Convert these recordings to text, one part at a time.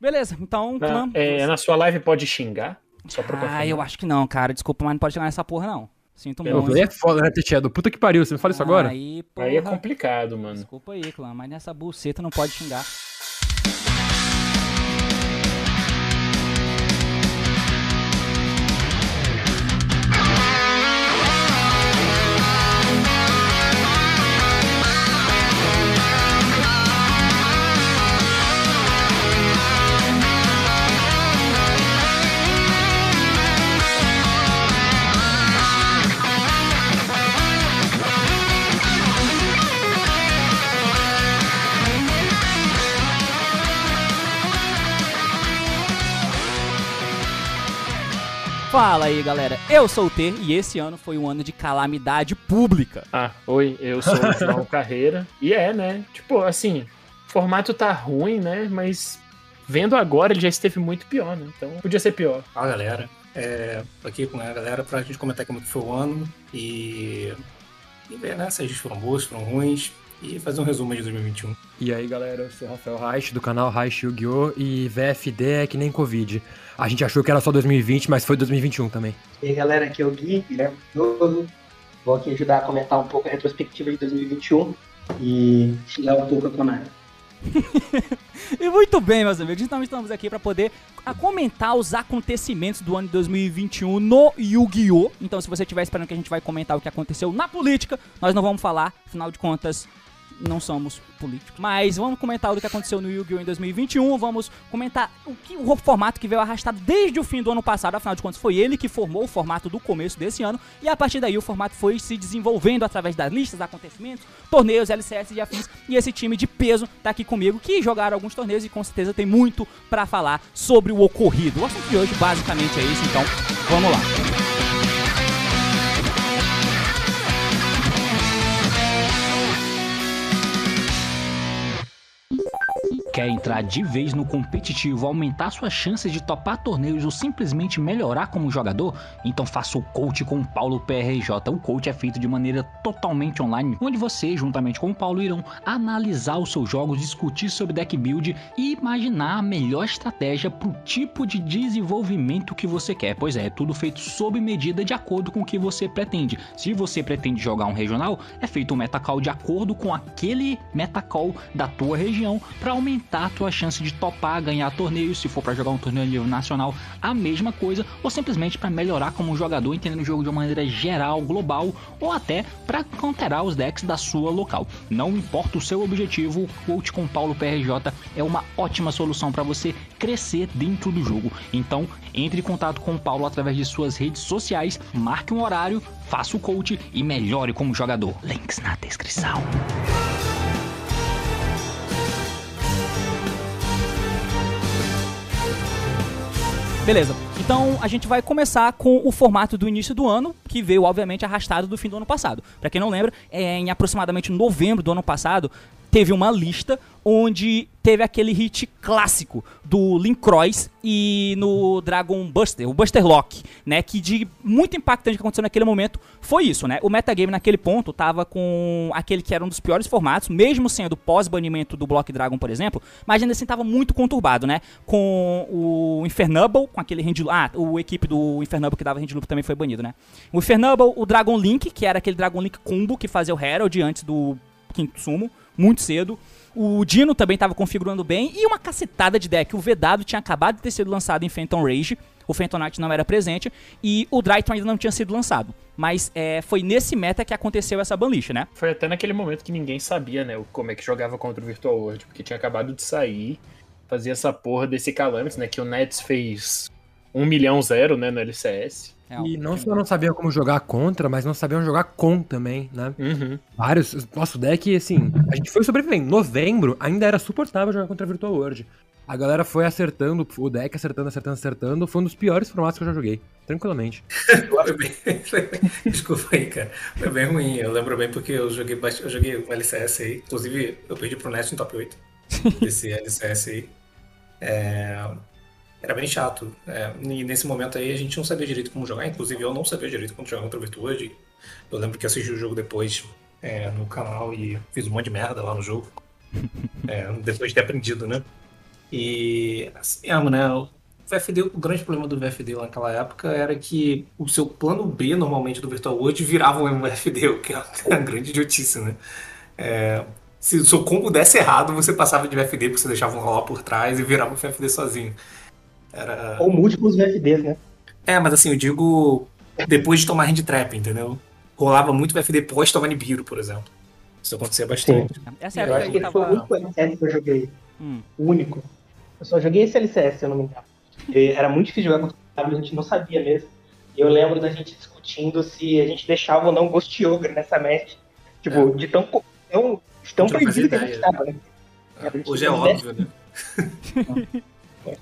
Beleza, então, Na, clã. é, na sua live pode xingar? Só pra Ah, confirmar. eu acho que não, cara. Desculpa, mas não pode chegar nessa porra, não. Sinto muito. É foda, né, Techedo? Puta que pariu, você me fala isso agora? Aí, porra. Aí é complicado, mano. Desculpa aí, clã, mas nessa buceta não pode xingar. Fala aí, galera. Eu sou o T e esse ano foi um ano de calamidade pública. Ah, oi, eu sou o João Carreira. E é, né? Tipo, assim, o formato tá ruim, né? Mas vendo agora ele já esteve muito pior, né? Então podia ser pior. Fala galera, é, tô aqui com a galera pra gente comentar como que foi o ano e, e ver né, se a gente foram boas, foram ruins e fazer um resumo de 2021. E aí, galera, eu sou o Rafael Reich, do canal Reich Yu-Gi-Oh! E VFD é que nem Covid. A gente achou que era só 2020, mas foi 2021 também. E aí galera, aqui é o Gui, Guilherme. Vou aqui ajudar a comentar um pouco a retrospectiva de 2021 e xingar um pouco a Konami. E muito bem, meus amigos, então estamos aqui para poder a comentar os acontecimentos do ano de 2021 no Yu-Gi-Oh! Então, se você estiver esperando que a gente vai comentar o que aconteceu na política, nós não vamos falar, afinal de contas, não somos políticos. Mas vamos comentar o que aconteceu no Yu-Gi-Oh! em 2021, vamos comentar o, que, o formato que veio arrastado desde o fim do ano passado, afinal de contas foi ele que formou o formato do começo desse ano, e a partir daí o formato foi se desenvolvendo através das listas, acontecimentos, torneios, LCS e afins, e esse time de peso tá aqui comigo, que jogaram alguns torneios e com certeza tem muito pra falar sobre o ocorrido. O assunto de hoje basicamente é isso, então vamos lá. Quer entrar de vez no competitivo, aumentar suas chances de topar torneios ou simplesmente melhorar como jogador? Então faça o coach com o Paulo PRJ. O coach é feito de maneira totalmente online, onde você, juntamente com o Paulo, irão analisar os seus jogos, discutir sobre deck build e imaginar a melhor estratégia para o tipo de desenvolvimento que você quer. Pois é, é tudo feito sob medida de acordo com o que você pretende. Se você pretende jogar um regional, é feito um metacall de acordo com aquele metacall da tua região para aumentar a tua chance de topar, ganhar torneios, se for para jogar um torneio a nível nacional, a mesma coisa, ou simplesmente para melhorar como jogador, entendendo o jogo de uma maneira geral, global, ou até para counterar os decks da sua local. Não importa o seu objetivo, o Coach com Paulo PRJ é uma ótima solução para você crescer dentro do jogo. Então, entre em contato com o Paulo através de suas redes sociais, marque um horário, faça o coach e melhore como jogador. Links na descrição. Beleza. Então a gente vai começar com o formato do início do ano, que veio obviamente arrastado do fim do ano passado. Pra quem não lembra, é, em aproximadamente novembro do ano passado, teve uma lista onde teve aquele hit clássico do Lincross e no Dragon Buster, o Buster Lock, né, que de muito impactante que aconteceu naquele momento foi isso, né? O metagame naquele ponto tava com aquele que era um dos piores formatos, mesmo sendo pós-banimento do Block Dragon, por exemplo, mas ainda assim tava muito conturbado, né? Com o Infernable, com aquele hand ah, o equipe do Infernable que dava hand loop também foi banido, né? O Infernable, o Dragon Link, que era aquele Dragon Link combo que fazia o Herald antes do Quinto Sumo, muito cedo. O Dino também estava configurando bem. E uma cacetada de deck. O Vedado tinha acabado de ter sido lançado em Phantom Rage. O Phantom Knight não era presente. E o Drytron ainda não tinha sido lançado. Mas é, foi nesse meta que aconteceu essa banlist, né? Foi até naquele momento que ninguém sabia, né, como é que jogava contra o Virtual World, porque tinha acabado de sair, fazia essa porra desse Calamity, né, que o Nets fez 1 milhão zero, né, no LCS. É, E não só não sabiam como jogar contra, mas não sabiam jogar com também, né? Uhum. Vários. Nosso deck, assim, a gente foi sobrevivendo. Novembro ainda era suportável jogar contra a Virtual World. A galera foi acertando o deck, acertando, acertando, acertando. Foi um dos piores formatos que eu já joguei. Tranquilamente. Desculpa aí, cara. Foi bem ruim. Eu lembro bem porque eu joguei, eu joguei um LCS aí. Inclusive, eu perdi pro Nest no top 8 desse LCS aí. É, Era bem chato. É, e nesse momento aí a gente não sabia direito como jogar. Inclusive, eu não sabia direito como jogar contra o Virtuoso. Eu lembro que assisti o jogo depois é, no canal e fiz um monte de merda lá no jogo. É, depois de ter aprendido, né? E assim mesmo, né? O VFD, o grande problema do VFD naquela época era que o seu plano B, normalmente, do Virtual World virava um VFD, o que é uma grande idiotice, né? É, se o seu combo desse errado, você passava de VFD porque você deixava um rolar por trás e virava um VFD sozinho. Era... Ou múltiplos VFDs, né? É, mas assim, eu digo depois de tomar hand trap, entendeu? Rolava muito VFD pós tomar Nibiru, por exemplo. Isso acontecia bastante. Essa é Eu acho que que foi o único LCS que eu joguei. Hum. O único. Eu só joguei esse LCS, se eu não me engano. E Era muito difícil jogar contra o W, a gente não sabia mesmo. E eu lembro da gente discutindo se a gente deixava ou não Ghost Yoga nessa match. Tipo, de tão, tão, de tão perdido que a gente tava, né? Hoje é óbvio, né?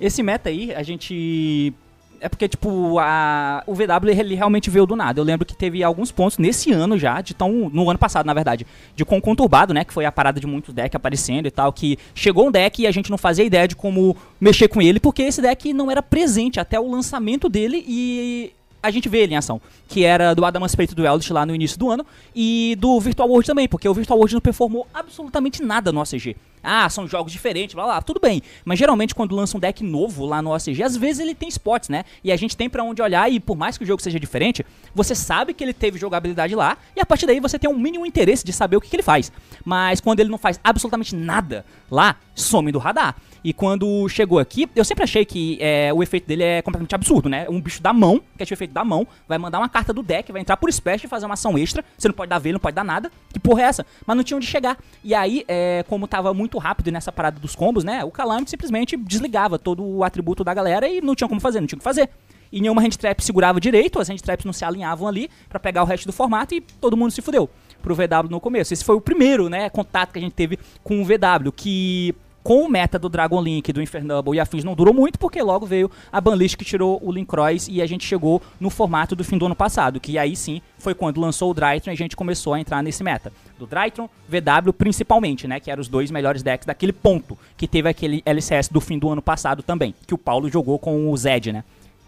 Esse meta aí, a gente. É porque, tipo, a... o VW ele realmente veio do nada. Eu lembro que teve alguns pontos nesse ano já, de tão. No ano passado, na verdade, de com conturbado, né? Que foi a parada de muitos decks aparecendo e tal. Que chegou um deck e a gente não fazia ideia de como mexer com ele, porque esse deck não era presente até o lançamento dele e. A gente vê ele em ação, que era do Adamas Peito do Eldritch lá no início do ano, e do Virtual World também, porque o Virtual World não performou absolutamente nada no OCG. Ah, são jogos diferentes, blá blá, tudo bem. Mas geralmente quando lança um deck novo lá no OCG, às vezes ele tem spots, né? E a gente tem pra onde olhar e por mais que o jogo seja diferente, você sabe que ele teve jogabilidade lá e a partir daí você tem um mínimo interesse de saber o que, que ele faz. Mas quando ele não faz absolutamente nada lá, some do radar. E quando chegou aqui, eu sempre achei que é, o efeito dele é completamente absurdo, né? Um bicho da mão, que é o efeito da mão, vai mandar uma carta do deck, vai entrar por special e fazer uma ação extra. Você não pode dar V, não pode dar nada. Que porra é essa? Mas não tinha onde chegar. E aí, é, como tava muito rápido nessa parada dos combos, né? O Calamity simplesmente desligava todo o atributo da galera e não tinha como fazer, não tinha o que fazer. E nenhuma hand trap segurava direito, as hand traps não se alinhavam ali pra pegar o resto do formato e todo mundo se fudeu pro VW no começo. Esse foi o primeiro, né, contato que a gente teve com o VW, que com o meta do Dragon Link, do Infernable e afins não durou muito, porque logo veio a Banlist que tirou o Linkroys e a gente chegou no formato do fim do ano passado, que aí sim foi quando lançou o Drytron e a gente começou a entrar nesse meta. Do Drytron, VW principalmente, né, que eram os dois melhores decks daquele ponto, que teve aquele LCS do fim do ano passado também, que o Paulo jogou com o Zed, né,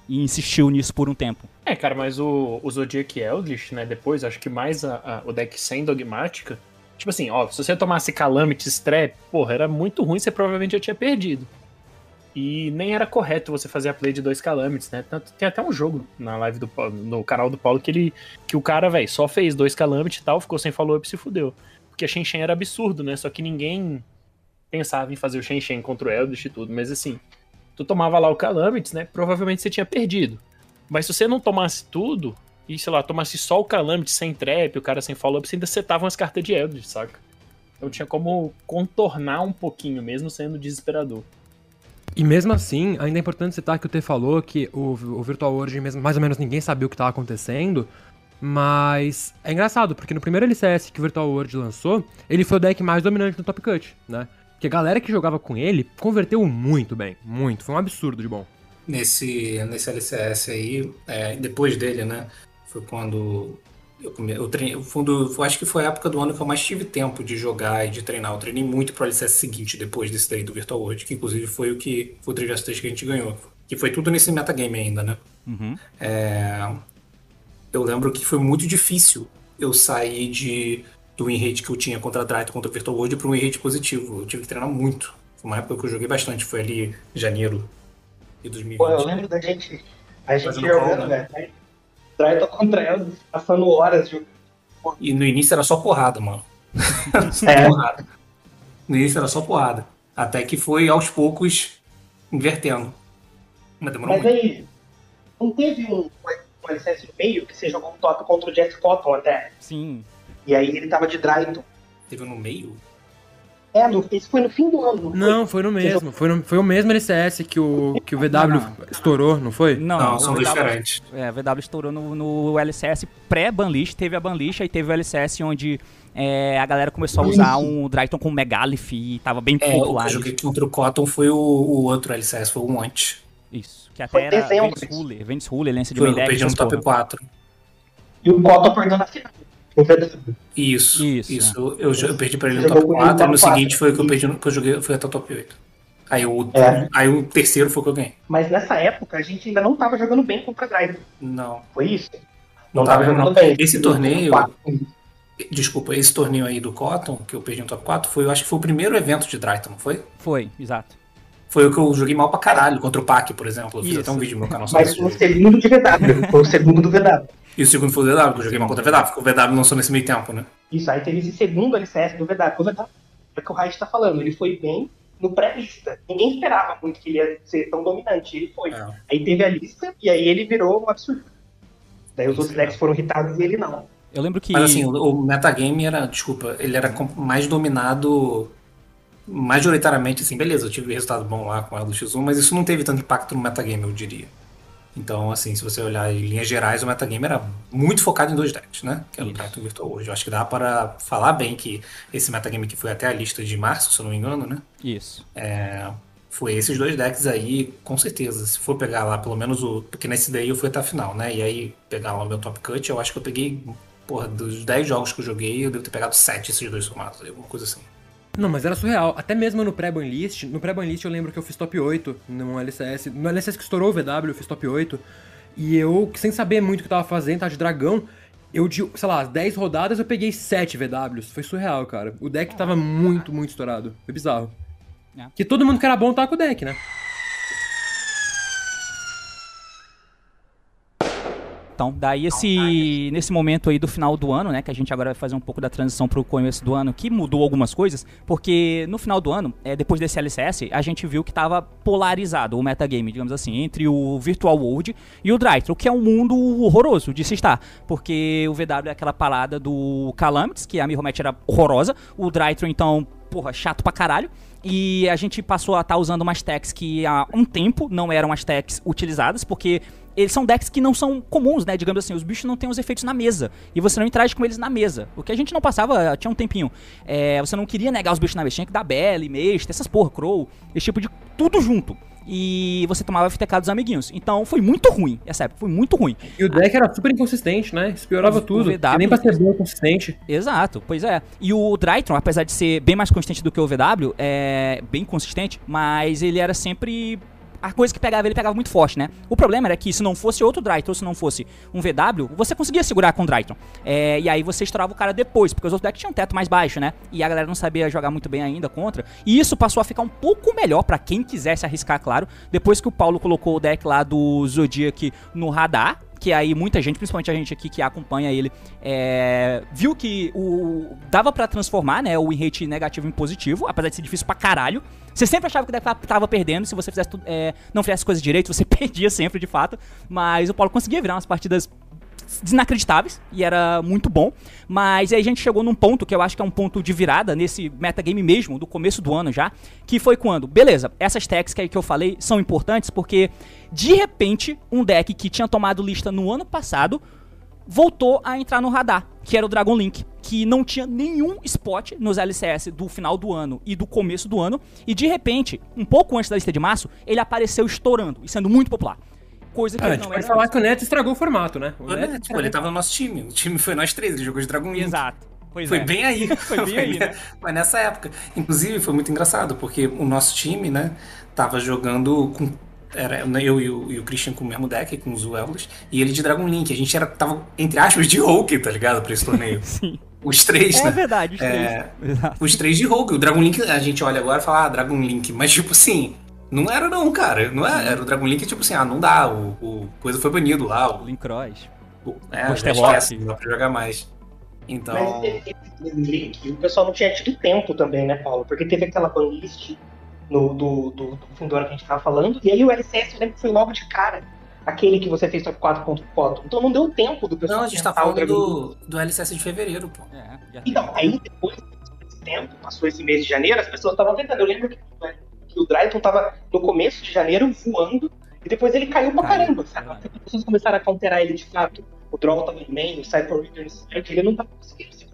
e insistiu nisso por um tempo. É, cara, mas o, o Zodiac Eldritch, né, depois, acho que mais a- a- o deck sem dogmática, tipo assim, ó, se você tomasse Calamity Strap, porra, era muito ruim, você provavelmente já tinha perdido. E nem era correto você fazer a play de dois Calamities, né? Tem até um jogo na live do no canal do Paulo que ele que o cara, velho, só fez dois Calamity e tal, ficou sem follow-up e se fudeu. Porque a Shen era absurdo, né? Só que ninguém pensava em fazer o Shen contra o Eldritch e tudo, mas assim, tu tomava lá o Calamities, né? Provavelmente você tinha perdido. Mas se você não tomasse tudo, e sei lá, tomasse só o Calamity sem trap, o cara sem follow-up, você ainda setava umas cartas de Eldritch, saca? Então tinha como contornar um pouquinho, mesmo sendo desesperador. E mesmo assim, ainda é importante citar que o T falou que o, o Virtual World, mesmo, mais ou menos ninguém sabia o que estava acontecendo. Mas é engraçado, porque no primeiro LCS que o Virtual World lançou, ele foi o deck mais dominante no Top Cut, né? Porque a galera que jogava com ele converteu muito bem, muito. Foi um absurdo de bom. Nesse, nesse LCS aí, é, depois dele, né? Foi quando eu, come, eu fundo, eu acho que foi a época do ano que eu mais tive tempo de jogar e de treinar. Eu treinei muito pro LCS seguinte, depois desse daí do Virtual World, que inclusive foi o que foi o Trivia Stage que a gente ganhou. Que foi tudo nesse metagame ainda, né? Uhum. É, eu lembro que foi muito difícil eu sair de, do win rate que eu tinha contra a Dryto, contra o Virtual World, para um win rate positivo. Eu tive que treinar muito. Foi uma época que eu joguei bastante, foi ali janeiro de 2020. Pô, eu lembro da gente, a gente jogando, call, né? Dryton contra Eldritch, passando horas jogando. E no início era só porrada, mano. Só É. porrada. No início era só porrada. Até que foi aos poucos invertendo. Mas demorou Mas muito. aí, não teve um, um licença no meio que você jogou um top contra o Jess Cotton até. Sim. E aí ele tava de Dryton. Teve no meio? É, no, isso foi no fim do ano, não, Não, foi no mesmo. Foi, no- foi o mesmo LCS que o, que o VW Não, estourou, não foi? Não, Não, o são dois VW diferentes. É, a VW estourou no, no LCS pré-banlist, teve a banlist, aí teve o LCS onde é, a galera começou a usar um Dryton com Megalith e tava bem É, o que popular. eu joguei contra o Cotton foi o, o outro LCS, foi um antes. Isso, que Foi até era dezembro. Vence Ruler, Vence Ruler, Lance de Foi, eu perdi no top porra. 4. E o Cotton perdeu na final. Com o VW. Isso, Isso, isso. Eu, eu perdi pra ele no top com ele no 4, e no top seguinte 4. foi o que eu perdi, no- que eu joguei, foi até o top 8. Aí o, É. aí o terceiro foi o que eu ganhei. Mas nessa época a gente ainda não tava jogando bem contra Dryton. Não. Foi isso? Não tava jogando não. bem. Esse torneio-. Desculpa, esse torneio aí do Cotton, que eu perdi no top 4, foi, eu acho que foi o primeiro evento de Dryton, não foi? Foi, exato. Foi o que eu joguei mal pra caralho, contra o Pac, por exemplo. Eu fiz Isso. até um vídeo no meu canal sobre Mas isso. o segundo de VW. Foi o segundo do VW. E o segundo foi o VW, que eu joguei mal contra o VW, porque o VW lançou nesse meio tempo, né? Isso, aí teve esse segundo LCS do VW. O VW, é o que o Raid tá falando, ele foi bem no pré-lista. Ninguém esperava muito que ele ia ser tão dominante. Ele foi. É. Aí teve a lista e aí ele virou um absurdo. Daí os outros Sim. decks foram irritados e ele não. Eu lembro que. Mas assim, o, o metagame era, desculpa, ele era mais dominado majoritariamente, assim, beleza, eu tive resultado bom lá com a do X1, mas isso não teve tanto impacto no metagame, eu diria. Então, assim, se você olhar em linhas gerais, o metagame era muito focado em dois decks, né? Que era o. Titan Virtual hoje. Eu acho que dá para falar bem que esse metagame que foi até a lista de março, se eu não me engano, né? Isso. É, foi esses dois decks aí, com certeza. Se for pegar lá, pelo menos o. Porque nesse daí eu fui até a final, né? E aí, pegar lá o meu top cut, eu acho que eu peguei. Porra, dos 10 jogos que eu joguei, eu devo ter pegado 7 esses dois somados, alguma coisa assim. Não, mas era surreal. Até mesmo no pré-ban list, no pré-ban list eu lembro que eu fiz top 8 no LCS. No LCS que estourou o VW, eu fiz top 8. E eu, sem saber muito o que eu tava fazendo, tava de dragão, eu de, sei lá, 10 rodadas eu peguei 7 VWs. Foi surreal, cara. O deck tava muito, muito estourado. Foi bizarro. É. Que todo mundo que era bom tava com o deck, né? Então, daí esse nesse momento aí do final do ano, né, que a gente agora vai fazer um pouco da transição pro começo do ano, que mudou algumas coisas, porque no final do ano, é, depois desse LCS, a gente viu que tava polarizado o metagame, digamos assim, entre o Virtual World e o Drytro, que é um mundo horroroso de se estar, porque o VW é aquela parada do Calamities, que a Mirror Match era horrorosa, o Drytro então, porra, chato pra caralho, e a gente passou a estar usando umas techs que há um tempo não eram as techs utilizadas, porque eles são decks que não são comuns, né? Digamos assim, os bichos não têm os efeitos na mesa. E você não interage com eles na mesa. O que a gente não passava, tinha um tempinho. É, você não queria negar os bichos na mesa. Tinha que dar Belly, Mestre, essas porra, Crow, esse tipo de. Tudo junto. E você tomava FTK dos amiguinhos. Então foi muito ruim, essa época, foi muito ruim. E o deck era super inconsistente, né? Isso piorava O- o tudo. VW nem pra ser bom consistente. Exato, pois é. E o Drytron, apesar de ser bem mais consistente do que o VW, é bem consistente, mas ele era sempre. A coisa que pegava ele pegava muito forte, né? O problema era que se não fosse outro Drytron, se não fosse um VW, você conseguia segurar com o Drytron. É, e aí você estourava o cara depois, porque os outros decks tinham um teto mais baixo, né? E a galera não sabia jogar muito bem ainda contra. E isso passou a ficar um pouco melhor pra quem quisesse arriscar, claro, depois que o Paulo colocou o deck lá do Zodiac no radar que aí muita gente, principalmente a gente aqui que acompanha ele, é, viu que o dava pra transformar, né, o win negativo em positivo, apesar de ser difícil pra caralho. Você sempre achava que tava- perdendo, se você fizesse é, não fizesse coisas direito, você perdia sempre, de fato. Mas o Paulo conseguia virar umas partidas desnacreditáveis e era muito bom. Mas aí a gente chegou num ponto que eu acho que é um ponto de virada nesse metagame mesmo, do começo do ano já, que foi quando, beleza, essas techs que, que eu falei são importantes porque de repente um deck que tinha tomado lista no ano passado voltou a entrar no radar, que era o Dragon Link, que não tinha nenhum spot nos LCS do final do ano e do começo do ano, e de repente, um pouco antes da lista de março, ele apareceu estourando e sendo muito popular. Coisa que Ah, a ele gente não pode era falar antes. que o Neto estragou o formato, né? O Pô, né? Tipo, ele tava no nosso time. O time foi nós três, ele jogou de Dragon Link. Exato. Pois Foi é. bem aí. Foi bem aí, né? Foi nessa época. Inclusive, foi muito engraçado, porque o nosso time, né, tava jogando com. Era eu e o, e o Christian com o mesmo deck, com os Wells, e ele de Dragon Link. A gente era, tava, entre aspas, de Hulk, tá ligado? Pra esse torneio. Sim. Os três, É né? verdade, os É, três. Exato. Os três de Hulk. O Dragon Link, a gente olha agora e fala, ah, Dragon Link. Mas, tipo assim, não era não, cara. Não era. Era o Dragon Link, tipo assim, ah, não dá. O, o coisa foi banido lá. O, Link Cross. o, é, esquece, não dá pra jogar mais. Então. Mas esse esse link, o pessoal não tinha tido tempo também, né, Paulo? Porque teve aquela banlist no, do, do, do fim do ano que a gente tava falando, e aí o LCS eu lembro que foi logo de cara. Aquele que você fez top 4 contra o foto. Então não deu tempo do pessoal Não, a gente tá falando Dragon do, do LCS de fevereiro, pô. É, Então, aí depois desse tempo, passou esse mês de janeiro, as pessoas estavam tentando. Eu lembro que, que o Dryton tava no começo de janeiro voando, e depois ele caiu pra Caiu, caramba, sabe? verdade. As pessoas começaram a counterar ele de fato. O Droll tava no main, o Cypher Reader no site, ele não tava conseguindo se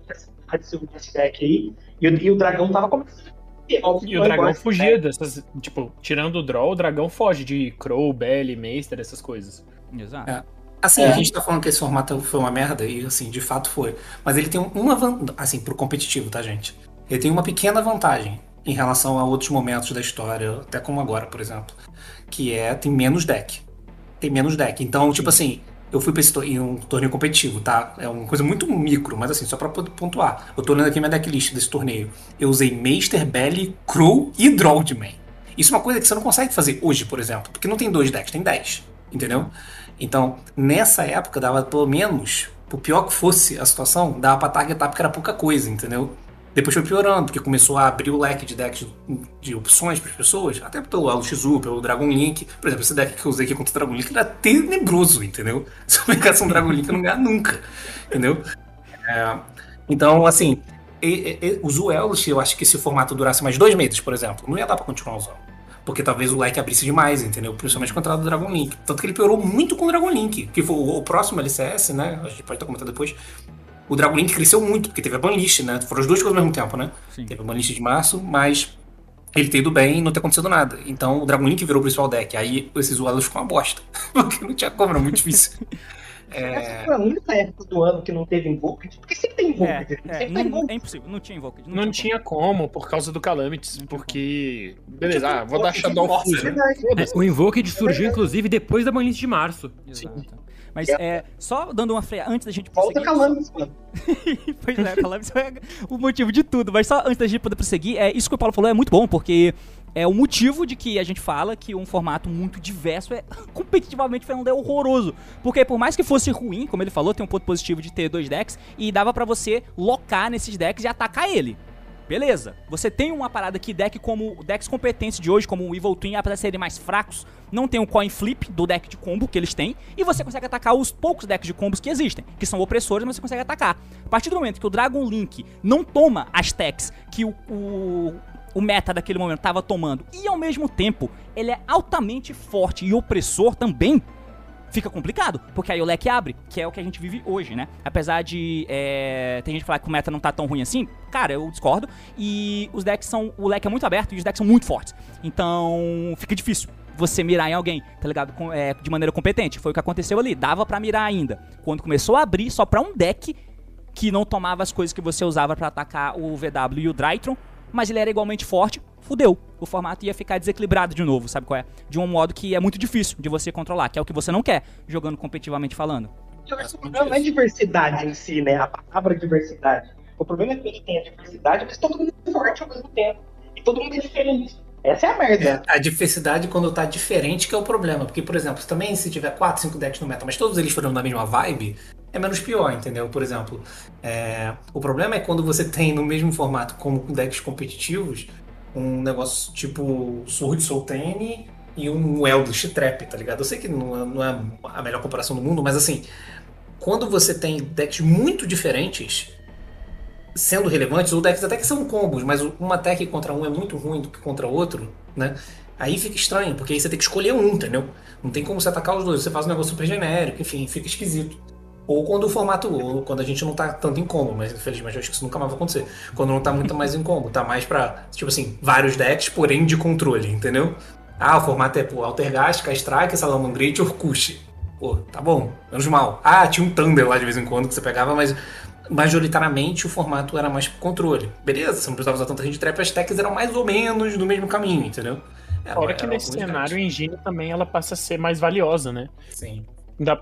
de seu deck aí, e o, e o dragão tava começando. E, óbvio que E o dragão igual esse fugia deck. dessas. Tipo, tirando o draw, o dragão foge de Crow, Belly, Meister, essas coisas. Exato. É. Assim, É. a gente tá falando que esse formato foi uma merda, e assim, de fato foi. Mas ele tem uma vantagem, assim, pro competitivo, tá, gente? Ele tem uma pequena vantagem em relação a outros momentos da história, até como agora, por exemplo. Que é, tem menos deck. Tem menos deck. Então, tipo assim, eu fui pra esse em um torneio competitivo, tá? É uma coisa muito micro, mas assim, só pra pontuar. Eu tô olhando aqui minha decklist desse torneio. Eu usei Meister, Belly, Crow e main. Isso é uma coisa que você não consegue fazer hoje, por exemplo, porque não tem dois decks, tem dez, entendeu? Então, nessa época, dava pelo menos, por pior que fosse a situação, dava pra targetar porque era pouca coisa, entendeu? Depois foi piorando, porque começou a abrir o leque de decks de, opções para as pessoas, até pelo LXU, pelo Dragon Link. Por exemplo, esse deck que eu usei aqui contra o Dragon Link era tenebroso, entendeu? Se eu pegasse um Dragon Link, eu não ganhar nunca, entendeu? É, então, assim, e, e, os eu acho que se o formato durasse mais dois meses, por exemplo, não ia dar para continuar usando. Porque talvez o leque abrisse demais, entendeu? Principalmente contra o Dragon Link. Tanto que ele piorou muito com o Dragon Link, que foi o, o próximo LCS, né? A gente pode estar comentando depois o Dragon Link cresceu muito, porque teve a banlist, né? Foram as duas coisas ao mesmo tempo, né? Sim. Teve a banlist de março, mas ele ter ido bem e não ter acontecido nada. Então o Dragon Link virou o principal deck. Aí esses duelos ficam uma bosta. porque não tinha como, era muito difícil. É... Foi a única época do ano que não teve Invoked, porque sempre tem Invoked. É, é, não, é impossível, não tinha Invoked. Não, não tinha, como. como. por causa do Calamities, porque... Beleza, ah, vou dar Shadow Fusion. É, o Invoked surgiu, inclusive, depois da banlist de março. Exato. Sim. Mas é, só dando uma freia antes da gente prosseguir. Volta Calamitous, mano. pois é, Calamitous é o motivo de tudo. Mas só antes da gente poder prosseguir, é, isso que o Paulo falou é muito bom, porque é o motivo de que a gente fala que um formato muito diverso é competitivamente falando é horroroso. Porque por mais que fosse ruim, como ele falou, tem um ponto positivo de ter dois decks e dava para você locar nesses decks e atacar ele. Beleza, você tem uma parada que deck como decks competentes de hoje, como o Evil Twin, apesar de serem mais fracos, não tem o coin flip do deck de combo que eles têm, e você consegue atacar os poucos decks de combos que existem, que são opressores, mas você consegue atacar. A partir do momento que o Dragon Link não toma as techs que o, o, o meta daquele momento estava tomando, e ao mesmo tempo ele é altamente forte e opressor também, fica complicado, porque aí o leque abre, que é o que a gente vive hoje, né? Apesar de é, tem gente falar que o meta não tá tão ruim assim, cara, eu discordo. E os decks são. O leque é muito aberto e os decks são muito fortes. Então fica difícil você mirar em alguém, tá ligado? Com, é, de maneira competente. Foi o que aconteceu ali. Dava para mirar ainda. Quando começou a abrir só pra um deck que não tomava as coisas que você usava para atacar o VW e o Drytron, mas ele era igualmente forte, fudeu. O formato ia ficar desequilibrado de novo, sabe qual é? De um modo que é muito difícil de você controlar, que é o que você não quer, jogando competitivamente falando. O problema não é diversidade em si, né? A palavra diversidade. O problema é que ele tem a diversidade, mas todo mundo é forte ao mesmo tempo. E todo mundo é diferente. Essa é a merda. É, a diversidade quando tá diferente que é o problema. Porque, por exemplo, também se tiver 4, 5 decks no meta, mas todos eles foram na mesma vibe, é menos pior, entendeu? Por exemplo, é... o problema é quando você tem no mesmo formato como decks competitivos, um negócio tipo Sword Sultane e um Eldritch Trap, tá ligado? Eu sei que não é, não é a melhor comparação do mundo, mas assim, quando você tem decks muito diferentes sendo relevantes, ou decks até que são combos, mas uma tech contra um é muito ruim do que contra outro, né? Aí fica estranho, porque aí você tem que escolher um, entendeu? Não tem como você atacar os dois, você faz um negócio super genérico, enfim, fica esquisito. Ou quando o formato, ou quando a gente não tá tanto em combo, mas infelizmente eu acho que isso nunca mais vai acontecer. Quando não tá muito mais em combo, tá mais pra, tipo assim, vários decks, porém de controle, entendeu? Ah, o formato é, pô, Altergast, K-Strike, Salamangreat, Orkush. Pô, tá bom, menos mal. Ah, tinha um Thunder lá de vez em quando que você pegava, mas majoritariamente o formato era mais controle. Beleza, você não precisava usar tanta gente trap, as techs eram mais ou menos no mesmo caminho, entendeu? Era, Fora que nesse cenário, a engine também ela passa a ser mais valiosa, né? Sim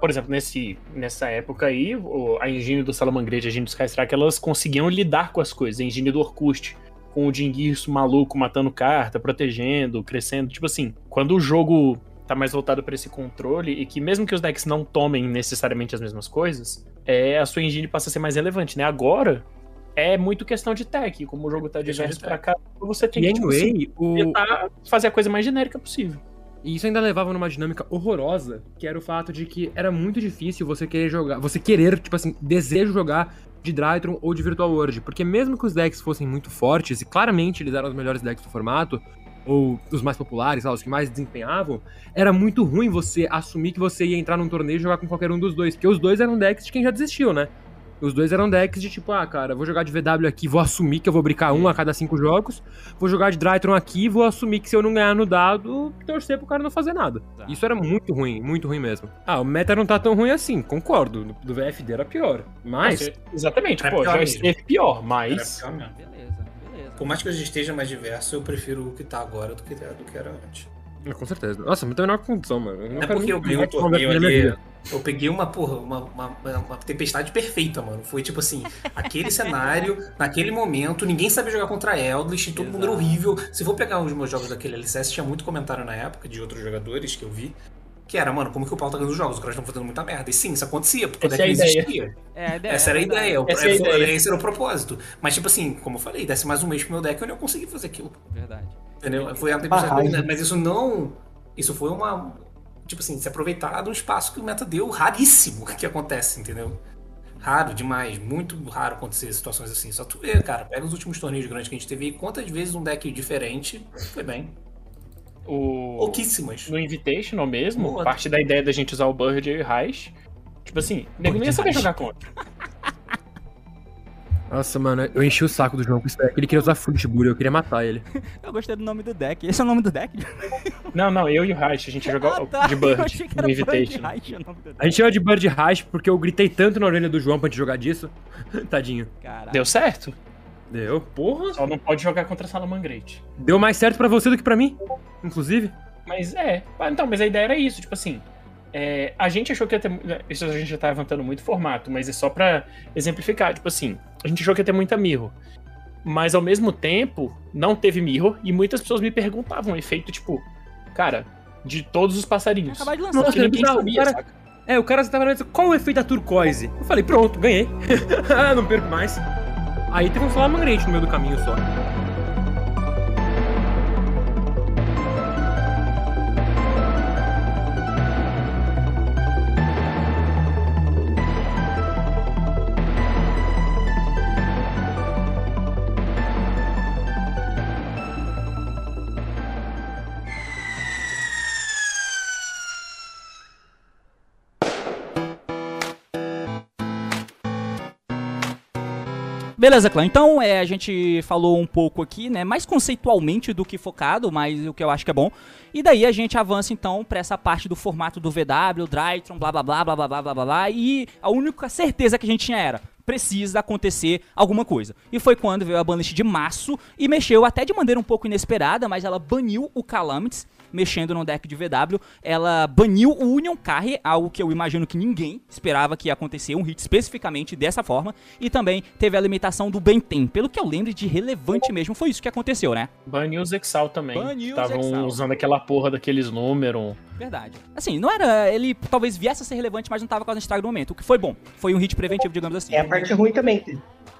por exemplo, nesse, nessa época aí, a engine do Salamangreat e a engine do Skystrike, elas conseguiam lidar com as coisas. A engine do Orkust, com o Dinguirso maluco matando carta, protegendo, crescendo. Tipo assim, quando o jogo tá mais voltado para esse controle e que mesmo que os decks não tomem necessariamente as mesmas coisas, é a sua engine passa a ser mais relevante, né? Agora é muito questão de tech, como o jogo tá diverso para cá, você tem e que anyway, tipo, assim, o... fazer a coisa mais genérica possível. E isso ainda levava numa dinâmica horrorosa, que era o fato de que era muito difícil você querer jogar, você querer, tipo assim, desejo jogar de Drytron ou de Virtual World, porque mesmo que os decks fossem muito fortes, e claramente eles eram os melhores decks do formato, ou os mais populares, os que mais desempenhavam, era muito ruim você assumir que você ia entrar num torneio e jogar com qualquer um dos dois, porque os dois eram decks de quem já desistiu, né? Os dois eram decks de tipo, ah, cara, vou jogar de VW aqui, vou assumir que eu vou brincar um a cada cinco jogos. Vou jogar de Drytron aqui, vou assumir que se eu não ganhar no dado, torcer pro cara não fazer nada. Tá. Isso era muito ruim, muito ruim mesmo. Ah, o meta não tá tão ruim assim, concordo. Do VFD era pior. Mas. Exatamente, era pô, já esteve pior, mas. Pior Beleza, beleza. Por mais que hoje esteja mais diverso, eu prefiro o que tá agora do que, do que era antes. Com certeza. Nossa, não tem a menor condição, mano. Eu não É porque eu peguei um torneio ali. Eu peguei uma, porra, uma, uma, uma tempestade perfeita, mano. Foi tipo assim, aquele cenário, naquele momento, ninguém sabia jogar contra Eldritch, todo mundo era Exato. horrível. Se for pegar os meus jogos daquele LCS, tinha muito comentário na época de outros jogadores que eu vi. Que era, mano, como que o Paulo tá ganhando os jogos? Os caras estão fazendo muita merda. E sim, isso acontecia, porque o Essa deck é não existia. É, ideia, Essa era a é ideia. o- Essa é a ideia. Esse era o propósito. Mas, tipo assim, como eu falei, desse mais um mês pro meu deck, eu não consegui fazer aquilo. Verdade. Entendeu? Foi a tempestade, mas isso não. Isso foi uma. Tipo assim, se aproveitar de um espaço que o meta deu raríssimo que acontece, entendeu? Raro demais, muito raro acontecer situações assim. Só tu vê, cara, pega os últimos torneios grandes que a gente teve e quantas vezes um deck diferente foi bem. O... Pouquíssimas. No Invitational mesmo, Boa. parte da ideia da gente usar o Bird e o Reich. Tipo assim, nego ia saber jogar contra. Nossa, mano, eu enchi o saco do João com isso deck. Ele queria usar Footbury, eu queria matar ele. Eu gostei do nome do deck. Esse é o nome do deck? Não, não, eu e o Reich, a gente jogou Ah, tá. de Bird no era Bird. Reich. A gente chama de Bird Rash porque eu gritei tanto na orelha do João pra gente jogar disso. Tadinho. Caralho. Deu certo? Deu, porra. Só não pode jogar contra Salamangreat. Deu mais certo pra você do que pra mim, inclusive. Mas é. Ah, Então, mas a ideia era isso, tipo assim. é, a gente achou que ia ter. Isso a gente já tá levantando muito formato, mas é só pra exemplificar. Tipo assim, a gente achou que ia ter muita mirror. Mas ao mesmo tempo, não teve mirror, e muitas pessoas me perguntavam o efeito, tipo, cara, de todos os passarinhos. Acabar de lançar. Nossa, ninguém bizarro, sabia, cara. saca? É, o cara tava falando, qual o efeito da turquoise? Eu falei, pronto, ganhei. ah, não perco mais. Aí teve um Salamangreat no meio do caminho só. Beleza, clã. Então, é, a gente falou um pouco aqui, né, mais conceitualmente do que focado, mas o que eu acho que é bom. E daí a gente avança então pra essa parte do formato do VW, Drytron, blá blá blá blá blá blá blá blá blá. E a única certeza que a gente tinha era precisa acontecer alguma coisa. E foi quando veio a banlist de março e mexeu até de maneira um pouco inesperada, mas ela baniu o Calamities, mexendo no deck de VW. Ela baniu o Union Carry, algo que eu imagino que ninguém esperava que ia acontecer, um hit especificamente dessa forma. E também teve a limitação do Benten. Pelo que eu lembro de relevante mesmo, foi isso que aconteceu, né? Baniu os Exal também. Estavam usando aquela porra daqueles números. Verdade. Assim, não era. Ele talvez viesse a ser relevante, mas não tava causando estrago no momento. O que foi bom. Foi um hit preventivo, digamos assim. É a parte ruim também.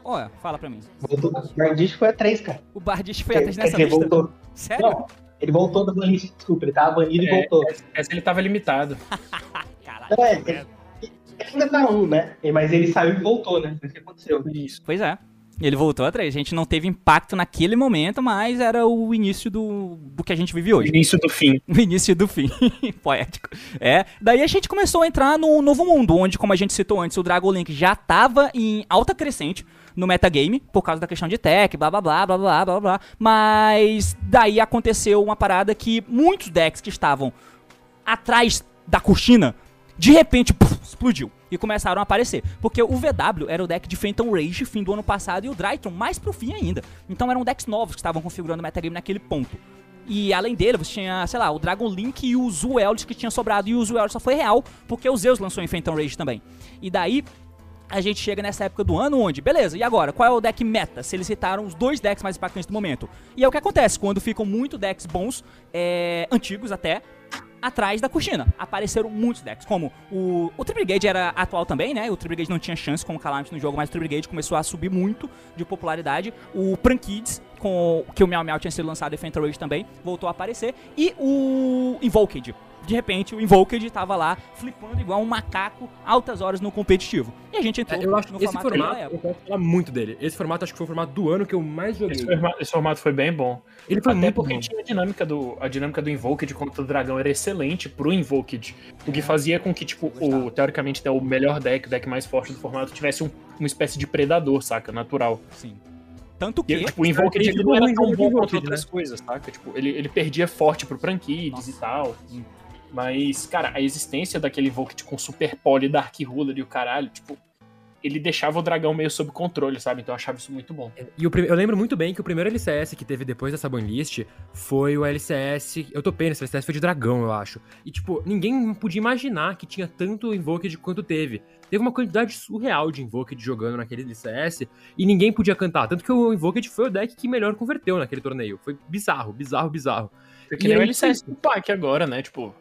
Olha, fala pra mim. Voltou. O Bardish foi a 3, cara. O Bardish foi atrás Quer nessa dizer, lista. voltou. Sério? Não, ele voltou da banlist, desculpa. Ele tava banido e É, voltou. Essa ele tava limitado. Não, é, ele, ele ainda tá um, né? Mas ele saiu e voltou, né? Foi o que aconteceu. Isso. Pois é. Ele voltou atrás. A gente não teve impacto naquele momento, mas era o início do, do que a gente vive hoje. Início do fim. O início do fim. Poético. É. Daí a gente começou a entrar no novo mundo, onde, como a gente citou antes, o Dragon Link já tava em alta crescente no metagame, por causa da questão de tech, blá blá blá blá blá blá blá. Mas daí aconteceu uma parada que muitos decks que estavam atrás da cortina, de repente, puf, explodiu. E começaram a aparecer. Porque o VW era o deck de Phantom Rage, fim do ano passado, e o Drytron mais pro fim ainda. Então eram decks novos que estavam configurando o metagame naquele ponto. E além dele, você tinha, sei lá, o Dragon Link e o Zueldis que tinha sobrado. E o Zueldis só foi real porque o Zeus lançou em Phantom Rage também. E daí, a gente chega nessa época do ano onde, beleza, e agora? Qual é o deck meta? Se eles citaram os dois decks mais impactantes do momento. E é o que acontece quando ficam muito decks bons, é, antigos até, atrás da cortina. Apareceram muitos decks, como o, o Tribrigade era atual também, né? O Tribrigade não tinha chance com o Calamity no jogo, mas o Tribrigade começou a subir muito de popularidade. O Prankids, com que o Meow Meow tinha sido lançado em Phantom Rage também, voltou a aparecer. E o Invoked. De repente, o Invoked tava lá, flipando igual um macaco, altas horas no competitivo. E a gente entrou É, eu acho no que esse formato formato, eu quero falar muito dele. Esse formato acho que foi o formato do ano que eu mais joguei. Esse formato, esse formato foi bem bom. Ele foi Até muito porque bom. tinha a dinâmica do a dinâmica do Invoked contra o dragão era excelente pro Invoked. O que fazia com que, tipo, o, teoricamente, até o melhor deck, o deck mais forte do formato, tivesse um- uma espécie de predador, saca? Natural. Sim. Tanto E, que. tipo, o Invoked ele não era tão bom contra outras coisas, saca? Tipo, ele, ele perdia forte pro Prankids e tal. Mas, cara, a existência daquele Invoked com Super Poly, Dark Ruler e o caralho, tipo, ele deixava o dragão meio sob controle, sabe? Então eu achava isso muito bom. E o prim- eu lembro muito bem que o primeiro LCS que teve depois dessa banlist foi o LCS. Eu topei nesse LCS, foi de dragão, eu acho. E, tipo, ninguém podia imaginar que tinha tanto Invoked quanto teve. Teve uma quantidade surreal de Invoked jogando naquele LCS e ninguém podia cantar. Tanto que o Invoked foi o deck que melhor converteu naquele torneio. Foi bizarro, bizarro, bizarro. Porque nem o LCS do Pac agora, né? Tipo,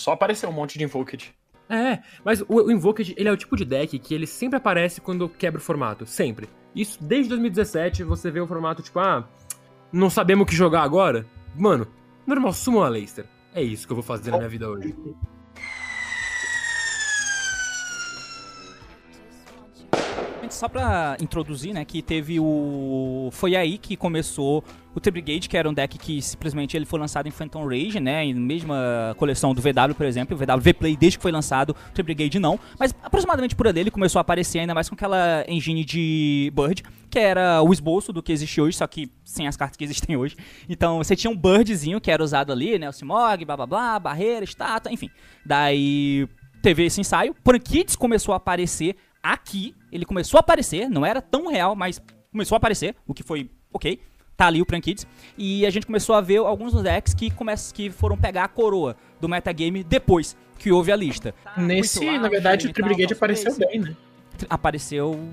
só apareceu um monte de Invoked. É, mas o, Invoked, ele é o tipo de deck que ele sempre aparece quando quebra o formato, sempre. Isso desde 2017, você vê o formato tipo, ah, não sabemos o que jogar agora? Mano, normal, summon a Leicester. É isso que eu vou fazer na minha vida hoje. Só pra introduzir, né, que teve o... Foi aí que começou o T-Brigade, que era um deck que simplesmente ele foi lançado em Phantom Rage, né, em mesma coleção do VW, por exemplo, o VW V-Play desde que foi lançado, o T-Brigade não, mas aproximadamente por ali ele começou a aparecer ainda mais com aquela engine de Bird, que era o esboço do que existe hoje, só que sem as cartas que existem hoje. Então você tinha um Birdzinho que era usado ali, né, o Simog, blá blá blá, barreira, estátua, enfim. Daí teve esse ensaio, Kids começou a aparecer aqui, ele começou a aparecer, não era tão real, mas começou a aparecer, o que foi ok. Tá ali o Prank Kids. E a gente começou a ver alguns dos decks que, come que foram pegar a coroa do metagame depois que houve a lista. Nesse, na verdade, o tal, apareceu Space. bem, né? Apareceu.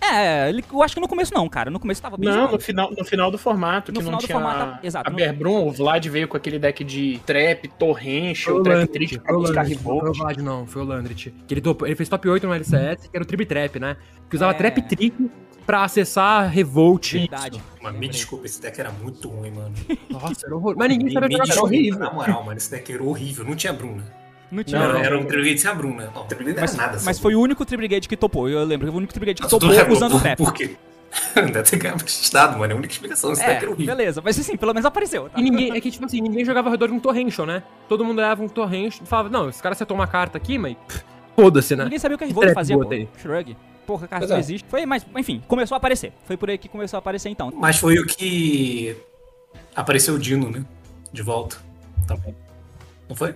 É, ele, eu acho que no começo não, cara. No começo tava bem Não, no final, no final do formato, No que final não do tinha formato, exato, a Berbrum, o Vlad veio com aquele deck de trap, torrential, Foi o trap Landrit, trick, foi o buscar Landrit, não foi o. Vlad não, foi o Landrit. Que ele, ele fez top 8 no LCS, que era o Trip Trap, né? Que usava É. Trap Trick pra acessar Revolt. Verdade. Mas me desculpa, esse deck era muito ruim, mano. Nossa, era horror. Mas ninguém sabia jogar. desculpa, horrível. na moral, mano, esse deck era horrível. Não tinha Bruna. Não tinha. Não, Era, um Tribrigade sem a Bruna. Não, o Tribrigade mas, era nada. mas foi o único Tri-Brigade que topou. Eu lembro, o único Tri-Brigade que topou usando por- trap. Por quê? Ainda tem que ganhar estado, mano. É a única explicação. Esse É, deck era horrível. beleza. Mas assim, pelo menos apareceu. tá? E ninguém, é que, tipo assim, ninguém jogava ao redor de um torrential, né? Todo mundo leva um torrential e falava, não, esse cara acertou uma carta aqui, mas foda-se, né? Ninguém sabia o que a Revolt trap fazia, pô. botei? Shrug. Porra, a carta não é. existe. Foi, mas, enfim, começou a aparecer. Foi por aí que começou a aparecer então. Mas foi o que apareceu o Dino, né? De volta. Também. Não foi?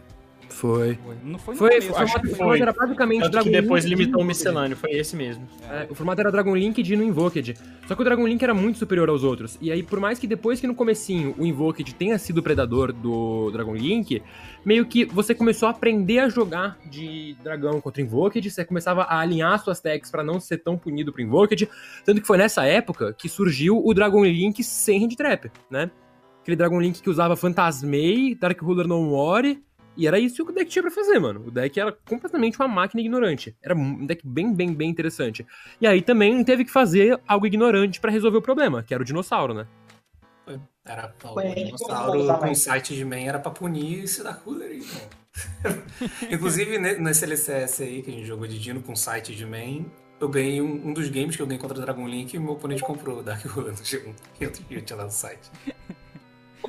Foi. Não foi no Foi, começo, o acho formato, que o foi. formato era basicamente Tanto que Dragon depois Link limitou o miscelâneo, foi esse mesmo. É, o formato era Dragon Link e Dino Invoked. Só que o Dragon Link era muito superior aos outros. E aí, por mais que depois que no comecinho o Invoked tenha sido o predador do Dragon Link, meio que você começou a aprender a jogar de dragão contra Invoked, você começava a alinhar suas techs pra não ser tão punido pro Invoked. Tanto que foi nessa época que surgiu o Dragon Link sem Hand Trap, né? Aquele Dragon Link que usava Fantasmei, Dark Ruler No More, e era isso que o deck tinha pra fazer, mano. O deck era completamente uma máquina ignorante. Era um deck bem, bem, bem interessante. E aí também teve que fazer algo ignorante pra resolver o problema, que era o dinossauro, né? Era o Foi dinossauro com mais. site de man era pra punir esse da cooler aí, mano. Inclusive, ne- nesse LCS aí que a gente jogou de Dino com site de man, eu ganhei um, um dos games que eu ganhei contra o Dragon Link e meu oponente comprou o Dark que eu tinha- eu tinha lá no site.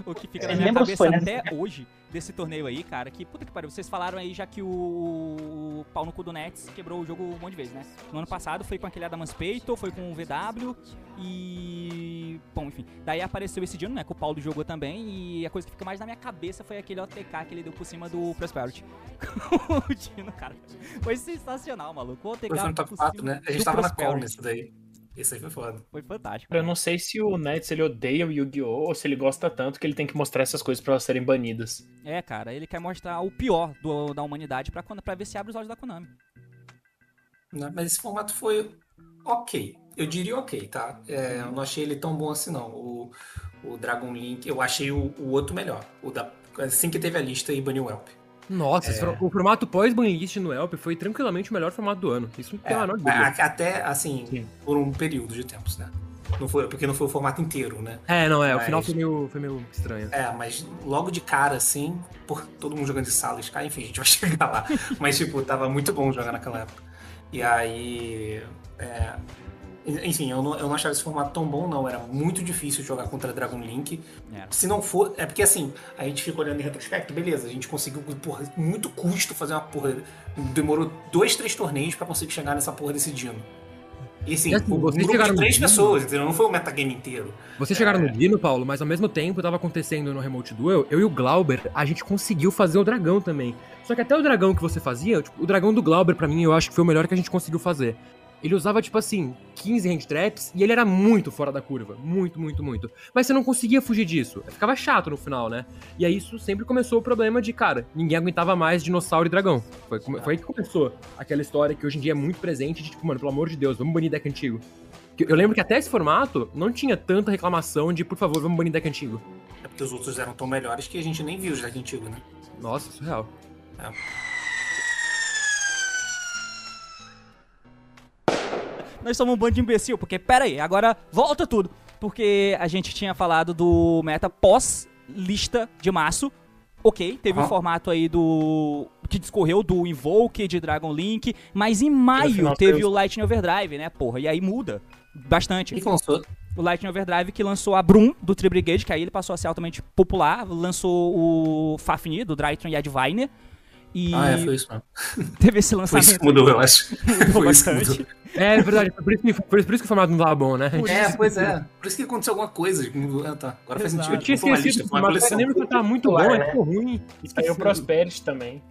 O que fica É, na minha cabeça fãs, né? até hoje desse torneio aí, cara, que puta que pariu, vocês falaram aí já que o, o pau no cu do Nets quebrou o jogo um monte de vezes, né? No ano passado foi com aquele Adamaspeito, foi com o VW e. Bom, enfim. Daí apareceu esse Dino, né? Que o Paulo jogou também. E a coisa que fica mais na minha cabeça foi aquele OTK que ele deu por cima do Prosperity. o Dino, cara. Foi sensacional, maluco. O OTK Foi no top por 4, cima né? A gente tava na call nesse daí. Esse aí foi foda. Foi fantástico. Eu não sei se o Nets ele odeia o Yu-Gi-Oh! ou se ele gosta tanto que ele tem que mostrar essas coisas pra elas serem banidas. É, cara, ele quer mostrar o pior do- da humanidade pra, quando- pra ver se abre os olhos da Konami. né? Mas esse formato foi ok. Eu diria ok, tá? É, eu não achei ele tão bom assim, não. O, o Dragon Link, eu achei o, o outro melhor. O da, assim que teve a lista e baniu o Elp. Nossa, for- o formato pós-banlist no Elp foi tranquilamente o melhor formato do ano. Isso não tem É, a menor dúvida. a- até, assim, Sim. por um período de tempos, né? Não foi, porque não foi o formato inteiro, né? É, não, é, o Mas- final foi meio, foi meio estranho. É, mas logo de cara, assim, por todo mundo jogando de sala, Sky, enfim, a gente vai chegar lá. mas, tipo, tava muito bom jogar naquela época. E aí. é, enfim, eu não, eu não achava esse formato tão bom, não. Era muito difícil jogar contra Dragon Link. Era. Se não for. É porque assim, a gente fica olhando em retrospecto, beleza, a gente conseguiu, porra, muito custo fazer uma porra. Demorou dois, três torneios pra conseguir chegar nessa porra desse Dino. E assim, E assim, um grupo de no três pessoas, entendeu? Não foi o metagame inteiro. Vocês chegaram no Dino, Paulo, mas ao mesmo tempo tava acontecendo no Remote Duel, eu e o Glauber, a gente conseguiu fazer o dragão também. Só que até o dragão que você fazia, tipo, o dragão do Glauber, pra mim, eu acho que foi o melhor que a gente conseguiu fazer. Ele usava, tipo assim, 15 hand traps e ele era muito fora da curva. Muito, muito, muito. Mas você não conseguia fugir disso. Ficava chato no final, né? E aí isso sempre começou o problema de, cara, ninguém aguentava mais dinossauro e dragão. Foi, foi aí que começou aquela história que hoje em dia é muito presente de, tipo, mano, pelo amor de Deus, vamos banir deck antigo. Eu lembro que até esse formato não tinha tanta reclamação de, por favor, vamos banir deck antigo. É porque os outros eram tão melhores que a gente nem viu os deck antigo, né? Nossa, surreal. É. Nós somos um bando de imbecil, porque, pera aí, agora volta tudo. Porque a gente tinha falado do meta pós-lista de março. Ok, teve o formato aí do. que discorreu do Invoke, de Dragon Link. Mas em maio teve o Lightning Overdrive, né, porra? E aí muda bastante. O que lançou? o Lightning Overdrive que lançou a Brum do Tree Brigade, que aí ele passou a ser altamente popular, lançou o Fafnir do Drytron e a Diviner. E Ah, é, foi isso mesmo. teve esse Foi isso lançamento que mudou, eu acho. mudou Foi isso que bastante. mudou. É, é verdade, foi por isso, que, por isso por isso que o formato não tava bom, né? É, pois é. Por isso que aconteceu alguma coisa. Ah, tá. Agora faz Exato. sentido. Eu tinha esquecido foi uma formato, lembro que tava muito bom, né? ficou ruim. Saiu o Prosperity também.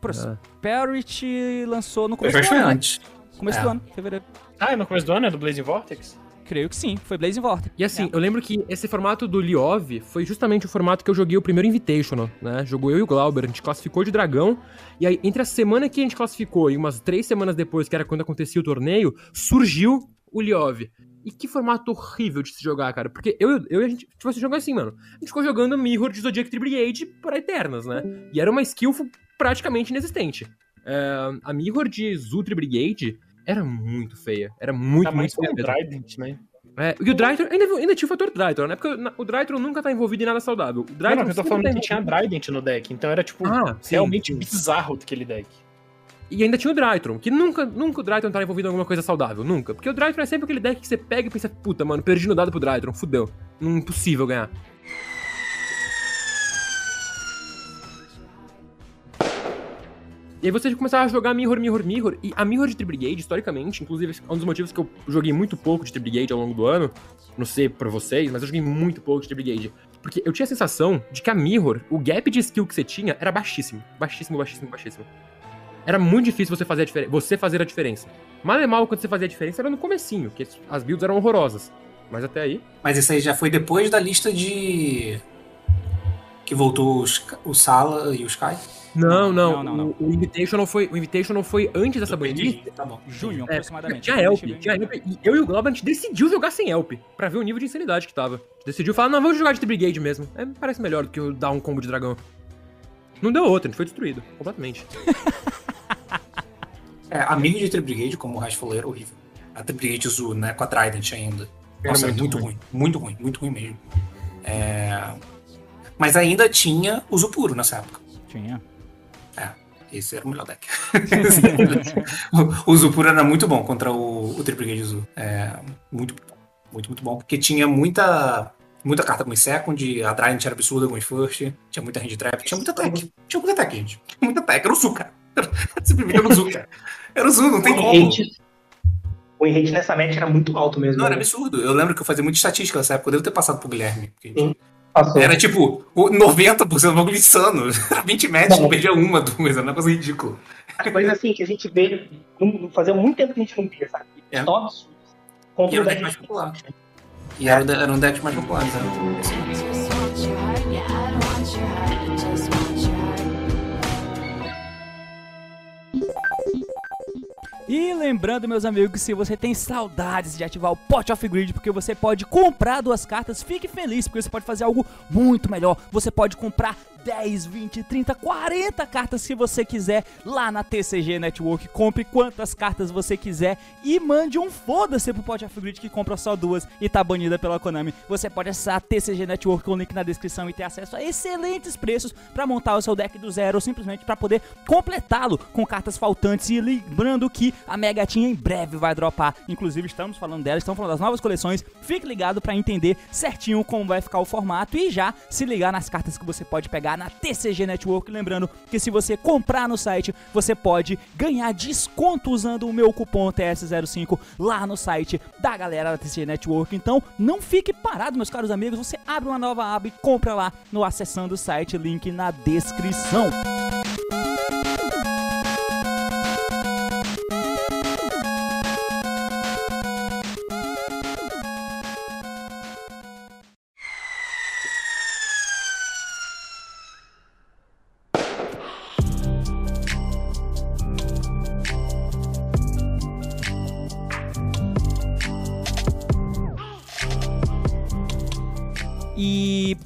Prosperity lançou no começo do foi ano, antes. Começo É. do ano, fevereiro. Ah, é no começo do ano? É do Blazing Vortex? Creio que sim, foi Blazing Vortex. E assim, É. eu lembro que esse formato do Liov foi justamente o formato que eu joguei o primeiro Invitational, né? Jogou eu e o Glauber, a gente classificou de dragão. E aí, entre a semana que a gente classificou e umas três semanas depois, que era quando acontecia o torneio, surgiu o Liov. E que formato horrível de se jogar, cara. Porque eu, eu a gente, tipo, você jogou assim, mano. A gente ficou jogando Mirror de Zodiac Brigade para Eternas, né? E era uma skill praticamente inexistente. É, a Mirror de Zultri Brigade era muito feia. Era muito, Tá muito feia o. Trident, né? É, e o Drytron, ainda, ainda tinha o fator Drytron, né? Porque o Drytron nunca tá envolvido em nada saudável. O Não, Drytron não, eu tô falando tá que tinha Trident no deck, então era tipo Ah, realmente sim. bizarro aquele deck. E ainda tinha o Drytron, que nunca, nunca o Drytron tá envolvido em alguma coisa saudável, nunca. Porque o Drytron é sempre aquele deck que você pega e pensa, puta, mano, perdi no dado pro Drytron, fudeu. Não, impossível ganhar. E aí você começava a jogar Mirror, Mirror, Mirror, e a Mirror de Tree Brigade, historicamente, inclusive é um dos motivos que eu joguei muito pouco de Tree Brigade ao longo do ano, não sei pra vocês, mas eu joguei muito pouco de Tree Brigade. Porque eu tinha a sensação de que a Mirror, o gap de skill que você tinha era baixíssimo. Baixíssimo, baixíssimo, baixíssimo. Era muito difícil você fazer a, diferença, você fazer a diferença. Mal é mal quando você fazia a diferença era no comecinho, que as builds eram horrorosas. Mas até aí. Mas esse aí já foi depois da lista de. Que voltou os- o Sala e o Sky? Não, não. Não, não, não. O, o Invitational foi, o Invitational foi antes dessa banlista. Tá bom. Junho, É, aproximadamente. Tinha Elp, tinha Elp. E eu e o Globo, a gente decidiu jogar sem Elp, pra ver o nível de insanidade que tava. A gente decidiu falar, não, vamos jogar de Brigade mesmo. É, parece melhor do que dar um combo de dragão. Não deu outra, a gente foi destruído, completamente. É, a mini de Tree Brigade, como o Raj falou, era horrível. A Tree Brigade Azul, né? Com a Trident ainda. Nossa, era muito muito ruim. Muito ruim, muito ruim mesmo. É, Mas ainda tinha uso puro nessa época. Tinha. Esse era o melhor deck. o uso puro era muito bom contra o, o Tree Brigade Azul. É, muito, muito, muito bom. Porque tinha muita. Muita carta com Second, a Trident era absurda com First, tinha muita hand trap, tinha muita tech. Tinha muita tech, gente. Tinha muita tech. Era o Zu, cara. Era- Simplesmente era o Zu, cara. Era o Zu, não tem O como. o rate nessa match era muito alto mesmo. Não, era né? absurdo. Eu lembro que eu fazia muita estatística nessa época. Eu devo ter passado pro Guilherme. porque. Passou. Era tipo o 90% do bagulho insano. Era 20 matches, Não. perdia uma, duas. Era um negócio ridículo. As coisas assim que a gente vê, não, fazia muito tempo que a gente não via, sabe? É. Só absurdos. E era o deck mais popular. E era, um deck mais popular. Né? Want E lembrando, meus amigos, se você tem saudades de ativar o Pot of Grid, porque você pode comprar duas cartas, fique feliz, porque você pode fazer algo muito melhor. Você pode comprar 10, 20, 30, 40 cartas se você quiser lá na TCG Network. Compre quantas cartas você quiser e mande um foda-se pro Pot of Grid que compra só duas e tá banida pela Konami. Você pode acessar a TCG Network com o link na descrição e ter acesso a excelentes preços para montar o seu deck do zero ou simplesmente para poder completá-lo com cartas faltantes. E lembrando que a Mega Team em breve vai dropar. Inclusive, estamos falando dela, estamos falando das novas coleções. Fique ligado para entender certinho como vai ficar o formato e já se ligar nas cartas que você pode pegar na TCG Network. Lembrando que se você comprar no site, você pode ganhar desconto usando o meu cupom TS05 lá no site da galera da TCG Network. Então, não fique parado, meus caros amigos. Você abre uma nova aba e compra lá no acessando o site, link na descrição.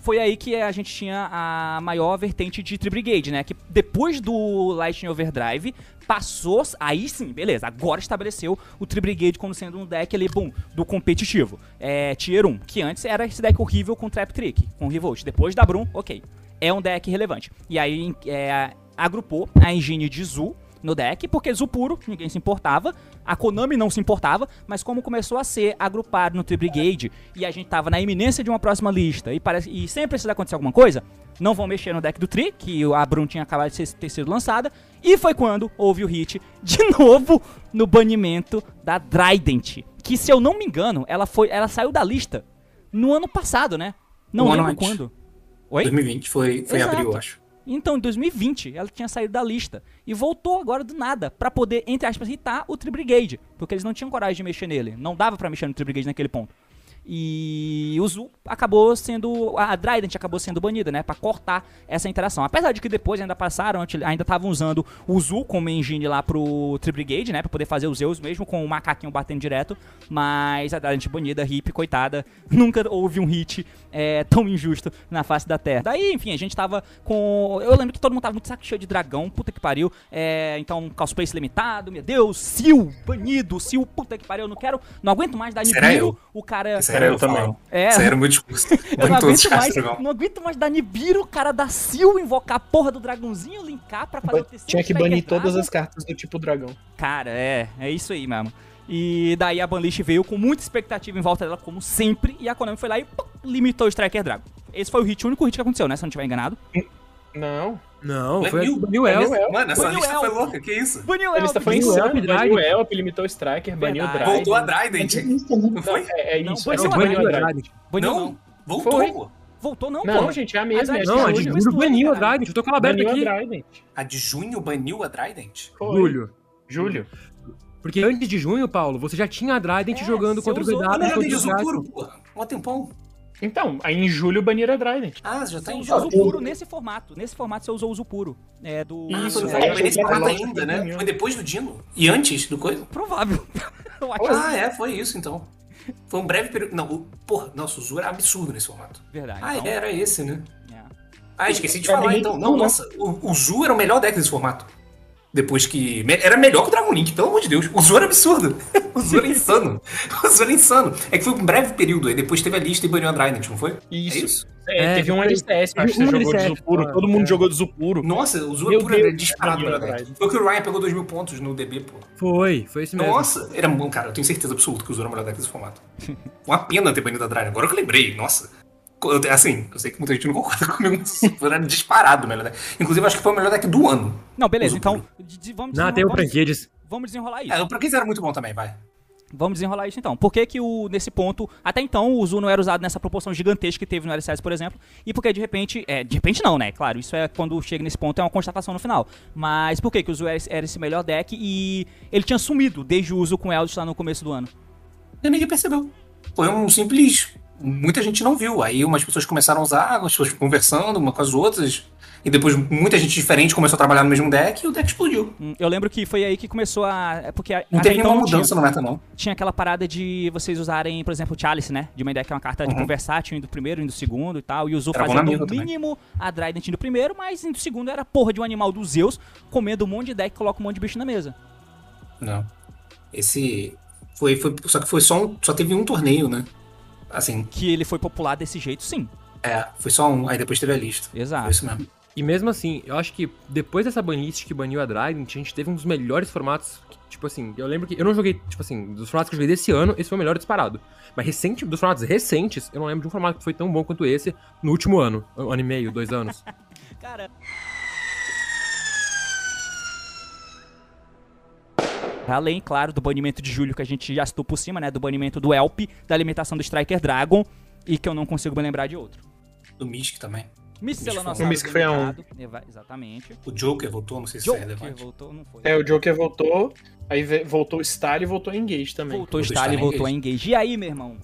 Foi aí que a gente tinha a maior vertente de Tribrigade, né? Que depois do Lightning Overdrive, passou. Aí sim, beleza. Agora estabeleceu o Tribrigade como sendo um deck ali, boom, do competitivo. É, Tier 1, que antes era esse deck horrível com Trap Trick, com Revolt. Depois da Brum, ok. É um deck relevante. E aí é, agrupou a engine de Zu no deck, porque Zu puro, ninguém se importava, a Konami não se importava, mas como começou a ser agrupado no Tribrigade e a gente tava na iminência de uma próxima lista e, parece, e sempre precisa acontecer alguma coisa, não vão mexer no deck do Tri, que a Brum tinha acabado de ter sido lançada, e foi quando houve o hit de novo no banimento da Trident, que se eu não me engano, ela foi, ela saiu da lista no ano passado, né? Não Um lembro quando. Oi? 2020 foi, foi Exato. abril, acho. Então, em 2020, ela tinha saído da lista e voltou agora do nada pra poder, entre aspas, irritar o Tribrigade, porque eles não tinham coragem de mexer nele. Não dava pra mexer no Tribrigade naquele ponto. E o Zu acabou sendo. A Trident acabou sendo banida, né? Pra cortar essa interação. Apesar de que depois ainda passaram, ainda estavam usando o Zu como engine lá pro Tribrigade, né? Pra poder fazer os Zeus, mesmo com o macaquinho batendo direto. Mas a Trident banida, hip, coitada. Nunca houve um hit é, tão injusto na face da Terra. Daí, enfim, a gente tava com. Eu lembro que todo mundo tava muito saco cheio de dragão, puta que pariu. É, então, cosplace limitado, meu Deus, Sil, banido, Sil, puta que pariu, eu não quero, não aguento mais dar Nibiru. O cara. Isso Era eu eu também. É. Aí era o meu discurso. Eu não Bane todos os aguento, mais, não aguento mais dar Nibiru, cara da Sil, invocar a porra do dragãozinho, linkar pra fazer o terceiro Tinha que banir todas as cartas do tipo dragão. Cara, é, é isso aí mesmo. E daí a Banlist veio com muita expectativa em volta dela, como sempre, e a Konami foi lá e pum, limitou o Striker Dragon. Esse foi o hit, o único hit que aconteceu, né? Se eu não estiver enganado. Não. Não, foi Baniu, baniu El. baniu. Mano, essa Baniu lista foi louca, que isso? Baniu A lista foi baniu insana. Elp, Baniu Trident. Elp, limitou o Striker, baniu o Verdade. Drive. Voltou a Trident. Não Não, foi? é, é Não, isso. foi é, Não, baniu baniu a. Trident. Baniu Não, não. voltou, Foi. pô. Voltou não, Não, pô. gente, é a mesma. A é Não, Não, a de julho ano, baniu a. Trident. Eu tô com ela aberta Baniu aqui. a. A de junho baniu a? Foi. Julho. Julho. Porque antes de junho, Paulo, você já tinha a Trident É, jogando contra o usou- VW Ah, e mas eu contra joguei o de Gato. puro, porra. Um tempão. Então, aí em julho baniram a Trident. Ah, já tá em usou o jogo. uso puro nesse formato. Nesse formato você usou o uso puro. É do. Ah, Isso, foi, é, foi, foi nesse formato ainda, né? Foi depois do Dino. E antes do coisa. Provável. Ah, é, foi isso então. Foi um breve período. Não, o, porra, nossa, o Zu era absurdo nesse formato. Verdade. Ah, então, era esse, né? é. Ah, esqueci de falar então. Não, não, nossa, o, o Zu era o melhor deck desse formato. Depois que. Era melhor que o Dragon Link, pelo amor de Deus. O Zu era absurdo. O Zu era insano. O Zu era insano. É que foi um breve período, aí depois teve a lista e baniu a Trident, não foi? Isso. É isso? É, É, teve um LCS, acho que você jogou de Zupuro. Todo mundo é. jogou de Zupuro. Nossa, o Zu Meu puro era disparado baniu melhor a deck. Trident. Foi o que o Ryan pegou 2 mil pontos no DB, pô. Foi, foi esse mesmo. Nossa, era bom, cara. Eu tenho certeza absoluta que o Zu era o melhor deck desse formato. Uma pena ter banido a Trident. Agora que eu lembrei, nossa. Assim, eu sei que muita gente não concorda comigo, mas o era disparado o melhor deck. Inclusive, eu acho que foi o melhor deck do ano. Não, beleza, então. de- de- vamos, Não, tem o Franquides. vamos desenrolar isso. É, o Praquis era muito bom também, vai. Vamos desenrolar isso então. Por que, que o, nesse ponto, até então, o Zu não era usado nessa proporção gigantesca que teve no LCS, por exemplo, e porque de repente, é, de repente não, né? Claro, isso é quando chega nesse ponto, é uma constatação no final. Mas por que, que o Zu era, esse- era esse melhor deck e ele tinha sumido desde o uso com Eldritch lá no começo do ano? E ninguém percebeu. Foi um simples. Muita gente não viu. Aí umas pessoas começaram a usar, as pessoas conversando uma com as outras. E depois muita gente diferente começou a trabalhar no mesmo deck e o deck explodiu. Hum, Eu lembro que foi aí que começou a. É porque a- Não teve então nenhuma tinha- mudança no meta, não. tinha aquela parada de vocês usarem, por exemplo, o Chalice, né? De uma ideia que é uma carta tipo Uhum. versátil, indo do primeiro, indo do segundo e tal. E usou Era fazendo no mesa também. mínimo a indo do primeiro, mas indo do segundo era porra de um animal dos Zeus, comendo um monte de deck e coloca um monte de bicho na mesa. Não. Esse. Foi, foi, só que foi só um. Só teve um torneio, né? Assim, Que ele foi popular desse jeito, sim. é, foi só um. Aí depois teve a lista. Exato. Foi isso mesmo. E mesmo assim, eu acho que depois dessa banlist que baniu a Trident, a gente teve um dos melhores formatos. que, Tipo assim, eu lembro que. Eu não joguei, tipo assim, dos formatos que eu joguei desse ano, esse foi o melhor disparado. Mas recente, dos formatos recentes, eu não lembro de um formato que foi tão bom quanto esse no último ano. Um ano e meio, dois anos. Cara. Além, claro, do banimento de julho que a gente já citou por cima, né? Do banimento do Elp, da alimentação do Striker Dragon, e que eu não consigo me lembrar de outro. Do Mystic também. Mystic Mystic ela foi- não O Mystic foi a um. Exatamente. O Joker voltou, não sei se é Joker relevante. voltou, não foi. É, o Joker voltou, aí voltou Star e voltou Engage também. Voltou Voltou Stalin, Stalin voltou a. Engage. E aí, meu irmão?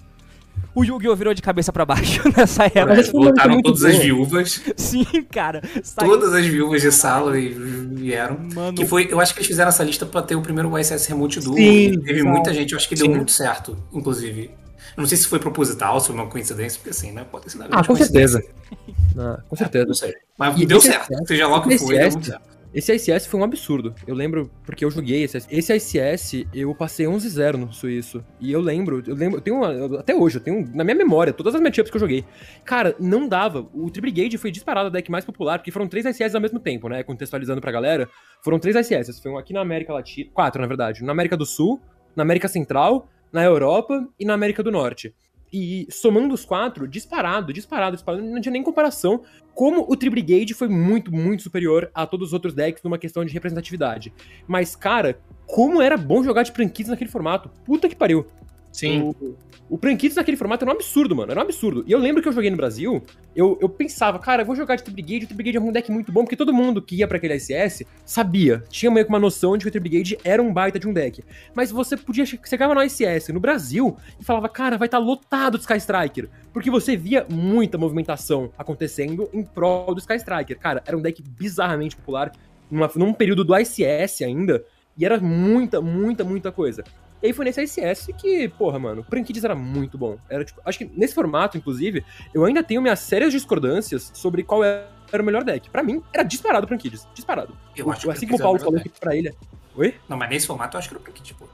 O Yu-Gi-Oh! virou de cabeça pra baixo nessa época. Foi um momento Voltaram todas bom. as viúvas. Sim, cara. Saiu- Todas as viúvas de sala e vieram. Mano, Que foi, eu acho que eles fizeram essa lista pra ter o primeiro YSS Remote Duo. Sim, teve exato. muita gente, eu acho que deu Sim. muito certo, inclusive. Eu não sei se foi proposital, se foi uma coincidência, porque assim, né? Pode ter sido Ah, com certeza. Ah, com certeza. Não sei. Mas E deu certo. Seja lá o que foi, deu muito certo. Esse ICS foi um absurdo. Eu lembro, porque eu joguei esse, esse ICS, eu passei 11-0 no suíço. E eu lembro, eu lembro, eu tenho uma, eu- até hoje, eu tenho na minha memória todas as matchups que eu joguei. Cara, não dava. O Tribrigade foi disparado a deck mais popular, porque foram três ICS ao mesmo tempo, né? Contextualizando pra galera. Foram três ICS. Foi um aqui na América Latina. Quatro, na verdade. Na América do Sul, na América Central, na Europa e na América do Norte. E somando os quatro, disparado, disparado, disparado, não tinha nem comparação como o Tribrigade foi muito, muito superior a todos os outros decks numa questão de representatividade. Mas, cara, como era bom jogar de Prankids naquele formato. Puta que pariu. Sim. O, o Prankids naquele formato era um absurdo, mano. Era um absurdo. E eu lembro que eu joguei no Brasil, eu, eu pensava, cara, eu vou jogar de Tribrigade, o Tribrigade é um deck muito bom, porque todo mundo que ia pra aquele SS sabia, tinha meio que uma noção de que o Tribrigade era um baita de um deck. Mas você podia, chegava no SS no Brasil e falava, cara, vai estar lotado de Sky Striker. Porque você via muita movimentação acontecendo em prol do Sky Striker. Cara, era um deck bizarramente popular, numa- num período do ICS ainda, e era muita, muita, muita coisa. E aí foi nesse ICS que, porra, mano, o Prankids era muito bom. Era, tipo, acho que nesse formato, inclusive, eu ainda tenho minhas sérias discordâncias sobre qual era o melhor deck. Pra mim, era disparado o Prankids. Disparado. Eu acho que assim o como o Paulo é falou que pra ele. Oi? Não, mas nesse formato eu acho que era o Prankids, pô.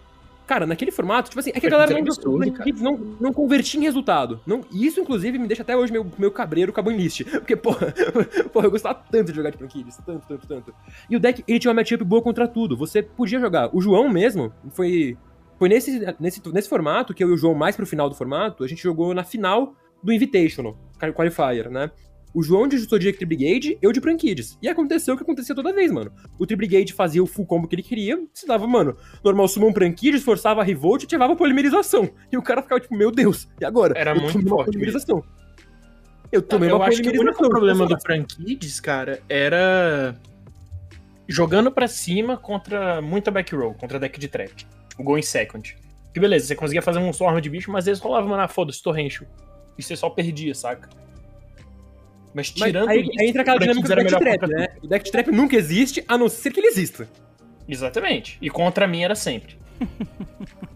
Cara, naquele formato, tipo assim, é que a galera é não, não, não convertia em resultado. Não, e isso, inclusive, me deixa até hoje meio, meio cabreiro com a banlist. Porque, porra, porra, eu gostava tanto de jogar de Prankids. Tanto, tanto, tanto. E o deck, ele tinha uma matchup boa contra tudo. Você podia jogar. O João mesmo foi. Foi nesse, nesse, nesse formato que eu e o João, mais pro final do formato, a gente jogou na final do Invitational, Qualifier, né? O João de Zodiac Brigade, eu de Prankids. E aconteceu o que acontecia toda vez, mano. O Tribrigade fazia o full combo que ele queria, se dava, mano, normal summon Prankids, forçava a revolt e ativava a polimerização. E o cara ficava tipo, meu Deus, e agora? Era eu muito forte polimerização. Eu tomei eu uma acho que o único polimerização. problema do Frankids, cara, era jogando pra cima contra muita back row, contra deck de trap. O Go in Second. Que beleza, você conseguia fazer um swarm de bicho, mas às vezes rolava uma na foda-se, torrential. E você só perdia, saca? Mas Mas tirando aí, isso, aí entra aquela dinâmica do deck trap, né? O deck trap nunca existe, a não ser que ele exista. tudo. Exatamente. E contra mim era sempre.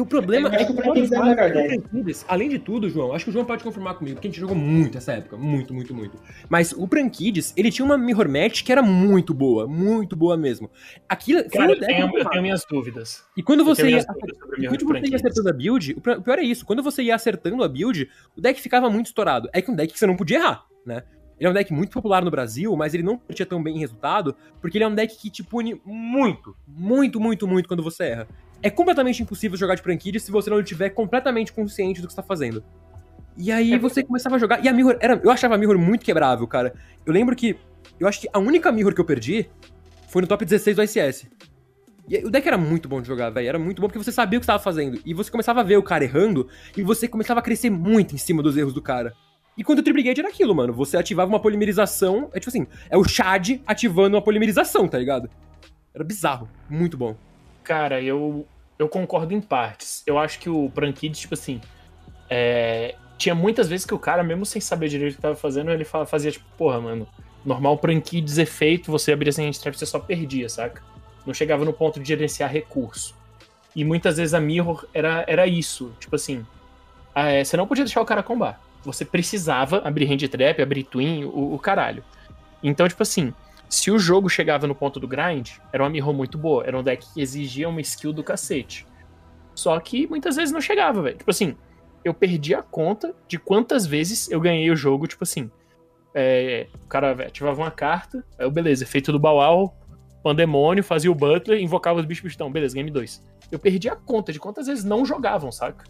E o problema acho é que que o Prankids é além de tudo, João, acho que o João pode confirmar comigo, porque a gente jogou muito essa época, muito, muito, muito. Mas o Prankids, ele tinha uma mirror match que era muito boa, muito boa mesmo. Aquilo Cara, eu tenho, eu tenho minhas dúvidas. E quando você ia o Quando você ia acertando a build, o pior é isso, quando você ia acertando a build, o deck ficava muito estourado. É que um deck que você não podia errar, né? Ele é um deck muito popular no Brasil, mas ele não tinha tão bem resultado, porque ele é um deck que te pune muito, muito, muito, muito quando você erra. É completamente impossível jogar de Prankid se você não estiver completamente consciente do que você tá fazendo. E aí você começava a jogar, e a Mirror, era, eu achava a Mirror muito quebrável, cara. Eu lembro que, eu acho que a única Mirror que eu perdi foi no top 16 do ICS. E o deck era muito bom de jogar, velho. Era muito bom porque você sabia o que você tava fazendo. E você começava a ver o cara errando e você começava a crescer muito em cima dos erros do cara. E quando o Tribrigade era aquilo, mano. Você ativava uma polimerização. É tipo assim, é o Chad ativando uma polimerização, tá ligado? Era bizarro. Muito bom. Cara, eu, eu concordo em partes. Eu acho que o Prankids, tipo assim. é, tinha muitas vezes que o cara, mesmo sem saber direito o que tava fazendo, ele fa- fazia tipo, porra, mano, normal Prankids efeito, você abria sem trap, você só perdia, saca? Não chegava no ponto de gerenciar recurso. E muitas vezes a Mirror era, era isso. Tipo assim, ah, é, você não podia deixar o cara combar. Você precisava abrir hand trap, abrir twin, o, o caralho. Então, tipo assim, se o jogo chegava no ponto do grind, era uma mirror muito boa. Era um deck que exigia uma skill do cacete. Só que muitas vezes não chegava, velho. Tipo assim, eu perdi a conta de quantas vezes eu ganhei o jogo, tipo assim. é, o cara véio, ativava uma carta, aí eu, beleza, efeito do Baual, Pandemônio, fazia o Butler, invocava os bichos pistão, beleza, game 2. Eu perdi a conta de quantas vezes não jogavam, saca?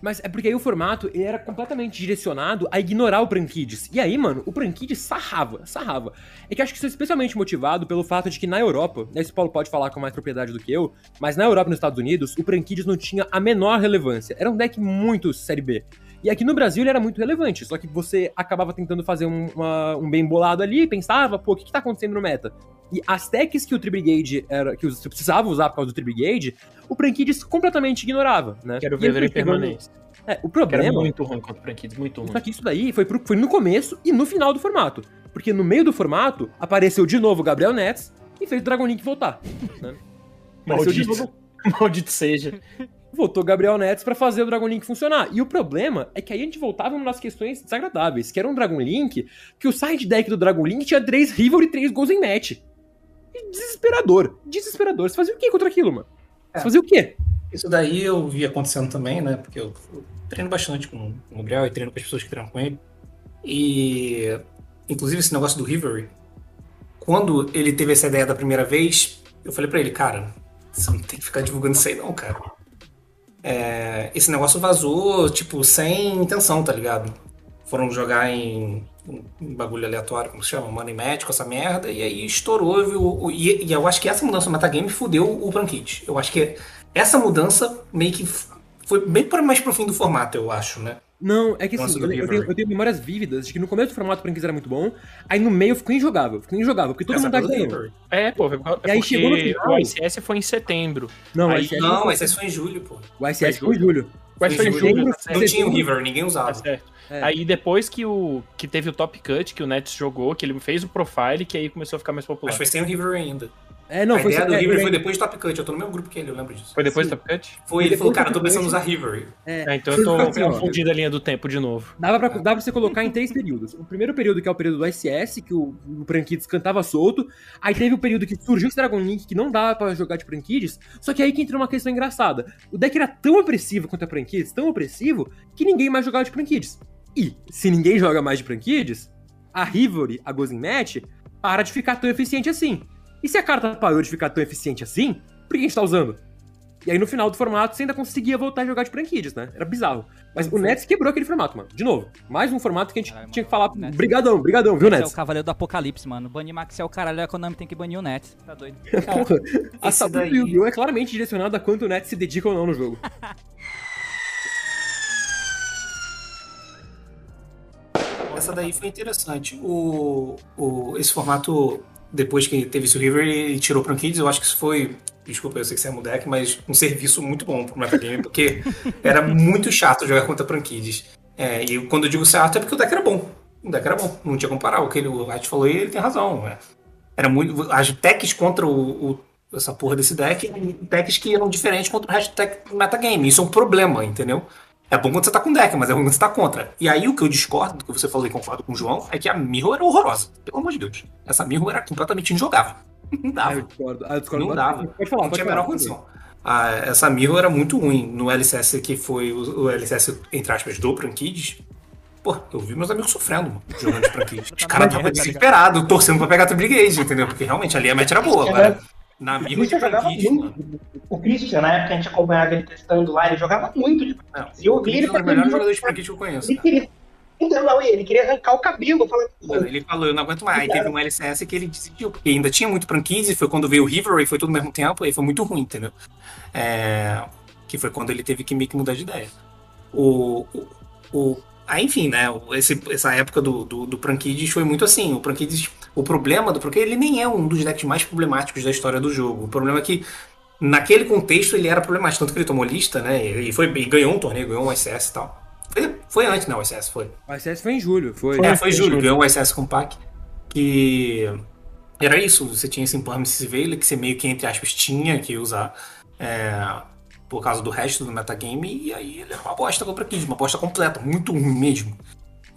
Mas é porque aí o formato ele era completamente direcionado a ignorar o Prankids. E aí, mano, o Prankids sarrava, sarrava. É que acho que isso é especialmente motivado pelo fato de que na Europa, né, esse Paulo pode falar com mais propriedade do que eu, mas na Europa e nos Estados Unidos, o Prankids não tinha a menor relevância. Era um deck muito série B. E aqui no Brasil ele era muito relevante, só que você acabava tentando fazer um, uma- um bem bolado ali e pensava, pô, o que, que tá acontecendo no meta? E as techs que o Tribrigade era, que você precisava usar por causa do Tribrigade, o Prankids completamente ignorava, né? Quero ver chegando- permanência. É, o Que era problema muito ruim contra o Prankids, muito ruim. só que isso daí foi, pro- foi no começo e no final do formato. Porque no meio do formato apareceu de novo o Gabriel Nets e fez o Dragon Link voltar. Né? Maldito. novo. Maldito seja. Voltou Gabriel Neto pra fazer o Dragon Link funcionar. E o problema é que aí a gente voltava nas questões desagradáveis, que era um Dragon Link, que o side deck do Dragon Link tinha três Rival e três Goals em match. Desesperador. Desesperador. Você fazia o que contra aquilo, mano? Você É. fazia o quê? Isso daí eu vi acontecendo também, né? Porque eu, eu treino bastante com, com o Gabriel e treino com as pessoas que treinam com ele. E, inclusive, esse negócio do Rivery, quando ele teve essa ideia da primeira vez, eu falei pra ele, cara, você não tem que ficar divulgando isso aí não, cara. É, esse negócio vazou, tipo, sem intenção, tá ligado? Foram jogar em um bagulho aleatório, como se chama, Money Match com essa merda, e aí estourou. viu? E, e eu acho que essa mudança no metagame fudeu o Prankit. Eu acho que essa mudança meio que foi bem mais pro fim do formato, eu acho, né? Não, é que Nossa, assim, eu, eu River. tenho, eu tenho memórias vívidas de que no começo do formato o Franquise era muito bom, aí no meio ficou injogável, ficou injogável, porque todo Essa mundo tá ganhando. É, pô, é E aí chegou no final- o ICS foi em setembro. Não, Aí- o ICS, Não, mas esse foi em julho, pô. o ICS foi foi em julho. Foi em Foi em julho, tá Não tinha o River, ninguém Tá usava. certo. É. Aí depois que o que teve o Top Cut, que o Nets jogou, que ele fez o profile, que aí começou a ficar mais popular. Mas foi sem o River ainda. É, não, a foi ideia do é, River é, foi depois do Top Cut. Eu tô no mesmo grupo que ele, eu lembro disso. Foi depois Sim. do Top Cut? Foi, ele falou, cara, eu tô pensando em usar River. é. É, então eu tô confundindo a linha do tempo de novo. Dava pra, dava pra você colocar em três períodos. O primeiro período, que é o período do ICS, que o, o Prankids cantava solto. Aí teve o período que surgiu esse Dragon Link, que não dava pra jogar de Prankids. Só que aí que entrou uma questão engraçada. O deck era tão opressivo contra Prankids, tão opressivo, que ninguém mais jogava de Prankids. E, se ninguém joga mais de Prankids, a Rivalry, a Gozen Match, para de ficar tão eficiente assim. E se a carta parou de ficar tão eficiente assim, por que a gente tá usando? E aí no final do formato você ainda conseguia voltar a jogar de Prankids, né? Era bizarro. Mas o Nets quebrou aquele formato, mano. De novo. Mais um formato que a gente Caralho, tinha que falar. Nets- Brigadão, brigadão, viu, Esse é Nets? o Cavaleiro do Apocalipse, mano. Banir Max é o caralho, a Konami tem que banir o Nets. Tá doido. Porra, a saúde do Yu-Gi-Oh! é claramente direcionada a quanto o Nets se dedica ou não no jogo. Essa daí foi interessante. O, o, esse formato, depois que teve esse River, ele tirou o Kids, eu acho que isso foi. Desculpa, eu sei que você é um deck, mas um serviço muito bom pro metagame, porque era muito chato jogar contra Prankids. É, e quando eu digo chato é porque o deck era bom. O deck era bom, não tinha como comparar. O que ele, o Light falou e ele tem razão. né? Era muito. As decks contra o, o- essa porra desse deck decks que eram diferentes contra o resto do deck metagame. Isso é um problema, entendeu? É bom quando você tá com deck, mas é ruim quando você tá contra. E aí o que eu discordo do que você falou e concordo com o João é que a Mirror era horrorosa. Pelo amor de Deus. Essa Mirror era completamente injogável. Não Ah, eu dava. discordo. Ah, eu discordo Não dava. Pode falar, não pode tinha a falar. menor condição. Ah, essa Mirror era muito ruim no LCS que foi o, o LCS, entre aspas, do Prankids. Pô, eu vi meus amigos sofrendo, mano, jogando de Prankids. Os caras estavam desesperados, torcendo pra pegar a Brigade, entendeu? Porque realmente ali a match era boa. Agora, na O Christian jogava muito. O Christian, na época a gente acompanhava ele testando lá, ele jogava muito de E eu o vi Christian ele é melhores fazendo jogadores de. Prankids que eu conheço. Ele queria. Então, não, ele queria arrancar o cabelo. Falando, Ele falou, eu não aguento mais. Aí teve um LCS que ele decidiu, porque ainda tinha muito franquise, foi quando veio o River e foi tudo ao mesmo tempo, aí foi muito ruim, entendeu? É, que foi quando ele teve que meio que mudar de ideia. O. o, o- ah, enfim, né? Esse, essa época do, do, do Prankids foi muito assim. O Prankids, o problema do porque ele nem é um dos decks mais problemáticos da história do jogo. O problema é que naquele contexto ele era problemático, tanto que ele tomou lista, né? E, foi, e ganhou um torneio, ganhou um ICS e tal. Foi, foi antes, né? O ICS foi. O ICS foi em julho. Foi. É, foi julho, ganhou o SS Compact. Que era isso, você tinha esse Impermanence Veil que você meio que, entre aspas, tinha que usar é, por causa do resto do metagame, e aí ele era uma bosta contra Kids, uma bosta completa, muito ruim mesmo.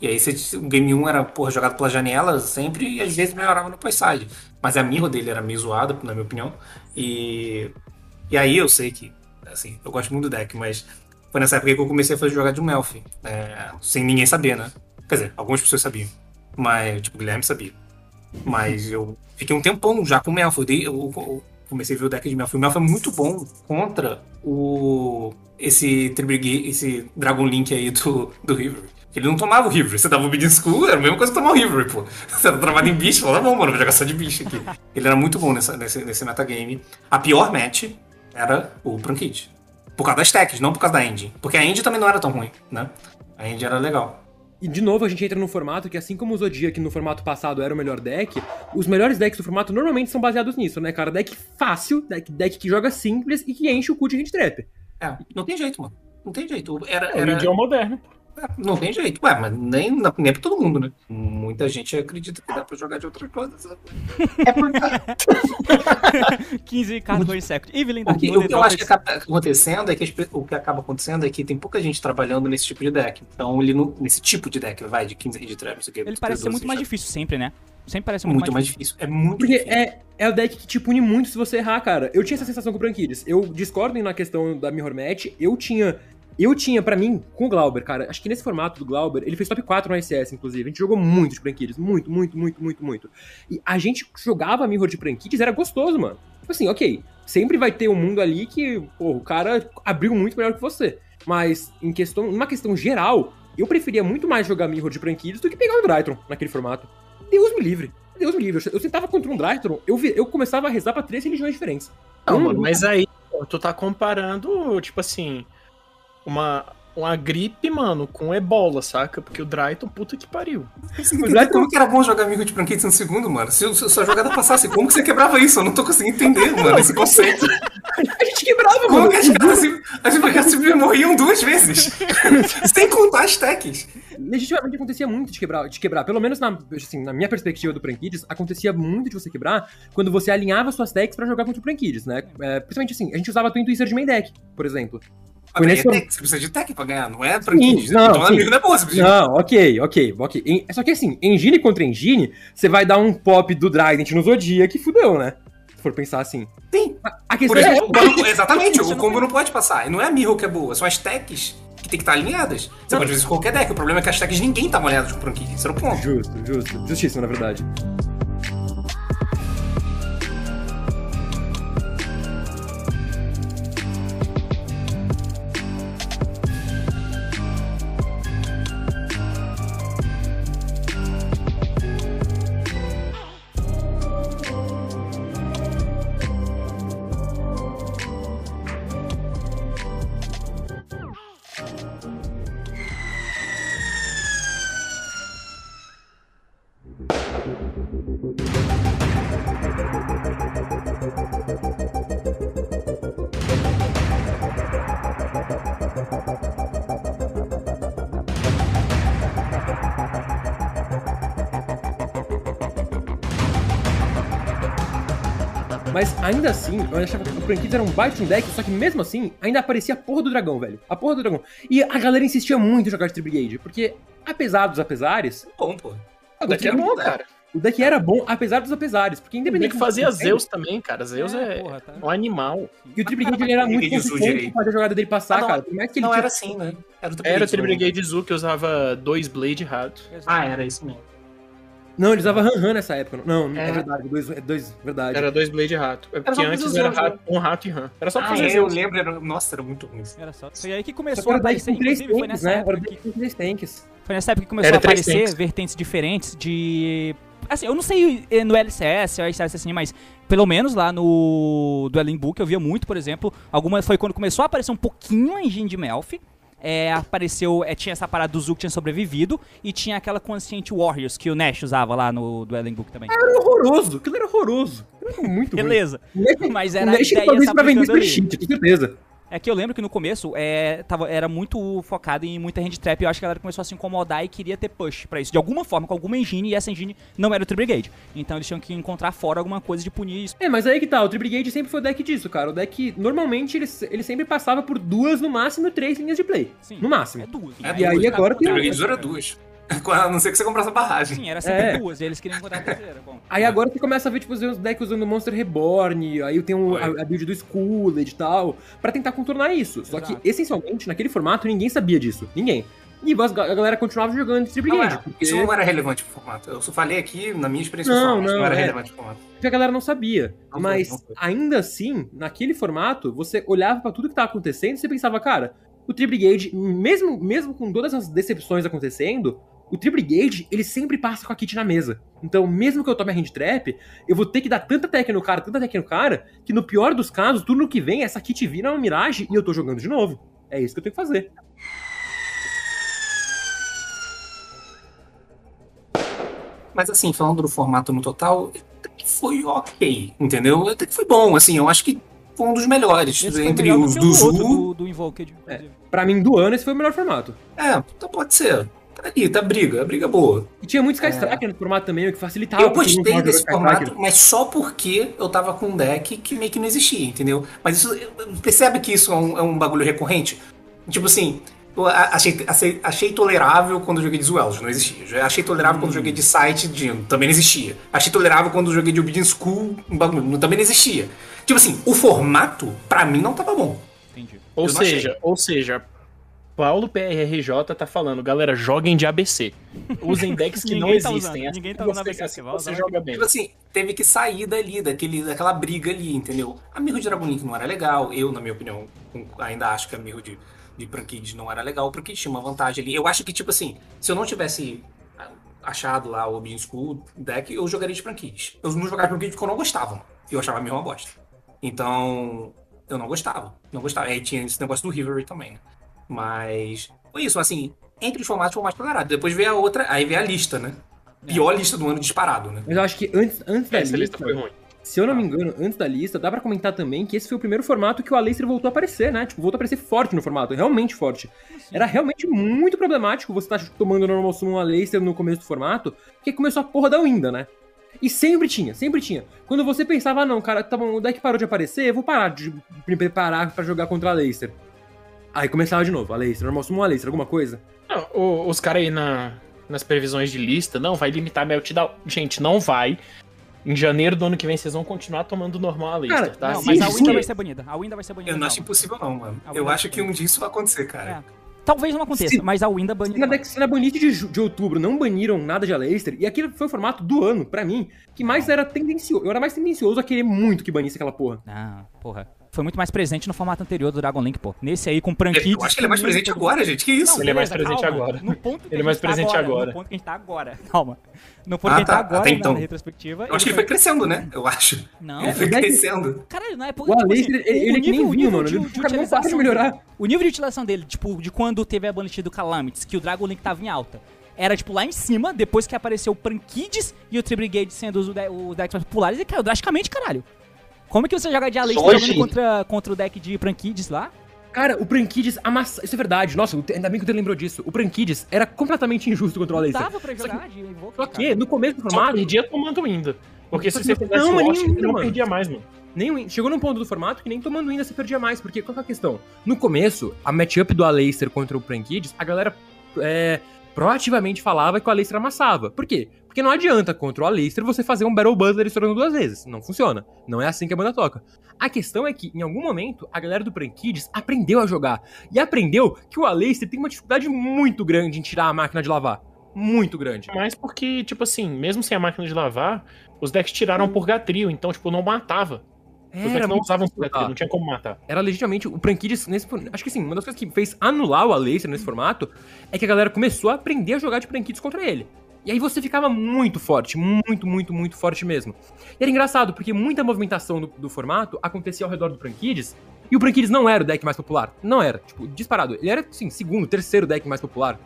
E aí você, o Game 1 era porra, jogado pela janela sempre e às vezes melhorava no side. Mas a mirror dele era meio zoada, na minha opinião. E, e aí eu sei que, assim, eu gosto muito do deck, mas foi nessa época que eu comecei a fazer jogar de Elf, é, sem ninguém saber, né? Quer dizer, algumas pessoas sabiam, mas, tipo, o Guilherme sabia. Mas eu fiquei um tempão já com o Melf. Eu, eu- eu comecei a ver o deck de Melf. O Melf é muito bom contra o esse esse Dragon Link aí do, do River. Ele não tomava o River. Você dava o Big School, era a mesma coisa que tomar o River, pô. Você tá travado em bicho, fala, bom, mano, vou jogar só de bicho aqui. Ele era muito bom nessa, nesse, nesse metagame. A pior match era o Prankit. Por causa das techs, não por causa da engine. Porque a engine também não era tão ruim, né? A engine era legal. E de novo a gente entra no formato que, assim como o Zodiac no formato passado era o melhor deck, os melhores decks do formato normalmente são baseados nisso, né, cara? Deck fácil, deck, deck que joga simples e que enche o cu de hand trap. É, não tem jeito, mano. Não tem jeito. Era, É, o era... Yu-Gi-Oh! moderno. É, Não tem jeito. Ué, mas nem, nem pra todo mundo, né? Muita gente acredita que dá pra jogar de outra coisa. sabe? É porque 15 cards for second. Evelyn O que, o que eu acho que acaba acontecendo é que as o que acaba acontecendo é que tem pouca gente trabalhando nesse tipo de deck. Então, ele não, nesse tipo de deck, vai, de 15 de trap, não sei o que. Ele parece ser muito mais difícil sempre, né? Sempre parece Muito, muito, mais difícil. É muito Porque difícil. é, é o deck que te pune muito se você errar, cara. Eu tinha essa sensação com o Branquides. Eu discordo na questão da Mirror Match. Eu tinha. Eu tinha, pra mim, com o Glauber, cara, acho que nesse formato do Glauber, ele fez top 4 no ICS, inclusive. A gente jogou muito de Branquides. Muito, muito, muito, muito, muito. E a gente jogava Mirror de Branquides, era gostoso, mano. Tipo assim, ok. Sempre vai ter um mundo ali que, pô, o cara abriu muito melhor que você. Mas, em questão, numa questão geral, eu preferia muito mais jogar Mirror de Branquides do que pegar um Drytron naquele formato. Deus me livre. Deus me livre. Eu sentava contra um Drytron, eu, vi- eu começava a rezar pra três religiões diferentes. Não, Hum, mano, mas aí tu tá comparando, tipo assim, uma, uma gripe, mano, com ebola, saca? Porque o Drayton, puta que pariu. Você entendeu como que era bom jogar amigo de Branquites no segundo, mano? Se, se a sua jogada passasse, como que você quebrava isso? Eu não tô conseguindo entender, mano, esse conceito. A gente quebrava, Como mano. que as caras se- as Branquites simplesmente morriam duas vezes? Sem contar as techs. Legitimamente acontecia muito de quebrar, de quebrar. Pelo menos na, assim, na minha perspectiva do Prankids, acontecia muito de você quebrar quando você alinhava suas decks pra jogar contra o Prankids, né? É, principalmente assim, a gente usava Twin Twister de main deck, por exemplo. Foi nesse é tech, você precisa de tech pra ganhar, não é Branquites. não, então sim. amigo não é bom, você precisa de Não, ok, ok, ok. Em- Só que assim, engine contra engine, você vai dar um pop do Trident no Zodiac que fudeu, né? Se for pensar assim. Sim. A- questão Por é, exemplo, o combo- exatamente, o não combo não pode passar. E não é a mirror que é boa, são as techs que tem que estar alinhadas. Você pode fazer isso qualquer deck, o problema é que as techs ninguém tá molhado com o Branquites, esse era o ponto. Justo, justo. Justíssimo, na verdade. Ainda assim, eu achava que o Prankids era um um deck, só que mesmo assim, ainda aparecia a porra do dragão, velho. A porra do dragão. E a galera insistia muito em jogar de Tribrigade, porque, apesar dos apesares, Bom, pô. O deck é bom, cara. o deck era bom, apesar dos apesares. Porque independente fazia do que Zeus também, cara. Zeus é, porra, tá. um animal. E o Tribrigade ele era muito Tribrigade consistente fazer a jogada dele passar, Ah, não. cara. Por mais que ele Não tinha- era assim, né? Era o Era Tribrigade Zu que usava dois Blade rato. Ah, era isso mesmo. Não, ele usava Han Han nessa época. Não, não é, É. verdade. Dois, é dois, verdade. Era dois Blade rato. É Era porque pra antes era rato, um rato e ram. Era só pra Ah, fazer é, eu lembro, era... nossa, era muito ruim. Era só. Foi aí que começou a aparecer, com três inclusive foi tanks, nessa né? Época que com três tanks. Foi nessa época que começou Era a aparecer tanks. vertentes diferentes de. Assim, eu não sei eh, no LCS ou LCS assim, mas pelo menos lá no Dueling Book eu via muito, por exemplo. Alguma foi quando começou a aparecer um pouquinho a engine de Melf. É, apareceu, é, tinha essa parada do Zu que tinha sobrevivido e tinha aquela Conscient Warriors que o Nash usava lá no Dueling Book também. Era horroroso. Aquilo era horroroso. Aquilo era muito ruim. Beleza. O Nash- Mas o era a Nash ideia talvez se pra vender ali. spreadsheet, com certeza. É que eu lembro que no começo é, tava, era muito focado em muita hand trap e eu acho que a galera começou a se incomodar e queria ter push pra isso. De alguma forma, com alguma engine, e essa engine não era o Tribrigade. Então eles tinham que encontrar fora alguma coisa de punir isso. É, mas aí que tá, o Tribrigade sempre foi o deck disso, cara. O deck, normalmente, ele, ele sempre passava por duas, no máximo, três linhas de play. Sim. No máximo. É duas. É E aí duas. agora O tem... Tribrigade era duas. A não ser que você comprasse a barragem. Sim, era sempre É. duas, e eles queriam encontrar a terceira. Bom, Aí agora você começa a ver, tipo, os decks usando Monster Reborn, aí tem um, a, a build do Skulled e tal, pra tentar contornar isso. Só Exato. que, essencialmente, naquele formato, ninguém sabia disso. Ninguém. E a galera continuava jogando de Não Tribrigade, era. porque, Isso não era relevante pro formato. Eu só falei aqui, na minha experiência Não, pessoal, mas não, não era é. relevante pro formato. porque a galera não sabia. Não foi, Mas, não foi. ainda assim, naquele formato, você olhava pra tudo que tava acontecendo e você pensava, cara, o Tribrigade, mesmo, mesmo com todas as decepções acontecendo, o Tribrigade, ele sempre passa com a kit na mesa. Então, mesmo que eu tome a hand trap, eu vou ter que dar tanta tech no cara, tanta tech no cara, que no pior dos casos, turno que vem, essa kit vira uma miragem e eu tô jogando de novo. É isso que eu tenho que fazer. Mas assim, falando do formato no total, até que foi ok, entendeu? Até que foi bom, assim, eu acho que foi um dos melhores. Esse entre melhor os do o Zu. outro, do, do Invoked. inclusive. Pra mim, do ano, esse foi o melhor formato. É, então pode ser. Ali, tá briga, a briga boa. E tinha muito Sky É. Striker no formato também, o que facilitava. Eu gostei não desse formato, mas só porque eu tava com um deck que meio que não existia, entendeu? Mas isso, percebe que isso é um, é um bagulho recorrente? Tipo assim, eu achei, achei, achei tolerável quando eu joguei de Zwells, não existia. Achei tolerável quando eu joguei de Site, Dino, também não existia. Achei tolerável quando eu joguei de Obedience School, um bagulho, também não existia. Tipo assim, o formato, pra mim, não tava bom. Entendi. Ou Eu seja, ou seja, Paulo PRRJ tá falando, galera, joguem de ABC. Usem decks que não Ninguém tá existem. usando, assim ninguém tá usando você, ABC, assim você usar joga bem. Tipo assim, teve que sair dali, daquele, daquela briga ali, entendeu? Amigo de Dragon Link não era legal. Eu, na minha opinião, ainda acho que amigo de, de Prankid não era legal. Prankid tinha uma vantagem ali. Eu acho que, tipo assim, se eu não tivesse ah, achado lá o Obin School deck, eu jogaria de Prankid. Eu não jogava de Prankid porque eu não gostava. Eu achava mesmo uma bosta. Então, eu não gostava. Não gostava. Aí tinha esse negócio do Rivalry também, né? Mas foi isso, assim, entre os formatos foi o mais tolerado. Depois veio a outra, aí veio a lista, né? Pior lista do ano disparado, né? Mas eu acho que antes, antes da Essa lista lista, foi ruim. se eu não me engano, antes da lista, dá pra comentar também que esse foi o primeiro formato que o Aleister voltou a aparecer, né? Tipo, voltou a aparecer forte no formato, realmente forte. Era realmente muito problemático você estar tomando normal summon Aleister no começo do formato, porque começou a porra da Winda, né? E sempre tinha, sempre tinha. Quando você pensava, ah não, cara, tá bom, o deck parou de aparecer, eu vou parar de me preparar pra jogar contra a Aleister. Aí começava de novo, Aleister, normal summon Aleister, alguma coisa? Não, o- os caras aí na, nas previsões de lista, não, vai limitar meltdown. Gente, não vai. Em janeiro do ano que vem vocês vão continuar tomando normal a lista, Cara, tá? Não, mas a Winda vai ser banida. A Winda vai ser banida. Eu não acho impossível, não, mano. A Eu acho que um dia isso vai acontecer, cara. É. Talvez não aconteça, Se- mas a Winda banida. Se na, na banlist de, de outubro não baniram nada de Aleister, e aquele foi o formato do ano, pra mim, que mais era tendencioso. Eu era mais tendencioso a querer muito que banisse aquela porra. Ah, porra. Foi muito mais presente no formato anterior do Dragon Link, pô. Nesse aí com Prankid. Eu acho que ele é mais presente agora, gente. Que isso? Ele é mais presente agora. No ponto que Ele é mais tá presente agora. No ponto que a gente tá agora. Calma. No ponto Ah, que a gente tá tá. agora, Até na então. retrospectiva. Eu acho que ele foi crescendo, né? Eu acho. Não, Ele foi deck- crescendo. Caralho, não é O Aleister, ele, ele é que nem vinho, mano. Ele não para de melhorar. o nível de utilização dele, tipo, de quando teve a banlist do Calamities, que o Dragon Link tava em alta, era, tipo, lá em cima, depois que apareceu o Prankids e o Tribrigade sendo os, de os decks mais populares, ele caiu drasticamente, caralho. Como que você joga de Aleister Hoje- jogando contra, contra o deck de Prankids lá? Cara, o Prankids amassa... Isso é verdade. Nossa, ainda bem que você lembrou disso. O Prankids era completamente injusto contra o Não Aleister. dava pra jogar de Invoker, Só cara. que, no começo do Só formato, perdia tomando ainda. Porque se Só você que- fizesse não, nem você não perdia mais, mano. nem, o- chegou num ponto do formato que nem tomando ainda você perdia mais. Porque qual que é a questão? No começo, a matchup do Aleister contra o Prankids, a galera é, proativamente falava que o Aleister amassava. Por quê? Porque não adianta contra o Aleister você fazer um Battle Buzzer estourando duas vezes. Não funciona. Não é assim que a banda toca. A questão é que, em algum momento, a galera do Prankids aprendeu a jogar. E aprendeu que o Aleister tem uma dificuldade muito grande em tirar a máquina de lavar. Muito grande. Mas porque, tipo assim, mesmo sem a máquina de lavar, os decks tiraram Purgatrio, então, tipo, não matava. Os decks não usavam Purgatrio, não tinha como matar. era legitimamente o Prankids nesse acho que sim, uma das coisas que fez anular o Aleister nesse formato é que a galera começou a aprender a jogar de Prankids contra ele. E aí você ficava muito forte, muito, muito, muito forte mesmo. E era engraçado, porque muita movimentação do, do formato acontecia ao redor do Prankids, e o Prankids não era o deck mais popular. Não era, tipo, disparado. Ele era, assim, segundo, terceiro deck mais popular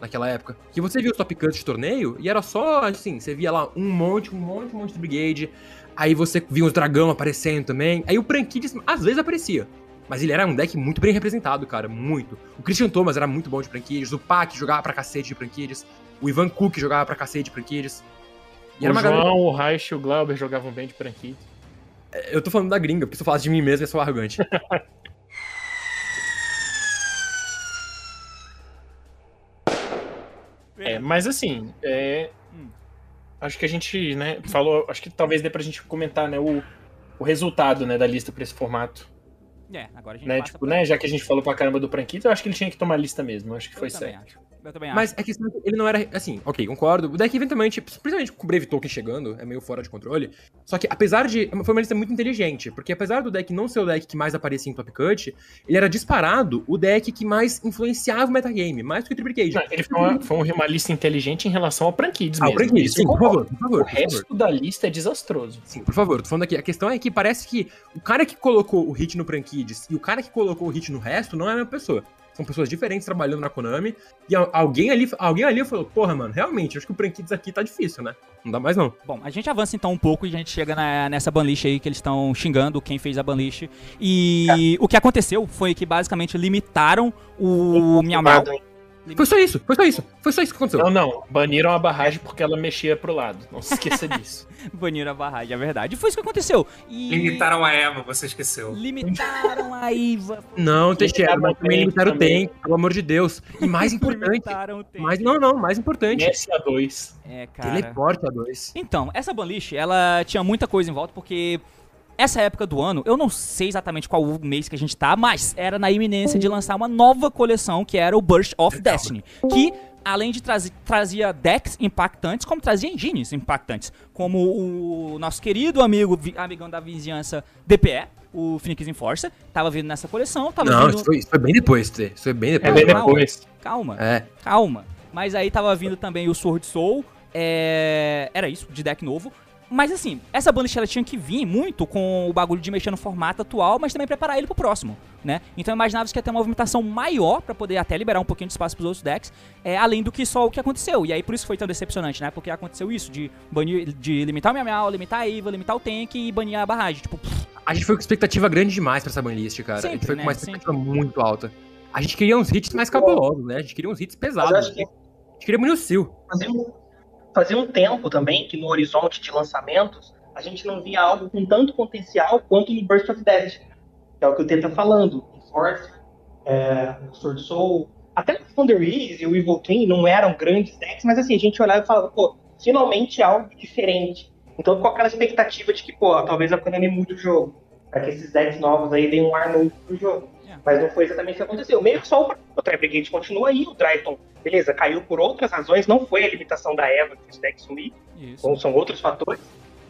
naquela época. Que você via os top cuts de torneio, e era só, assim, você via lá um monte, um monte, um monte de Brigade, Aí você via os dragão aparecendo também. Aí o Prankids às vezes aparecia. Mas ele era um deck muito bem representado, cara. Muito. O Christian Thomas era muito bom de Prankids. O Pac jogava pra cacete de Prankids. O Ivan Cook jogava pra cacete de Prankids. E era o uma João, galera... o Reich e o Glauber jogavam bem de Prankid. Eu tô falando da gringa, porque se eu falasse de mim mesmo, eu sou arrogante. É, mas assim, é, Hum. acho que a gente, né, falou, acho que talvez dê pra gente comentar, né, o, o resultado, né, da lista pra esse formato, É, agora a gente né, passa tipo, pra- né, já que a gente falou pra caramba do Prankito, eu acho que ele tinha que tomar a lista mesmo, acho que Eu foi certo. acho. Eu também Mas acho. é que ele não era. Assim, ok, concordo. O deck, eventualmente, principalmente com o Brave Token chegando, é meio fora de controle. Só que, apesar de. Foi uma lista muito inteligente. Porque, apesar do deck não ser o deck que mais aparecia em Top Cut, ele era disparado o deck que mais influenciava o metagame. Mais do que o Triple Cage. Não, ele foi uma, foi uma lista inteligente em relação ao Prankids Ah, o mesmo. Prankids, sim, por favor, por favor, O por favor. resto da lista é desastroso. Sim, por favor, tô falando aqui. A questão é que parece que o cara que colocou o hit no Prankids e o cara que colocou o hit no resto não é a mesma pessoa. São pessoas diferentes trabalhando na Konami, e al- alguém ali, alguém ali falou, porra, mano, realmente, acho que o Prankids aqui tá difícil, né? Não dá mais não. Bom, a gente avança então um pouco e a gente chega na- nessa banlist aí que eles estão xingando quem fez a banlist. E o que aconteceu foi que basicamente limitaram o Miau Miau. Foi só isso, foi só isso, foi só isso que aconteceu. Não, não. Baniram a barragem porque ela mexia pro lado. Não se esqueça disso. Baniram a barragem, é verdade. E foi isso que aconteceu. E Limitaram a Eva, você esqueceu. Limitaram a Iva. Não, Teixeira, mas também limitaram o também. tempo, pelo amor de Deus. E mais importante, Limitaram o tempo. mais, não, não, mais importante, SA2. É, cara. teleporte a dois. Então, essa banlist, ela tinha muita coisa em volta, porque essa época do ano, eu não sei exatamente qual o mês que a gente tá, mas era na iminência de lançar uma nova coleção, que era o Burst of Destiny, que além de trazer trazia decks impactantes, como trazia engines impactantes, como o nosso querido amigo, vi- amigão da vizinhança DPE, o Phoenix Enforcer, tava vindo nessa coleção, tava Não, vindo... isso foi, isso foi bem depois, Tê. Isso foi bem É depois. bem Calma. depois. Calma. É. Calma. Mas aí tava vindo também o Sword Soul. é, Era isso, de deck novo. Mas assim, essa banlist ela tinha que vir muito com o bagulho de mexer no formato atual, mas também preparar ele pro próximo, né? Então eu imaginava que ia ter uma movimentação maior pra poder até liberar um pouquinho de espaço pros outros decks, é, além do que só o que aconteceu. E aí por isso foi tão decepcionante, né? Porque aconteceu isso, de banir, de limitar o Miau Miau, limitar a Eva, limitar o Tank e banir a barragem. Tipo, pff, A gente foi com expectativa grande demais pra essa banlist, cara. a gente Sempre, foi com uma né? expectativa muito alta. A gente queria uns hits mais cabulosos, né? A gente queria uns hits Mas pesados. acho que A gente queria Munil Seal. fazia um, fazia um tempo também que no horizonte de lançamentos a gente não via algo com tanto potencial quanto no Burst of Destiny. Que é o que o T tá falando. O Force, é, o Sword Soul, até o Thunder e o Evil Twin não eram grandes decks, mas assim, a gente olhava e falava, pô, finalmente algo diferente. Então com aquela expectativa de que, pô, talvez a Konami mude o jogo. Pra que esses decks novos aí deem um ar novo pro jogo. Mas não foi exatamente o que aconteceu. Meio que só o, o Tri Brigade continua aí, o Dryton, beleza, caiu por outras razões, não foi a limitação da Eva que fez o deck sumir, isso. são, outros fatores,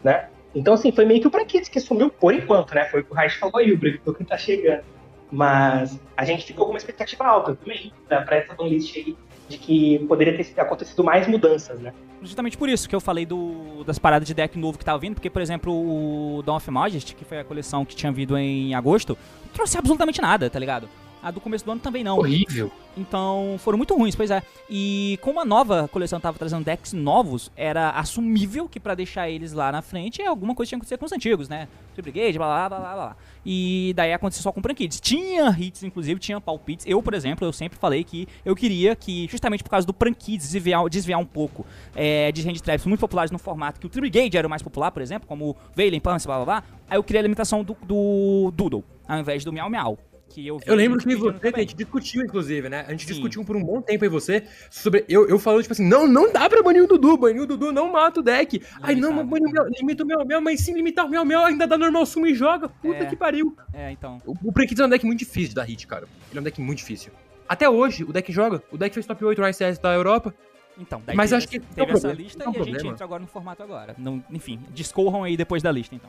né? Então, assim, foi meio que o Prankits que sumiu por enquanto, né? Foi o que o Raiz falou aí, o Brick que tá chegando. Mas a gente ficou com uma expectativa alta também, né, pra essa banlist aí, de que poderia ter acontecido mais mudanças, né? Justamente por isso que eu falei do, das paradas de deck novo que tava vindo, porque, por exemplo, o Dawn of Majesty, que foi a coleção que tinha vindo em agosto, não trouxe absolutamente nada, tá ligado? A do começo do ano também não. Horrível. Então, foram muito ruins, pois é. E como a nova coleção tava trazendo decks novos, era assumível que pra deixar eles lá na frente, alguma coisa tinha que acontecer com os antigos, né? Tree Brigade, blá blá blá blá. E daí aconteceu só com Prankids. Tinha hits, inclusive, tinha palpites. Eu, por exemplo, eu sempre falei que eu queria que, justamente por causa do Prankids, desviar, desviar um pouco é, de hand traps muito populares no formato que o Tree Brigade era o mais popular, por exemplo, como Veilen, Pance, blá blá blá. Aí eu queria a limitação do, do Doodle, ao invés do Miau Miau. Que eu, vi Eu lembro que você, a gente discutiu, inclusive, né? A gente Sim. discutiu por um bom tempo aí você sobre. Eu, eu falando, tipo assim, não, não dá pra banir o Dudu, banir o Dudu não mata o deck. Aí não, sabe. mas banir o meu, limita o meu, meu, mas sim limitar o meu, meu, ainda dá normal suma e joga. Puta É. que pariu. É, então. O, o Prankids é um deck muito difícil de dar hit, cara. Ele é um deck muito difícil. Até hoje, o deck joga. O deck fez top 8 no ICS da Europa. Então, daí Mas teve, acho que teve tem um essa problema, lista tem um e a gente problema. entra agora no formato agora. Não, enfim, discorram aí depois da lista, então.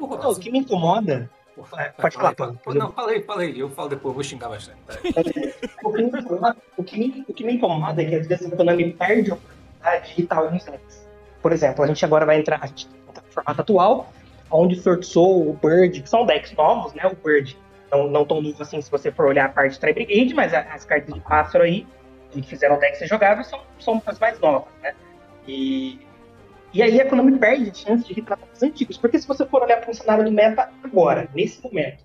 Não, o que me incomoda. Pode falar, Paulo. Não, falei, falei. Eu falo depois, eu vou xingar bastante. O que, me incomoda, o, que me, o que me incomoda é que às vezes a Konami perde a oportunidade de irritar alguns decks. Por exemplo, a gente agora vai entrar, a gente tá no formato atual, onde o Sword Soul, o Bird, que são decks novos, né? O Bird não, não tão novo assim se você for olhar a parte de Tri Brigade, mas as cartas de pássaro aí, que fizeram decks ser jogáveis, são, são as mais novas, né? E, e aí a Konami perde a chance de irritar os antigos, porque se você for olhar para um cenário do meta agora, nesse momento,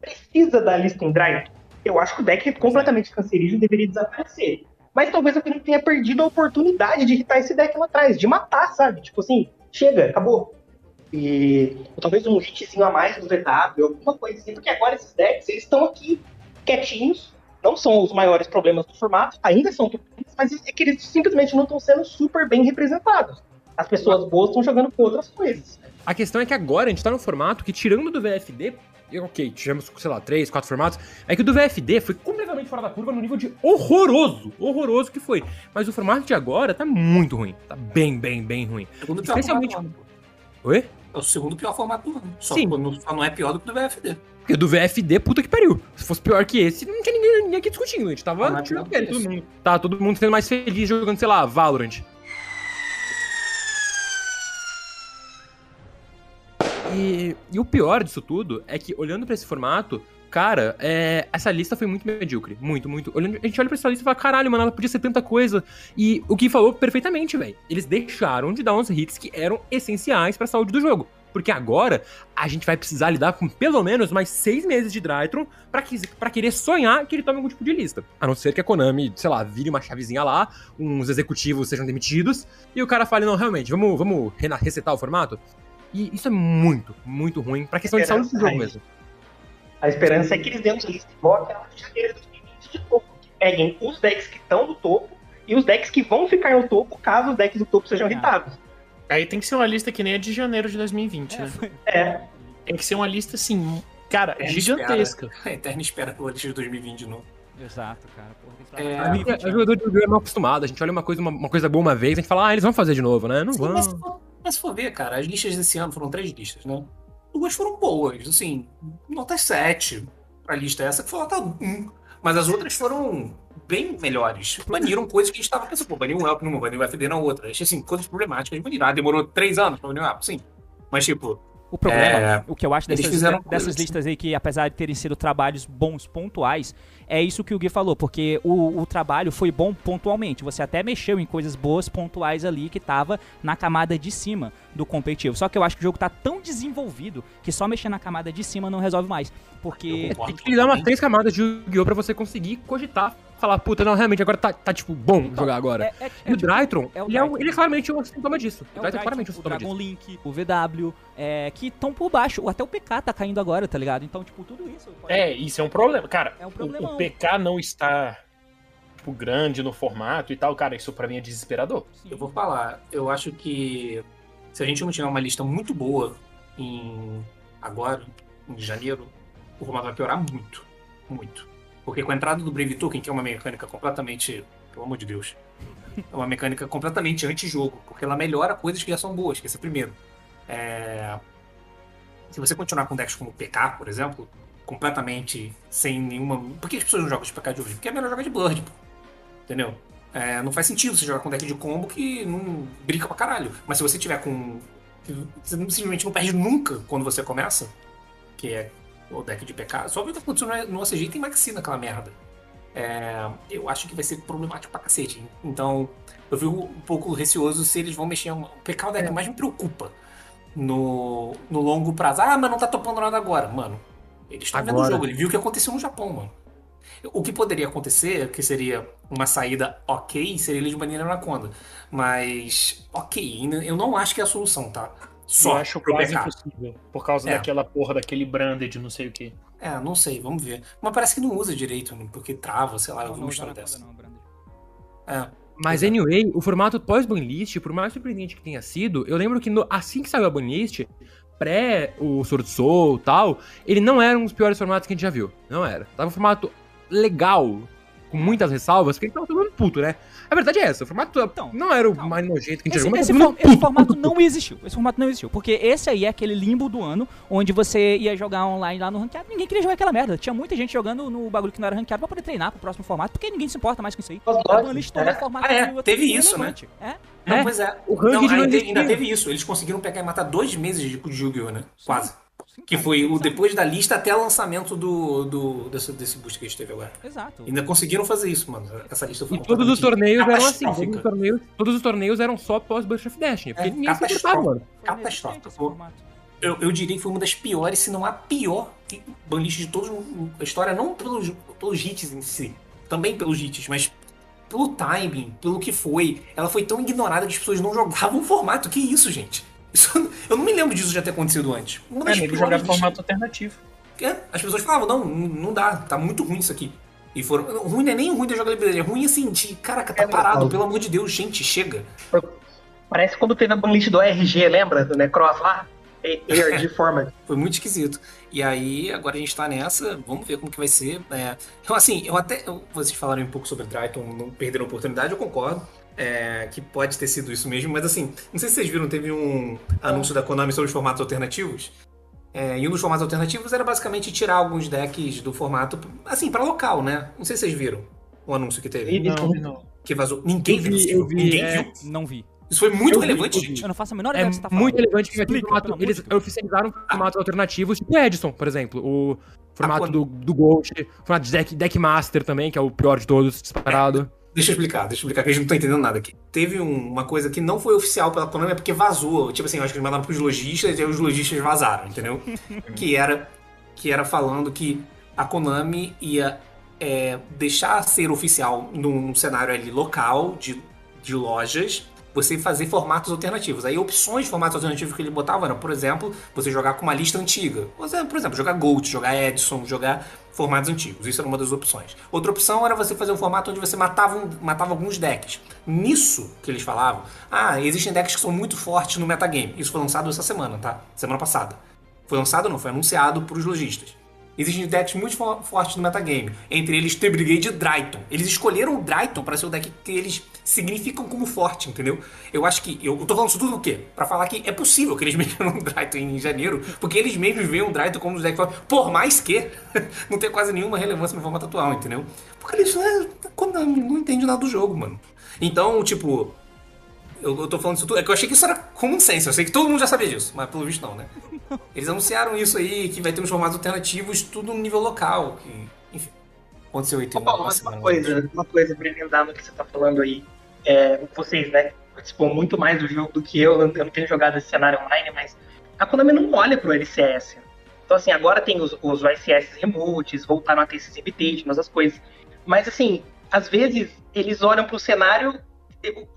precisa da lista em Dryton? Eu acho que o deck é completamente cancerígeno deveria desaparecer. Mas talvez Konami tenha perdido a oportunidade de irritar esse deck lá atrás, de matar, sabe? Tipo assim, chega, acabou. E talvez um hitzinho a mais do VW, alguma coisa assim, porque agora esses decks, eles estão aqui quietinhos, não são os maiores problemas do formato, ainda são problemas, mas é que eles simplesmente não estão sendo super bem representados. As pessoas boas estão jogando com outras coisas. A questão é que agora a gente tá num formato que, tirando do VFD, ok, tivemos, sei lá, três, quatro formatos, é que o do VFD foi completamente fora da curva no nível de horroroso, horroroso que foi. Mas o formato de agora tá muito ruim, tá bem, bem, bem ruim. Segundo pior Especialmente- formato ano. Oi? É o segundo pior formato do ano. Só, Sim. não- só não é pior do que o do VFD. Porque do VFD, puta que pariu. Se fosse pior que esse, não tinha ninguém, ninguém aqui discutindo. A gente tava Ah, é tirando pior todo esse. mundo. Tá, todo mundo sendo mais feliz jogando, sei lá, Valorant. E, e o pior disso tudo é que, olhando pra esse formato, cara, é, essa lista foi muito medíocre. Muito, muito. A gente olha pra essa lista e fala, caralho, mano, ela podia ser tanta coisa. E o que falou perfeitamente, velho. Eles deixaram de dar uns hits que eram essenciais pra saúde do jogo. Porque agora a gente vai precisar lidar com pelo menos mais seis meses de Drytron pra, que- pra querer sonhar que ele tome algum tipo de lista. A não ser que a Konami, sei lá, vire uma chavezinha lá, uns executivos sejam demitidos e o cara fale, não, realmente, vamos, vamos resetar o formato. E isso é muito, muito ruim pra questão de saúde do jogo mesmo. A esperança é que eles dêem uma lista igual aquela de janeiro de 2020 de topo. Que peguem os decks que estão no topo e os decks que vão ficar no topo caso os decks do topo sejam Ah. irritados. Aí tem que ser uma lista que nem a de janeiro de 2020, né? É, Tem que ser uma lista, assim, cara, É, gigantesca. A eterna espera pela lista de 2020 de novo. Exato, cara. Porra, É, pra A 2020, gente- O jogador de videogame é mal acostumado, a gente olha uma coisa, uma, uma coisa boa uma vez, a gente fala, ah, eles vão fazer de novo, né? Não Sim, vão. Mas, se for, ver, cara, as listas desse ano foram três listas, né? Duas foram boas, assim, nota 7 pra lista essa, que foi nota 1. Mas as outras foram bem melhores. Baniram coisas que a gente tava pensando, pô, baniu um Elp numa, baniu o FD na outra. Achei, assim, coisas problemáticas de banir. Ah, demorou três anos pra banir o Elp, sim. Mas, tipo, O problema, É, o que eu acho dessas, fizeram dessas coisas. listas aí, que apesar de terem sido trabalhos bons pontuais, é isso que o Gui falou, porque o, o trabalho foi bom pontualmente. Você até mexeu em coisas boas pontuais ali que tava na camada de cima do competitivo. Só que eu acho que o jogo tá tão desenvolvido que só mexer na camada de cima não resolve mais. Porque. Tem que lhe dar umas três camadas de Yu-Gi-Oh! pra você conseguir cogitar. Falar, puta, não, realmente, agora tá, tá tipo, bom Então, jogar agora. É, é- e é o tipo- Drytron, é o ele, é, ele é claramente um sintoma disso. É o o, Drytron é claramente um Dragon, o sintoma Dragon disso. Link, o VW, é, que estão por baixo. Até o PK tá caindo agora, tá ligado? Então, tipo, tudo isso. pode- É, isso é um problema. Cara, É um o- o, PK não está tipo, grande no formato e tal, cara, isso pra mim é desesperador. Sim. eu vou falar, eu acho que se a gente não tiver uma lista muito boa em agora, em janeiro, o formato vai piorar muito. Muito. Porque com a entrada do Brave Token, que é uma mecânica completamente. Pelo amor de Deus. É uma mecânica completamente anti-jogo. Porque ela melhora coisas que já são boas, que esse é primeiro. É, Se você continuar com decks como PK, por exemplo, completamente sem nenhuma. Por que as pessoas não jogam de PK de hoje? Porque é melhor jogar de Blood, pô. Entendeu? É, não faz sentido você jogar com deck de combo que não brinca pra caralho. Mas se você tiver com. Você simplesmente não perde nunca quando você começa, que é o deck de PK. Só ver o que aconteceu no- OCG e tem Maxi naquela merda. É, eu acho que vai ser problemático pra cacete. Então, eu fico um pouco receoso se eles vão mexer. O PK é o deck que mais me preocupa no, no longo prazo. Ah, mas não tá topando nada agora. Mano, eles estão vendo o jogo. Ele viu o que aconteceu no Japão, mano. O que poderia acontecer, que seria uma saída ok, seria eles banirem a Anaconda. Mas, ok, eu não acho que é a solução, tá? Só eu acho quase PK. impossível. Por causa É. daquela porra, daquele branded, não sei o que. É, não sei, vamos ver. Mas parece que não usa direito, porque trava, sei lá, eu Não, vi não uma história dessa. não. É, Mas Exato. anyway, o formato pós-banlist, por mais surpreendente que tenha sido, eu lembro que no- assim que saiu a banlist, pré o Sword Soul e tal, ele não era um dos piores formatos que a gente já viu. Não era. Tava um formato legal, com muitas ressalvas, porque ele tava todo mundo puto, né? A verdade é essa, o formato Então, não era o calma. mais nojento que a gente Esse, jogou, mas esse for- esse formato puto, não existiu. Esse formato não existiu. Porque esse aí é aquele limbo do ano onde você ia jogar online lá no ranqueado. Ninguém queria jogar aquela merda. Tinha muita gente jogando no bagulho que não era ranqueado pra poder treinar pro próximo formato, porque ninguém se importa mais com isso aí. Os A lotes, banlist todo né? é formato Ah, é, teve meio isso, né? É. Não, É, pois é. o ranked Não, não ainda, ainda teve isso. Eles conseguiram pegar e matar dois meses de, de Yu-Gi-Oh, né? Quase. Sim, Que cara, foi o depois da lista até o lançamento do, do, desse, desse boost que a gente teve agora. Exato. Ainda conseguiram fazer isso, mano. Essa lista foi E todos os torneios eram assim, todos os torneios, todos os torneios eram só pós-Burst of Destiny, porque É, ninguém se catastrófico. mano. Foi catastrófico. Eu, eu diria que foi uma das piores, se não a pior banlist de toda a história, não pelos, pelos hits em si, também pelos hits, mas pelo timing, pelo que foi. Ela foi tão ignorada que as pessoas não jogavam o formato. Que isso, gente? Isso- eu não me lembro disso já ter acontecido antes. Uma É, das piores jogar listas. formato alternativo. É, as pessoas falavam, não, não dá, tá muito ruim isso aqui. E foram. Ruim não é nem ruim da jogabilidade, é ruim assim, de caraca, tá É, parado, pelo amor de Deus, gente, chega. Parece quando teve a banlist do ARG, lembra? Do Necross lá? ARG Format. Foi muito esquisito. E aí, agora a gente tá nessa, vamos ver como que vai ser. É, então, assim, eu até. eu- vocês falaram um pouco sobre Dryton, não perderam a oportunidade, eu concordo. É, que pode ter sido isso mesmo, mas assim, não sei se vocês viram, teve um anúncio da Konami sobre os formatos alternativos. É, e um dos formatos alternativos era basicamente tirar alguns decks do formato, assim, pra local, né? Não sei se vocês viram o anúncio que teve. Não, não. Que vazou. Ninguém Eu viu vi, eu vi, Ninguém é. viu. Não vi. Isso foi muito Eu vi, relevante, eu vi. gente. Eu não faço a menor É ideia do que você tá falando. muito relevante que Explica, formato, eles oficializaram formatos alternativos, tipo o Edison, por exemplo. O, Formato Ah, do, do Gold, formato de deck, deck Master também, que é o pior de todos, disparado. Deixa eu explicar, deixa eu explicar, que a gente não tá entendendo nada aqui. Teve um- uma coisa que não foi oficial pela Konami, é porque vazou. Tipo assim, eu acho que eles mandaram pros lojistas e aí os lojistas vazaram, entendeu? que era que era falando que a Konami ia é, deixar ser oficial num, num cenário ali local de, de lojas, você fazer formatos alternativos. Aí opções de formatos alternativos que ele botava eram, por exemplo, você jogar com uma lista antiga. Por exemplo, jogar Gold, jogar Edson, jogar formatos antigos. Isso era uma das opções. Outra opção era você fazer um formato onde você matava, um- matava alguns decks. Nisso que eles falavam, ah, existem decks que são muito fortes no metagame. Isso foi lançado essa semana, tá? Semana passada. Foi lançado não, foi anunciado para os lojistas. Existem decks muito fo- fortes no metagame, entre eles T-Brigade e Dryton. Eles escolheram o Dryton para ser o deck que eles significam como forte, entendeu? Eu acho que. Eu, tô falando isso tudo o quê? Pra falar que é possível que eles metam o Dryton em janeiro, porque eles mesmos veem o Dryton como um deck forte, por mais que não tenha quase nenhuma relevância no formato atual, entendeu? Porque eles é, Konami, não entende nada do jogo, mano. Então, tipo, eu, eu tô falando isso tudo. É que eu achei que isso era common sense. Eu sei que todo mundo já sabia disso, mas pelo visto não, né? Eles anunciaram isso aí, que vai ter uns formatos alternativos, tudo no nível local. Que, enfim. Aconteceu aí tem Ô, Paulo, uma mas uma semana. coisa, uma coisa pra emendar no que você tá falando aí. É, vocês, né, participam muito mais do jogo do que eu, eu não tenho jogado esse cenário online, mas a Konami não olha pro LCS. Então, assim, agora tem os, os YCS remotes, voltaram a ter esses invitations, as coisas. Mas, assim, às vezes eles olham pro cenário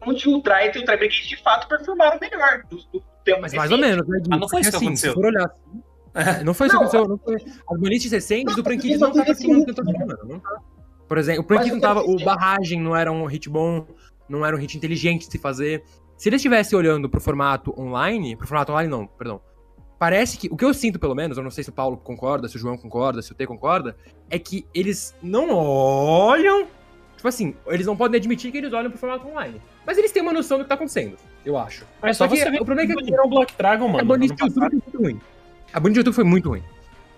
onde o Dryt e o Tri-Brigade de fato performaram melhor do, do tempo Mas mais ou menos, né? Ah, não foi isso que assim, aconteceu. Se for olhar assim, não foi isso que Não, aconteceu. Não foi. As bonites recentes, Não, o mas não assim, participando tanto assim, tá. Por exemplo, o Mas não tava. O barragem não era um hit bom, não era um hit inteligente de se fazer. Se eles estivessem olhando pro formato online, pro formato online não, perdão. Parece que, o que eu sinto pelo menos, eu não sei se o Paulo concorda, se o João concorda, se o T concorda, é que eles não olham. Tipo assim, eles não podem admitir que eles olham pro formato online. Mas eles têm uma noção do que tá acontecendo, eu acho. Mas Só só que você o problema é que que o Block Dragon, mano. a ano de YouTube foi muito ruim. A bonita de YouTube foi muito ruim.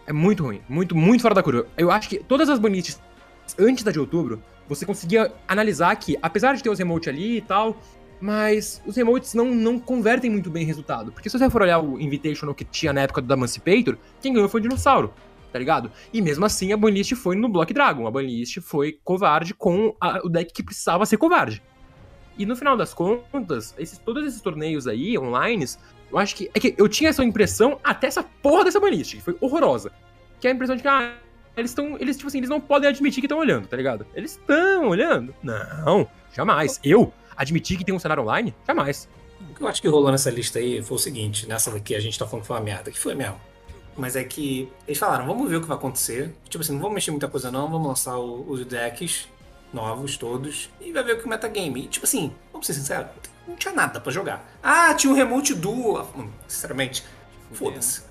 É muito ruim. Muito, muito fora da curva. Eu acho que todas as bonites antes da de outubro, você conseguia analisar que, apesar de ter os remotes ali e tal, mas os remotes não, não convertem muito bem em resultado. Porque se você for olhar o Invitational que tinha na época do Emancipator, quem ganhou foi o Dinossauro, tá ligado? E mesmo assim a banlist foi no Block Dragon. A banlist foi covarde com a- o deck que precisava ser covarde. E no final das contas, esses, todos esses torneios aí, online, eu acho que. É que eu tinha essa impressão até essa porra dessa banlist, que foi horrorosa. Que é a impressão de que, ah, eles estão. Eles, tipo assim, eles não podem admitir que estão olhando, tá ligado? Eles estão olhando. Não, jamais. Eu admitir que tem um cenário online? Jamais. O que eu acho que rolou nessa lista aí foi o seguinte, nessa daqui a gente tá falando que foi uma merda, que foi mesmo. Mas é que eles falaram, vamos ver o que vai acontecer. Tipo assim, não vamos mexer muita coisa não, vamos lançar o- os decks novos todos e vai ver o que o metagame. E tipo assim, vamos ser sinceros, não tinha nada pra jogar. Ah, tinha um remote duo. Hum, Sinceramente, foda-se.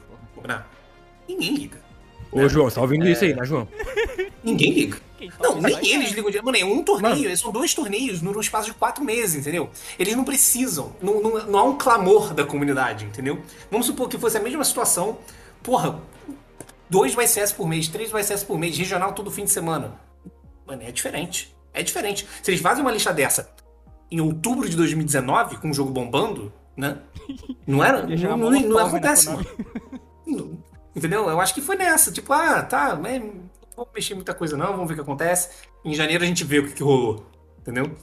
Não, Ninguém liga. Ô, João, você tá ouvindo isso aí, né, João? Ninguém liga. Não, nem aí, eles ligam de. Mano, é um torneio, são dois torneios num espaço de quatro meses, entendeu? Eles não precisam, não, não, não há um clamor da comunidade, entendeu? Vamos supor que fosse a mesma situação, porra, dois YCS por mês, três YCS por mês, regional todo fim de semana. Mano, é diferente. É diferente. Se eles fazem uma lista dessa em outubro de 2019, com o jogo bombando, né? Não era. Não, não, não fome na acontece, mano. Não- Entendeu? Eu acho que foi nessa. Tipo, ah, tá, mas não vamos mexer em muita coisa não, vamos ver o que acontece. Em janeiro a gente vê o que, que rolou. Entendeu?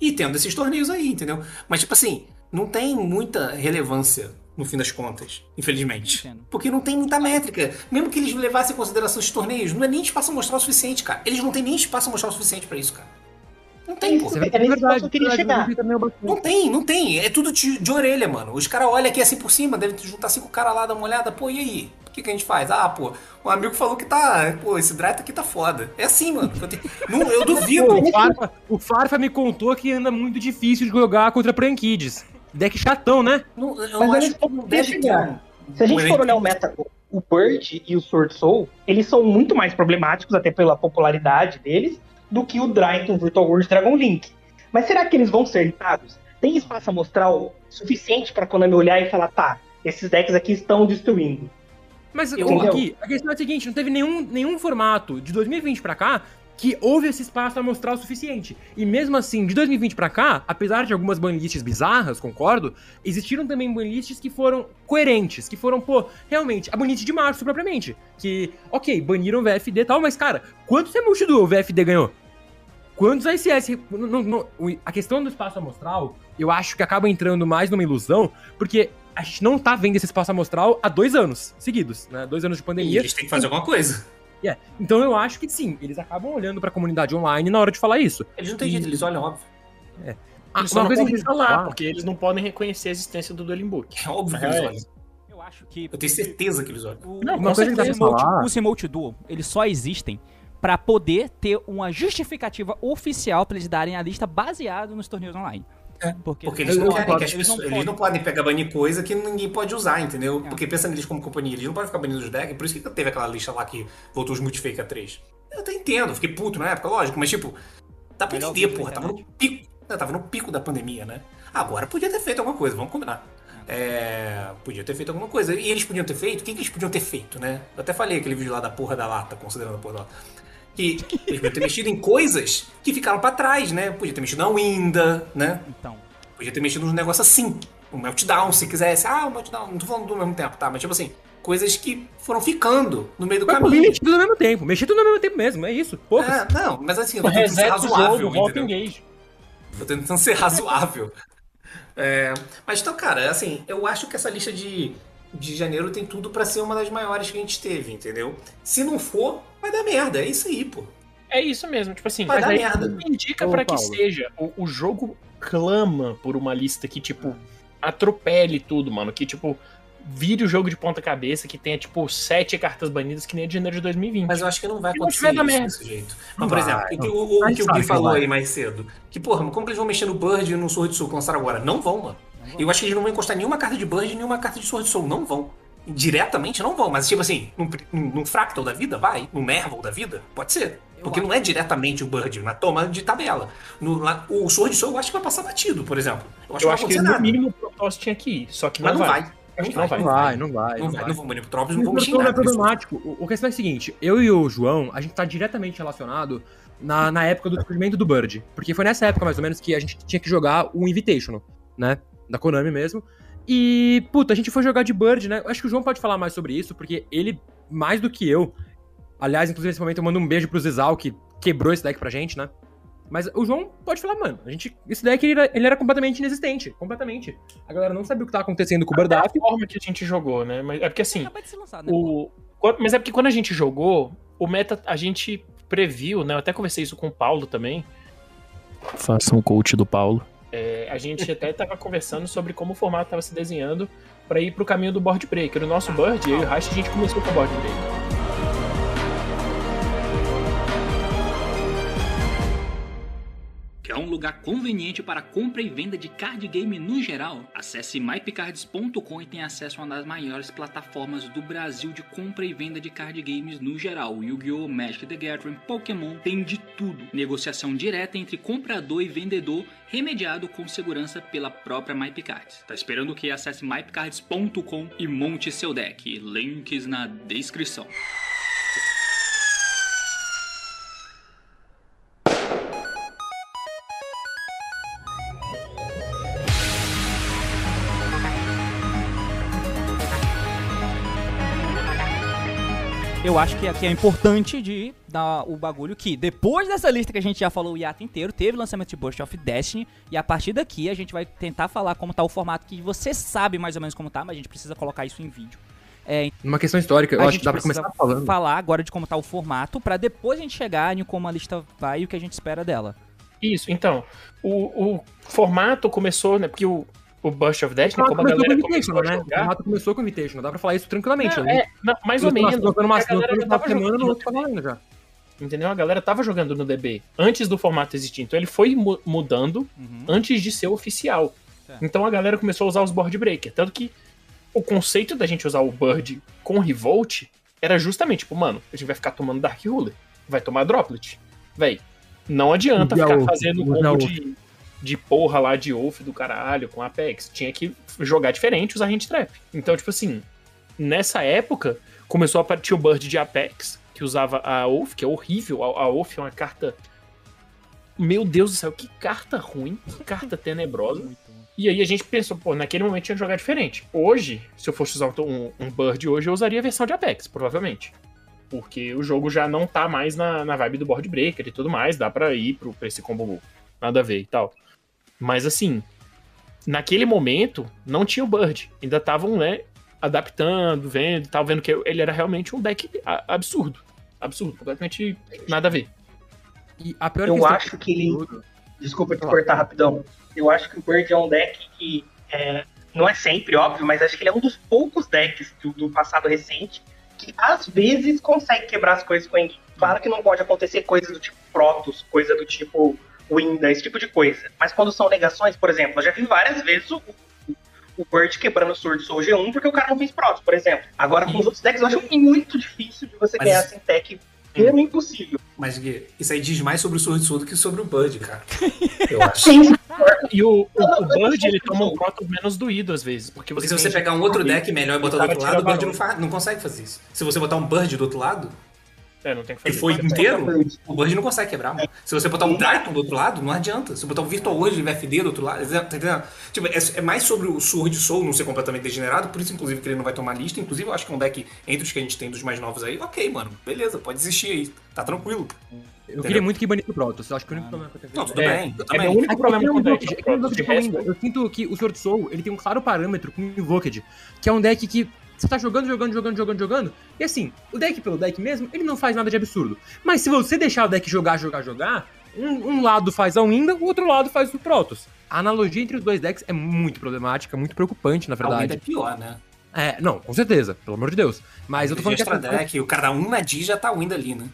E tendo esses torneios aí, entendeu? Mas, tipo assim, não tem muita relevância no fim das contas, infelizmente. Entendo. Porque não tem muita métrica. Mesmo que eles levassem em consideração esses torneios, não é nem espaço a mostrar o suficiente, cara. Eles não têm nem espaço a mostrar o suficiente pra isso, cara. Não tem, pô. É ponto que eu queria chegar. Não tem, não tem. É tudo de, de orelha, mano. Os caras olham aqui assim por cima, devem juntar cinco caras lá, dar uma olhada. Pô, e aí? O que, que a gente faz? Ah, pô, um amigo falou que tá. Pô, esse Dryta aqui tá foda. É assim, mano. Eu, tenho- não, eu duvido. Pô, o, Farfa, o Farfa me contou que anda muito difícil de jogar contra Prankids. Deck chatão, né? Não, eu Mas acho que não deve ter. chegar. Se a gente for olhar o meta, o Bird e o Sword Soul, eles são muito mais problemáticos, até pela popularidade deles, do que o Dryton Virtual World Dragon Link. Mas será que eles vão ser irritados? Tem espaço amostral suficiente pra Konami olhar e falar, tá, esses decks aqui estão destruindo. Mas aqui, a questão é a seguinte, não teve nenhum, nenhum formato de 2020 pra cá que houve esse espaço amostral suficiente. E mesmo assim, de 2020 pra cá, apesar de algumas banlists bizarras, concordo, existiram também banlists que foram coerentes, que foram, pô, realmente, a banlist de março propriamente, que, ok, baniram o VFD e tal, mas cara, quantos emotes do VFD ganhou? Quantos ICS? no- no- no- o- a questão do espaço amostral, eu acho que acaba entrando mais numa ilusão, porque a gente não tá vendo esse espaço amostral há dois anos seguidos, né? Dois anos de E pandemia. eles têm que fazer alguma coisa. É, Então eu acho que sim, eles acabam olhando pra comunidade online na hora de falar isso. Eles não têm jeito, eles olham, óbvio. Ah, Eles só não que podem eles falar, falar- porque eles não podem reconhecer a existência do Dueling Book. É óbvio que É. eles olham. Eu acho que. Eu tenho certeza que eles olham. O, Não, o- com os certeza. emote- falar- os emote duo, eles só existem pra poder ter uma justificativa oficial pra eles darem a lista baseado nos torneios online. Porque, Porque eles não querem que as Eles não pessoas. Eles não podem pegar banir coisa que ninguém pode usar, entendeu? É. Porque pensa neles como companhia, eles não podem ficar banindo os decks, por isso que teve aquela lista lá que voltou os multifake a 3. Eu até entendo, fiquei puto na época, lógico, mas tipo, dá pra Melhor entender, porra, tava no pico. eu tava no pico da pandemia, né? Agora podia ter feito alguma coisa, vamos combinar. É, podia ter feito alguma coisa. E eles podiam ter feito? O que, que eles podiam ter feito, né? Eu até falei aquele vídeo lá da porra da lata, considerando a porra da lata. Que eles podiam ter mexido em coisas que ficaram pra trás, né? Podia ter mexido na Winda, né? Então. Podia ter mexido nos negócios assim. Um meltdown, se quisesse. Ah, um meltdown. Não tô falando do mesmo tempo, tá? Mas tipo assim, coisas que foram ficando no meio do Mas caminho. mexer tudo ao mesmo tempo. Mexer tudo ao mesmo tempo mesmo, é isso. Poucas. É, não, mas assim, eu tô tentando ser razoável, jogo, entendeu? Tô tentando ser razoável. É, mas então, cara, assim, eu acho que essa lista de, de janeiro tem tudo pra ser uma das maiores que a gente teve, entendeu? Se não for, vai dar merda. É isso aí, pô. É isso mesmo, tipo assim, Vai mas dar aí merda. indica Ô, pra que seja. O, o jogo clama por uma lista que, tipo, atropele tudo, mano. Que, tipo, vire o jogo de ponta cabeça, que tenha, tipo, sete cartas banidas que nem a de janeiro de 2020. Mas eu acho que não vai não acontecer dá isso merda. desse jeito. Não Mas, por vai, exemplo, o que não. o, o, que o Gui falou vai. aí mais cedo. Que, porra, como que eles vão mexer no Bird e no Sword Soul que lançaram agora? Não vão, mano. Eu acho que eles não vão encostar nenhuma carta de Bird e nenhuma carta de Sword Soul. Não vão. Diretamente não vão, mas tipo assim, num, num, num Fractal da vida, vai. Num Merval da vida, pode ser. Porque não é diretamente o Bird, na toma de tabela. No, lá- o Sword Soul eu acho que vai passar batido, por exemplo. Eu acho eu que acho não que no mínimo o Protoss tinha que ir, só que Mas não, não vai. vai. Acho que Não não vai. Não vai, não vai. Não vai, não pro Trópicos, não Não vão mexer é problemático. O, o questão é o seguinte: eu e o João, a gente tá diretamente relacionado na, na época do descobrimento do Bird. Porque foi nessa época, mais ou menos, que a gente tinha que jogar o Invitational, né? Da Konami mesmo. E, puta, a gente foi jogar de Bird, né? Eu acho que o João pode falar mais sobre isso, porque ele, mais do que eu. Aliás, inclusive, nesse momento eu mando um beijo pro Zizal, que quebrou esse deck pra gente, né? Mas o João pode falar, mano, a gente, esse deck ele era, ele era completamente inexistente. Completamente. A galera não sabia o que tava acontecendo com o É a forma que a gente jogou, né? Mas é porque assim, Acaba de ser lançado, né? o... mas é porque quando a gente jogou, o meta a gente previu, né? Eu até conversei isso com o Paulo também. Façam o coach do Paulo. É, a gente até tava conversando sobre como o formato tava se desenhando pra ir pro caminho do board breaker. O nosso board, eu e o Rash, a gente começou com o board breaker. Quer um lugar conveniente para compra e venda de card game no geral? Acesse mypicards.com e tenha acesso a uma das maiores plataformas do Brasil de compra e venda de card games no geral. Yu-Gi-Oh!, Magic the Gathering, Pokémon, tem de tudo. Negociação direta entre comprador e vendedor, remediado com segurança pela própria MyPicards. Tá esperando que? Acesse mypicards.com e monte seu deck. Links na descrição. Eu acho que aqui é importante de dar o bagulho que, depois dessa lista que a gente já falou o hiato inteiro, teve lançamento de Burst of Destiny, e a partir daqui a gente vai tentar falar como tá o formato, que você sabe mais ou menos como tá, mas a gente precisa colocar isso em vídeo. É, Numa questão histórica, eu a acho gente que dá pra começar falando. falar agora de como tá o formato, pra depois a gente chegar em como a lista vai e o que a gente espera dela. Isso, então, o, o formato começou, né? Porque o, o Burst of Destiny, como a começou com galera o começou né? O formato começou com o Invitational, dá pra falar isso tranquilamente. Não, né? é, não, mais ou menos. Lançando uma, a galera já tava semana, jogando, outro tá valendo já. entendeu? A galera tava jogando no DB antes do formato existir. Então ele foi mu- mudando Uhum. antes de ser oficial. É. Então a galera começou a usar os board breaker. Tanto que o conceito da gente usar o Bird com Revolt era justamente, tipo, mano, a gente vai ficar tomando Dark Ruler. Vai tomar Droplet. Véi, não adianta ficar fazendo combo de, de porra lá de Wolf do caralho com Apex. Tinha que jogar diferente, usar Hand Trap. Então, tipo assim, nessa época, começou a partir o Bird de Apex que usava a Wolf, que é horrível. A, a Wolf é uma carta. Meu Deus do céu, que carta ruim, que carta tenebrosa. E aí a gente pensou, pô, naquele momento tinha que jogar diferente. Hoje, se eu fosse usar um, um Bird hoje, eu usaria a versão de Apex, provavelmente. Porque o jogo já não tá mais na, na vibe do board breaker e tudo mais, dá pra ir pro, pra esse combo nada a ver e tal. Mas assim, naquele momento, não tinha o Bird. Ainda estavam, né, adaptando, vendo, tava vendo que ele era realmente um deck absurdo. Absurdo, completamente nada a ver. E a pior Eu acho que ele. Desculpa te cortar rapidão. Eu acho que o Bird é um deck que é, não é sempre, óbvio, mas acho que ele é um dos poucos decks do, do passado recente que às vezes consegue quebrar as coisas com Enguin. Claro que não pode acontecer coisas do tipo Protoss, coisa do tipo Winda, esse tipo de coisa. Mas quando são negações, por exemplo, eu já vi várias vezes o, o, Bird quebrando o Sword Soul G1 porque o cara não fez Protoss, por exemplo. Agora, com os outros decks, eu acho muito difícil de você Mas ganhar sem tech. É impossível. Mas, Gui, isso aí diz mais sobre o Sword Soul do que sobre o Bud, cara. Eu acho. Sim, E o, o, o Bird, ele toma um proto menos doído às vezes. Porque Porque se você pegar um outro deck melhor e botar do outro lado, o Bird não, não consegue fazer isso. Se você botar um Bird do outro lado, É, não tem que que fazer. foi Mas- inteiro, o Bird não consegue quebrar, mano. Se você botar um Triton do outro lado, não adianta. Se você botar um Virtual World VFD do outro lado, tá entendendo? Tipo, é, é mais sobre o Sword Soul não ser completamente degenerado, por isso, inclusive, que ele não vai tomar lista. Inclusive, eu acho que é um deck entre os que a gente tem dos mais novos aí. Ok, mano, beleza, pode existir aí. Tá tranquilo. Eu queria muito que banisse o Protoss. Eu acho que o único problema que eu tenho Não, tudo É, bem. Eu é também. meu único Aqui problema tem com um o deck. Invoked, é que o resto, ainda. Eu sinto que o Sword Soul ele tem um claro parâmetro com o Invoked, que é um deck que você tá jogando, jogando, jogando, jogando, jogando, e assim, o deck pelo deck mesmo, ele não faz nada de absurdo. Mas se você deixar o deck jogar, jogar, jogar, um, um lado faz a Winda, o outro lado faz o Protoss. A analogia entre os dois decks é muito problemática, muito preocupante, na A Winda verdade. é pior, né? É, não, com certeza, pelo amor de Deus. Mas eu tô falando que extra a, deck, o cara um na D já tá Winda ali, né?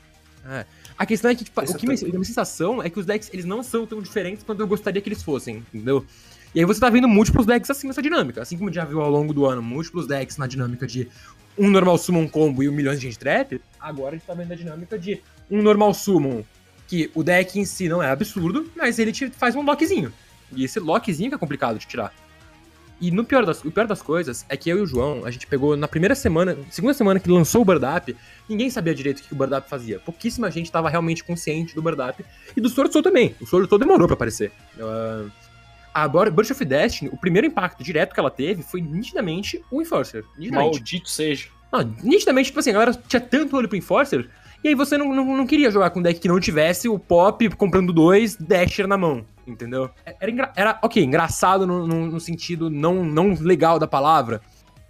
a questão é que, tipo, o que me, é a minha sensação é que os decks, eles não são tão diferentes quanto eu gostaria que eles fossem, entendeu? E aí você tá vendo múltiplos decks assim nessa dinâmica. Assim como a gente já viu ao longo do ano múltiplos decks na dinâmica de um normal summon combo e um milhão de gente trap, agora a gente tá vendo a dinâmica de um normal summon, que o deck em si não é absurdo, mas ele te faz um lockzinho. E esse lockzinho que é complicado de tirar. E no pior das, o pior das coisas é que eu e o João, a gente pegou na primeira semana, segunda semana que lançou o Bird ninguém sabia direito o que o Bird fazia. Pouquíssima gente estava realmente consciente do Bird e do Sword Soul também. O Sword Soul demorou pra aparecer. Ah, a Bur- Burst of Destiny, o primeiro impacto direto que ela teve foi nitidamente o Enforcer. Nitidamente. Maldito seja. Não, nitidamente, tipo assim, a galera tinha tanto olho pro Enforcer, e aí você não, não, não queria jogar com um deck que não tivesse o Pop comprando dois, Dasher na mão, entendeu? Era, engra- era ok, engraçado no, no- no sentido não, não legal da palavra,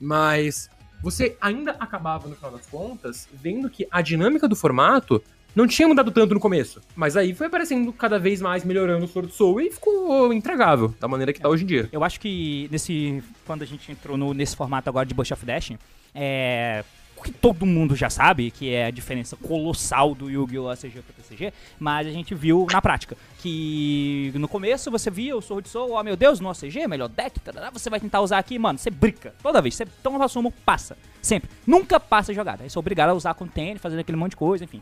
mas você ainda acabava, no final das contas, vendo que a dinâmica do formato não tinha mudado tanto no começo, mas aí foi aparecendo cada vez mais melhorando o Sword Soul e ficou intragável, da maneira que tá hoje em dia. Eu acho que nesse. Quando a gente entrou no- nesse formato agora de Bush of Dash, é. O que todo mundo já sabe, que é a diferença colossal do Yu-Gi-Oh! ACG pro TCG, mas a gente viu na prática. Que no começo você via o Sword Soul, oh meu Deus, no ACG, melhor deck, tarará, você vai tentar usar aqui, mano, você brinca. Toda vez, você toma sumo, passa. Sempre. Nunca passa a jogada. Aí você é obrigado a usar com TN, fazendo aquele monte de coisa, enfim.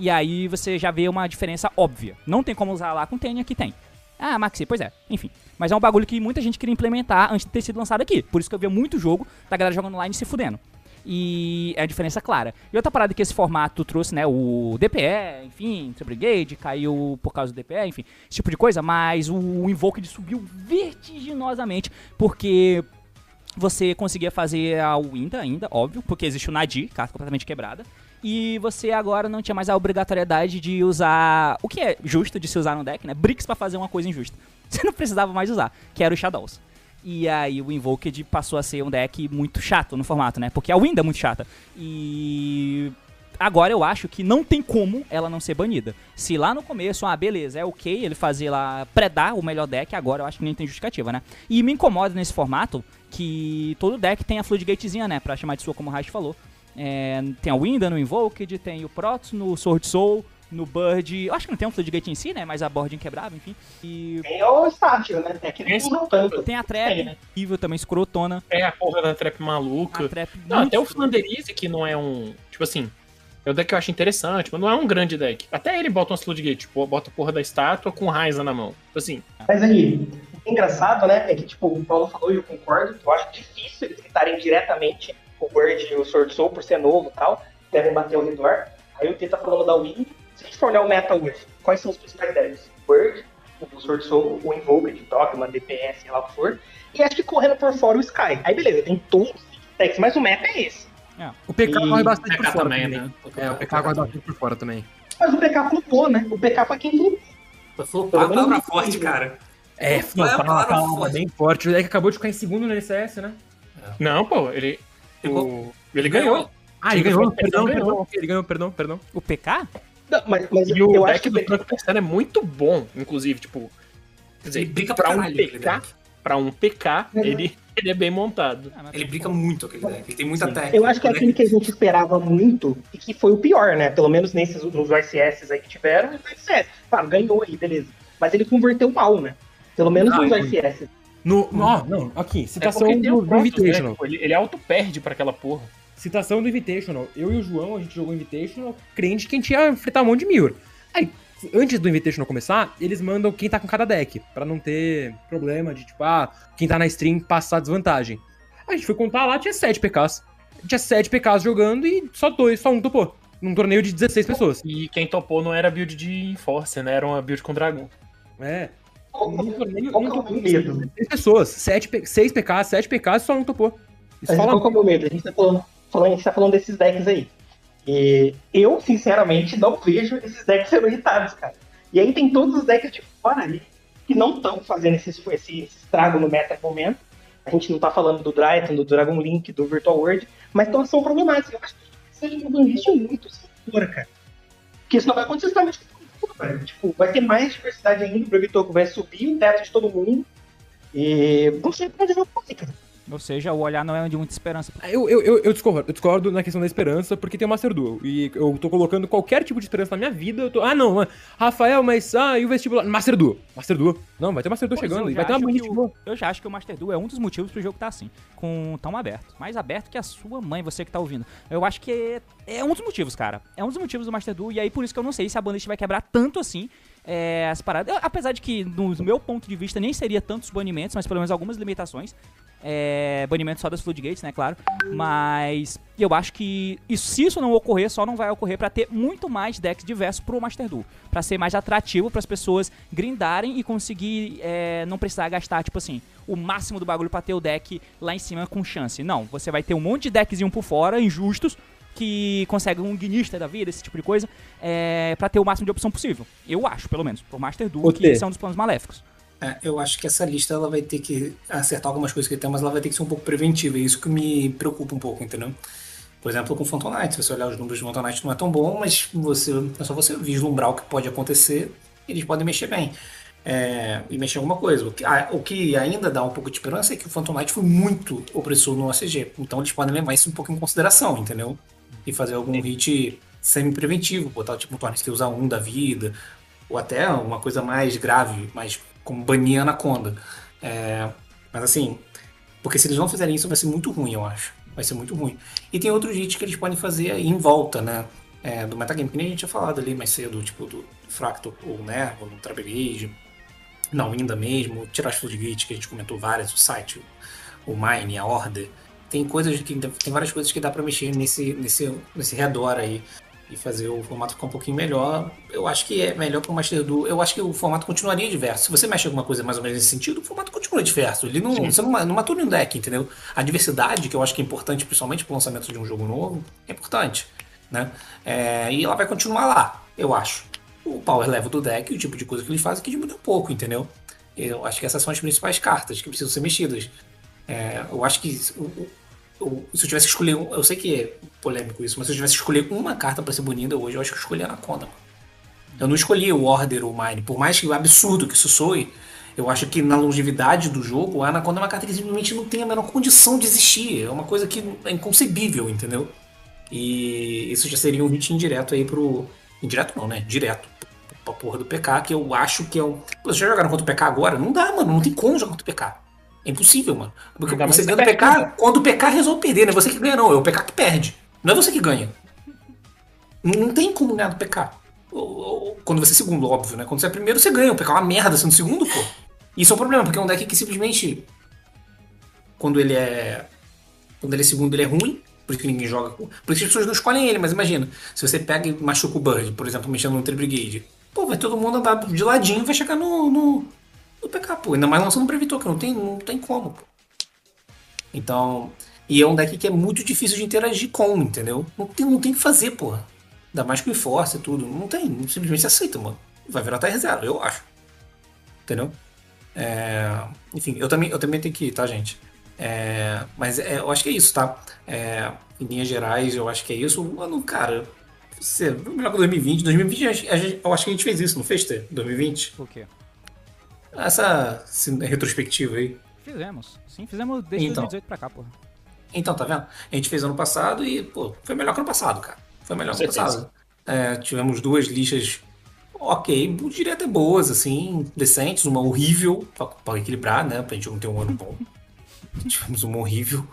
E aí você já vê uma diferença óbvia. Não tem como usar lá com TN, aqui tem. Ah, Maxi, pois é. Enfim. Mas é um bagulho que muita gente queria implementar antes de ter sido lançado aqui. Por isso que eu via muito jogo da galera jogando online se fudendo. E é a diferença clara. E outra parada que esse formato trouxe, né? O DPE, enfim, Triple Brigade, caiu por causa do DPE, enfim, esse tipo de coisa. Mas o Invoked subiu vertiginosamente porque você conseguia fazer a Winda ainda, óbvio, porque existe o Nadir, carta completamente quebrada. E você agora não tinha mais a obrigatoriedade de usar o que é justo de se usar no deck, né? Bricks pra fazer uma coisa injusta. Você não precisava mais usar, que era o Shadows. E aí o Invoked passou a ser um deck muito chato no formato, né? Porque a Winda é muito chata. E agora eu acho que não tem como ela não ser banida. Se lá no começo, ah, beleza, é ok ele fazer lá, predar o melhor deck, agora eu acho que nem tem justificativa, né? E me incomoda nesse formato que todo deck tem a Floodgatezinha, né? Pra chamar de sua, como o Raiz falou. É, tem a Winda no Invoked, tem o Protoss no Sword Soul, no Bird. Eu acho que não tem um Floodgate em si, né? Mas a board inquebrável, enfim. E Tem o estátil, né? Técnico não tanto. tem a Trap, Tem, né? horrível também, escrotona. É a porra da trap maluca. A Trap Não, até o. Flanderize, que não é um. Tipo assim. É um deck que eu acho interessante, mas não é um grande deck. Até ele bota um Floodgate, tipo, bota a porra da estátua com Raiza na mão. Tipo assim, Mas aí, o engraçado, né, é que, tipo, o Paulo falou e eu concordo, eu acho difícil eles gritarem diretamente o Bird e o Sword Soul por ser novo e tal, devem bater ao redor. Aí o T tá falando da Win. Se a gente for olhar o meta hoje, quais são os principais decks? Word, o Sword Soul, o Invoked, Dogma, DPS, sei lá o que for. E acho que correndo por fora o Sky. Aí beleza, tem todos os decks, mas o meta é esse. O PK E corre bastante por PK fora também, também. né? É, o PK corre bastante por fora também. Mas o PK flopou, né? O PK foi quem flopou. Flopar é uma palavra forte, cara. É, Flopar é foi uma palavra bem forte. O deck acabou de ficar em segundo no LCS, né? Não, pô, ele. Ele ganhou. Ah, ele ganhou, foi- perdão, perdão. Ele ganhou, perdão, perdão. O PK? Não, mas, mas E o eu acho deck que o do Persano é muito bom, inclusive, tipo. Quer dizer, Ele brinca pra pra um PK, pra um PK, Uhum. ele, ele é bem montado. Ah, Ele tá brinca muito aquele deck. Ele tem muita Sim. técnica. Eu acho que é né? aquele que a gente esperava muito e que foi o pior, né? Pelo menos nesses nos OSS aí que tiveram, os OSS. Claro, ganhou aí, beleza. Mas ele converteu mal, né? Pelo menos Ah, nos entendi. No, no, ó, não, aqui, É citação tem do, do né? Invitational. Tipo, Ele, ele auto-perde pra aquela porra. Citação do Invitational. Eu e o João, a gente jogou Invitational, crente que a gente ia enfrentar um monte de Miur. Aí, antes do Invitational começar, eles mandam quem tá com cada deck, pra não ter problema de, tipo, ah, quem tá na stream passar desvantagem. A gente foi contar lá, tinha 7 PKs. Tinha 7 PKs jogando e só dois, só um topou. Num torneio de 16 pessoas. E quem topou não era build de Enforcer, né? Era uma build com dragão. É. Qual Num torneio, qual que é o medo? 16 pessoas. 7, 6 PKs, 7 PKs só um topou. Isso Mas fala qual é o meu medo? A gente tá falando, falando, gente tá falando desses decks aí. E eu, sinceramente, não vejo esses decks sendo irritados, cara. E aí tem todos os decks de fora ali que não estão fazendo esse, esse, esse estrago no meta no momento. A gente não tá falando do Dryton, do Dragon Link, do Virtual World, mas são problemáticos. Eu acho que de uma banlist muito segura, cara. Porque isso não vai acontecer exatamente com. Tipo, vai ter mais diversidade ainda, o Brevitoco vai subir o teto de todo mundo. E não sei pra onde vai cara. Ou seja, o olhar não é de muita esperança. Eu, eu, eu, eu discordo, eu discordo na questão da esperança, porque tem o Master Duel. E eu tô colocando qualquer tipo de esperança na minha vida. Eu tô, ah, não, Rafael, mas. Ah, e o vestibular? Master Duel. Master Duel. Não, vai ter Master Duel Pois chegando. vai ter uma bonita o- Eu já acho que o Master Duel é um dos motivos pro jogo tá assim, com tão aberto. Mais aberto que a sua mãe, você que tá ouvindo. Eu acho que é, é um dos motivos, cara. É um dos motivos do Master Duel, e aí por isso que eu não sei se a Banlist vai quebrar tanto assim é, as paradas. Apesar de que, no meu ponto de vista, nem seria tantos banimentos, mas pelo menos algumas limitações. É, banimento só das Floodgates, né, claro. Mas eu acho que isso, se isso não ocorrer, só não vai ocorrer pra ter muito mais decks diversos pro Master Duel. Pra ser mais atrativo pras pessoas grindarem e conseguir é, não precisar gastar, tipo assim, o máximo do bagulho pra ter o deck lá em cima com chance. Não, você vai ter um monte de deckzinho por fora, injustos, que conseguem um guinista da vida, esse tipo de coisa, é, pra ter o máximo de opção possível. Eu acho, pelo menos, pro Master Duel, Ô, que esse é um dos planos maléficos. É, eu acho que essa lista ela vai ter que acertar algumas coisas que tem, mas ela vai ter que ser um pouco preventiva. É isso que me preocupa um pouco, entendeu? Por exemplo, com Phantom Knight, se você olhar os números de Phantom Knight não é tão bom, mas você, é só você vislumbrar o que pode acontecer, eles podem mexer bem. É, e mexer em alguma coisa. O que, a- o que ainda dá um pouco de esperança é que o Phantom Knight foi muito opressor no ACG. Então eles podem levar isso um pouco em consideração, entendeu? E fazer algum hit semi-preventivo, botar tipo um Torrent que usa um da vida, ou até uma coisa mais grave, mais como banir a Anaconda. É, mas assim, porque se eles não fizerem isso vai ser muito ruim, eu acho. Vai ser muito ruim. E tem outros hits que eles podem fazer aí em volta, né? É, do metagame, que nem a gente tinha falado ali mais cedo, tipo do Fractal ou Nervo, no Trapegage, não, ainda mesmo, tirar as Floodgate, que a gente comentou várias, o site, o Mine, a Order. Tem coisas que tem várias coisas que dá pra mexer nesse, nesse, nesse redor aí e fazer o formato ficar um pouquinho melhor. Eu acho que é melhor para o Master Duel. Eu acho que o formato continuaria diverso. Se você mexe alguma coisa mais ou menos nesse sentido, o formato continua diverso. Ele não, você não, não matou nenhum deck, entendeu? A diversidade, que eu acho que é importante, principalmente para o lançamento de um jogo novo, é importante. Né? É, e ela vai continuar lá, eu acho. O power level do deck e o tipo de coisa que eles fazem que diminui um pouco, entendeu? Eu acho que essas são as principais cartas que precisam ser mexidas. É, eu acho que o- se eu tivesse que escolher, um- eu sei que é polêmico isso, mas se eu tivesse que escolher uma carta pra ser bonita hoje, eu acho que eu escolhi a Anaconda. Eu não escolhi o Order ou o Mine, por mais que absurdo que isso soe, eu acho que na longevidade do jogo, a Anaconda é uma carta que simplesmente não tem a menor condição de existir. É uma coisa que é inconcebível, entendeu? E isso já seria um hit indireto aí pro. Indireto não, né? Direto. Pra porra do PK, que eu acho que é um. Vocês já jogaram contra o PK agora? Não dá, mano. Não tem como jogar contra o PK. É impossível, mano. Porque Ainda você ganha perde, PK quando o PK resolve perder, não é você que ganha, não. É o PK que perde. Não é você que ganha. Não, tem como ganhar do PK. Quando você é segundo, óbvio, né? Quando você é primeiro, você ganha. O PK é uma merda sendo segundo, pô. Isso é um problema, porque é um deck que simplesmente. Quando ele é. Quando ele é segundo, ele é ruim. Por isso que ninguém joga. Por isso que as pessoas não escolhem ele, mas imagina, se você pega e machuca o Bird, por exemplo, mexendo no Tri-Brigade, pô, vai todo mundo andar de ladinho e vai chegar no, no, no PK, pô. Ainda mais lançando Previtor, que não tem, não tem como, pô. Então. E é um deck que é muito difícil de interagir com, entendeu? Não tem, não tem o que fazer, porra. Ainda mais com o Force e tudo. Não tem, simplesmente aceita, mano. Vai virar TR0, eu acho. Entendeu? É, Enfim, eu também, eu também tenho que ir, tá, gente? É, Mas é, eu acho que é isso, tá? É, Em linhas gerais, eu acho que é isso. Mano, cara, você, melhor que 2020. 2020, a gente- a gente- eu acho que a gente fez isso, não fez, Tê? 2020? Por quê? Essa retrospectiva aí. Fizemos. Sim, fizemos desde Então. 2018 pra cá, porra. Então, tá vendo? A gente fez ano passado e, pô, foi melhor que ano passado, cara. Foi melhor que ano passado. É, tivemos duas listas, ok, diria até boas, assim, decentes, uma horrível, pra, pra equilibrar, né? Pra gente não ter um ano bom. tivemos uma horrível,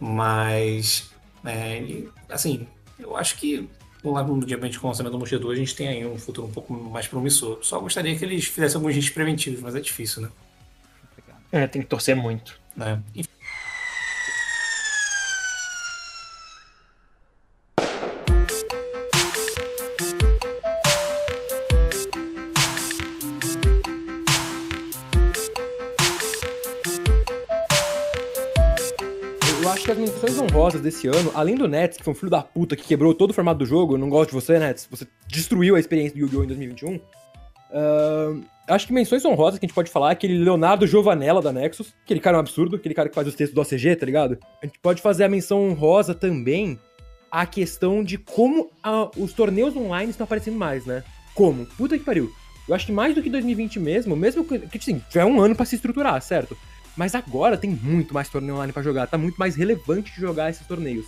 mas, é, assim, eu acho que lá no Diamante com o lançamento do Monster 2 a gente tem aí um futuro um pouco mais promissor. Só gostaria que eles fizessem alguns riscos preventivos, mas é difícil, né? É, tem que torcer muito. né? Menções honrosas desse ano, além do Nets, que foi um filho da puta que quebrou todo o formato do jogo, eu não gosto de você, Nets, você destruiu a experiência do Yu-Gi-Oh! em 2021. ahn, acho que menções honrosas que a gente pode falar é aquele Leonardo Giovanella da Nexus, aquele cara é um absurdo, aquele cara que faz os textos do OCG, tá ligado? A gente pode fazer a menção honrosa também a questão de como ah, os torneios online estão aparecendo mais, né? Como? Puta que pariu. Eu acho que mais do que 2020 mesmo, mesmo que, que assim, tiver um ano pra se estruturar, certo? Mas agora tem muito mais torneio online pra jogar, tá muito mais relevante de jogar esses torneios.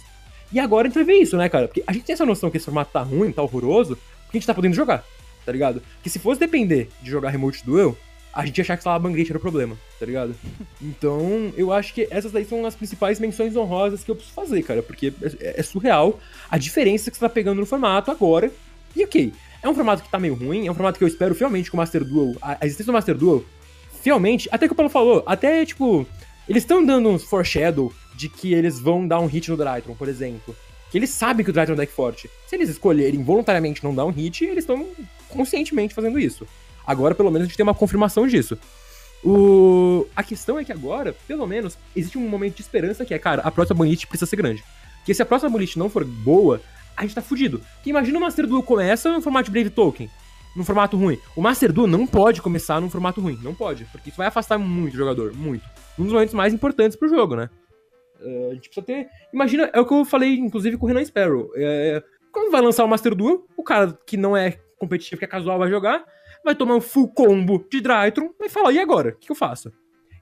E agora a gente vai ver isso, né, cara? Porque a gente tem essa noção que esse formato tá ruim, tá horroroso, porque a gente tá podendo jogar, tá ligado? Que se fosse depender de jogar Remote Duel, a gente ia achar que Slava Bangrate era o problema, tá ligado? Então, eu acho que essas daí são as principais menções honrosas que eu preciso fazer, cara, porque é, é surreal a diferença que você tá pegando no formato agora. E ok, é um formato que tá meio ruim, é um formato que eu espero fielmente que o Master Duel, a existência do Master Duel, fielmente, até que o Paulo falou, até tipo, eles estão dando uns foreshadow de que eles vão dar um hit no Drytron, por exemplo. Que eles sabem que o Drytron é um deck forte. Se eles escolherem voluntariamente não dar um hit, eles estão conscientemente fazendo isso. Agora, pelo menos, a gente tem uma confirmação disso. O... A questão é que agora, pelo menos, existe um momento de esperança que é, cara, a próxima bonite precisa ser grande. Porque se a próxima bonite não for boa, a gente tá fudido. Porque imagina o Master Duel começa no formato de Brave Token, num formato ruim. O Master Duel não pode começar num formato ruim, não pode, porque isso vai afastar muito o jogador, muito. Um dos momentos mais importantes pro jogo, né? É, a gente precisa ter. Imagina, é o que eu falei, inclusive, com o Renan Sparrow. É, quando vai lançar o Master Duel, o cara que não é competitivo, que é casual, vai jogar, vai tomar um full combo de Drytron, vai falar, e agora? O que, que eu faço?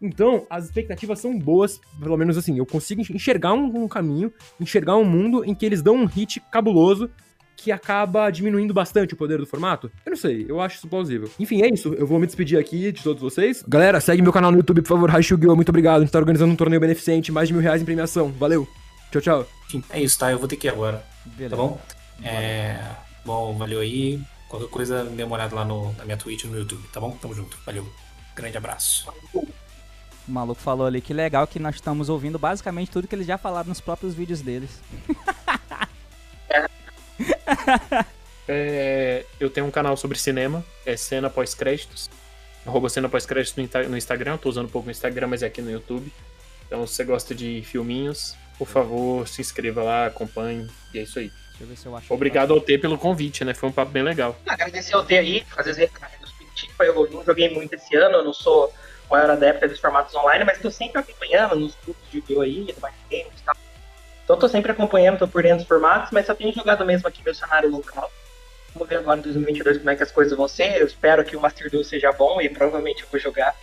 Então, as expectativas são boas, pelo menos assim, eu consigo enxergar um, um caminho, enxergar um mundo em que eles dão um hit cabuloso que acaba diminuindo bastante o poder do formato? Eu não sei, eu acho isso plausível. Enfim, é isso. Eu vou me despedir aqui de todos vocês. Galera, segue meu canal no YouTube, por favor, Raishugyo. Muito obrigado. A gente tá organizando um torneio beneficente, mais de mil reais em premiação. Valeu. Tchau, tchau. Enfim, é isso, tá? Eu vou ter que ir agora, Beleza. tá bom? É, bom, valeu aí. Qualquer coisa, dê uma olhada lá no, na minha Twitch e no YouTube, tá bom? Tamo junto. Valeu. Grande abraço. O maluco falou ali que legal que nós estamos ouvindo basicamente tudo que eles já falaram nos próprios vídeos deles. É, eu tenho um canal sobre cinema, é Cena Pós-Créditos. Arroba Cena Pós-Créditos no, Insta- no Instagram. Eu tô usando um pouco no Instagram, mas é aqui no YouTube. Então, se você gosta de filminhos, por favor, se inscreva lá, acompanhe. E é isso aí. Deixa eu ver se eu acho. Obrigado ao T pelo convite, né? Foi um papo bem legal. Agradecer ao T aí, fazer as retrospectivas. Eu não joguei muito esse ano, eu não sou o maior adepto dos formatos online, mas tô sempre acompanhando nos grupos de Yu-Gi-Oh! aí, do Games e tal. Então tô sempre acompanhando, tô por dentro dos formatos, mas só tenho jogado mesmo aqui meu cenário local. Vamos ver agora em 2022 como é que as coisas vão ser. Eu espero que o Master Duel seja bom e provavelmente eu vou jogar.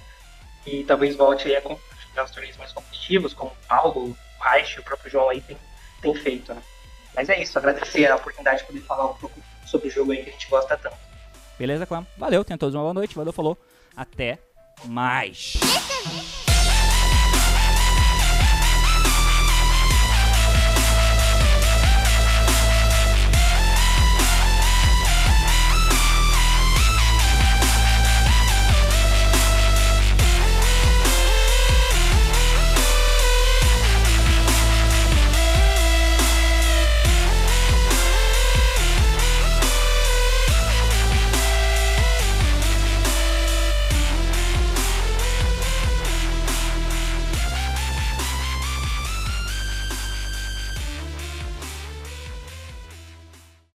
E talvez volte aí a jogar os torneios mais competitivos, como o Paulo, o Reich, o próprio João aí tem, tem feito, né? Mas é isso, agradecer a oportunidade de poder falar um pouco sobre o jogo aí que a gente gosta tanto. Beleza, clã? Valeu, tenham todos uma boa noite. Valeu, falou. Até mais.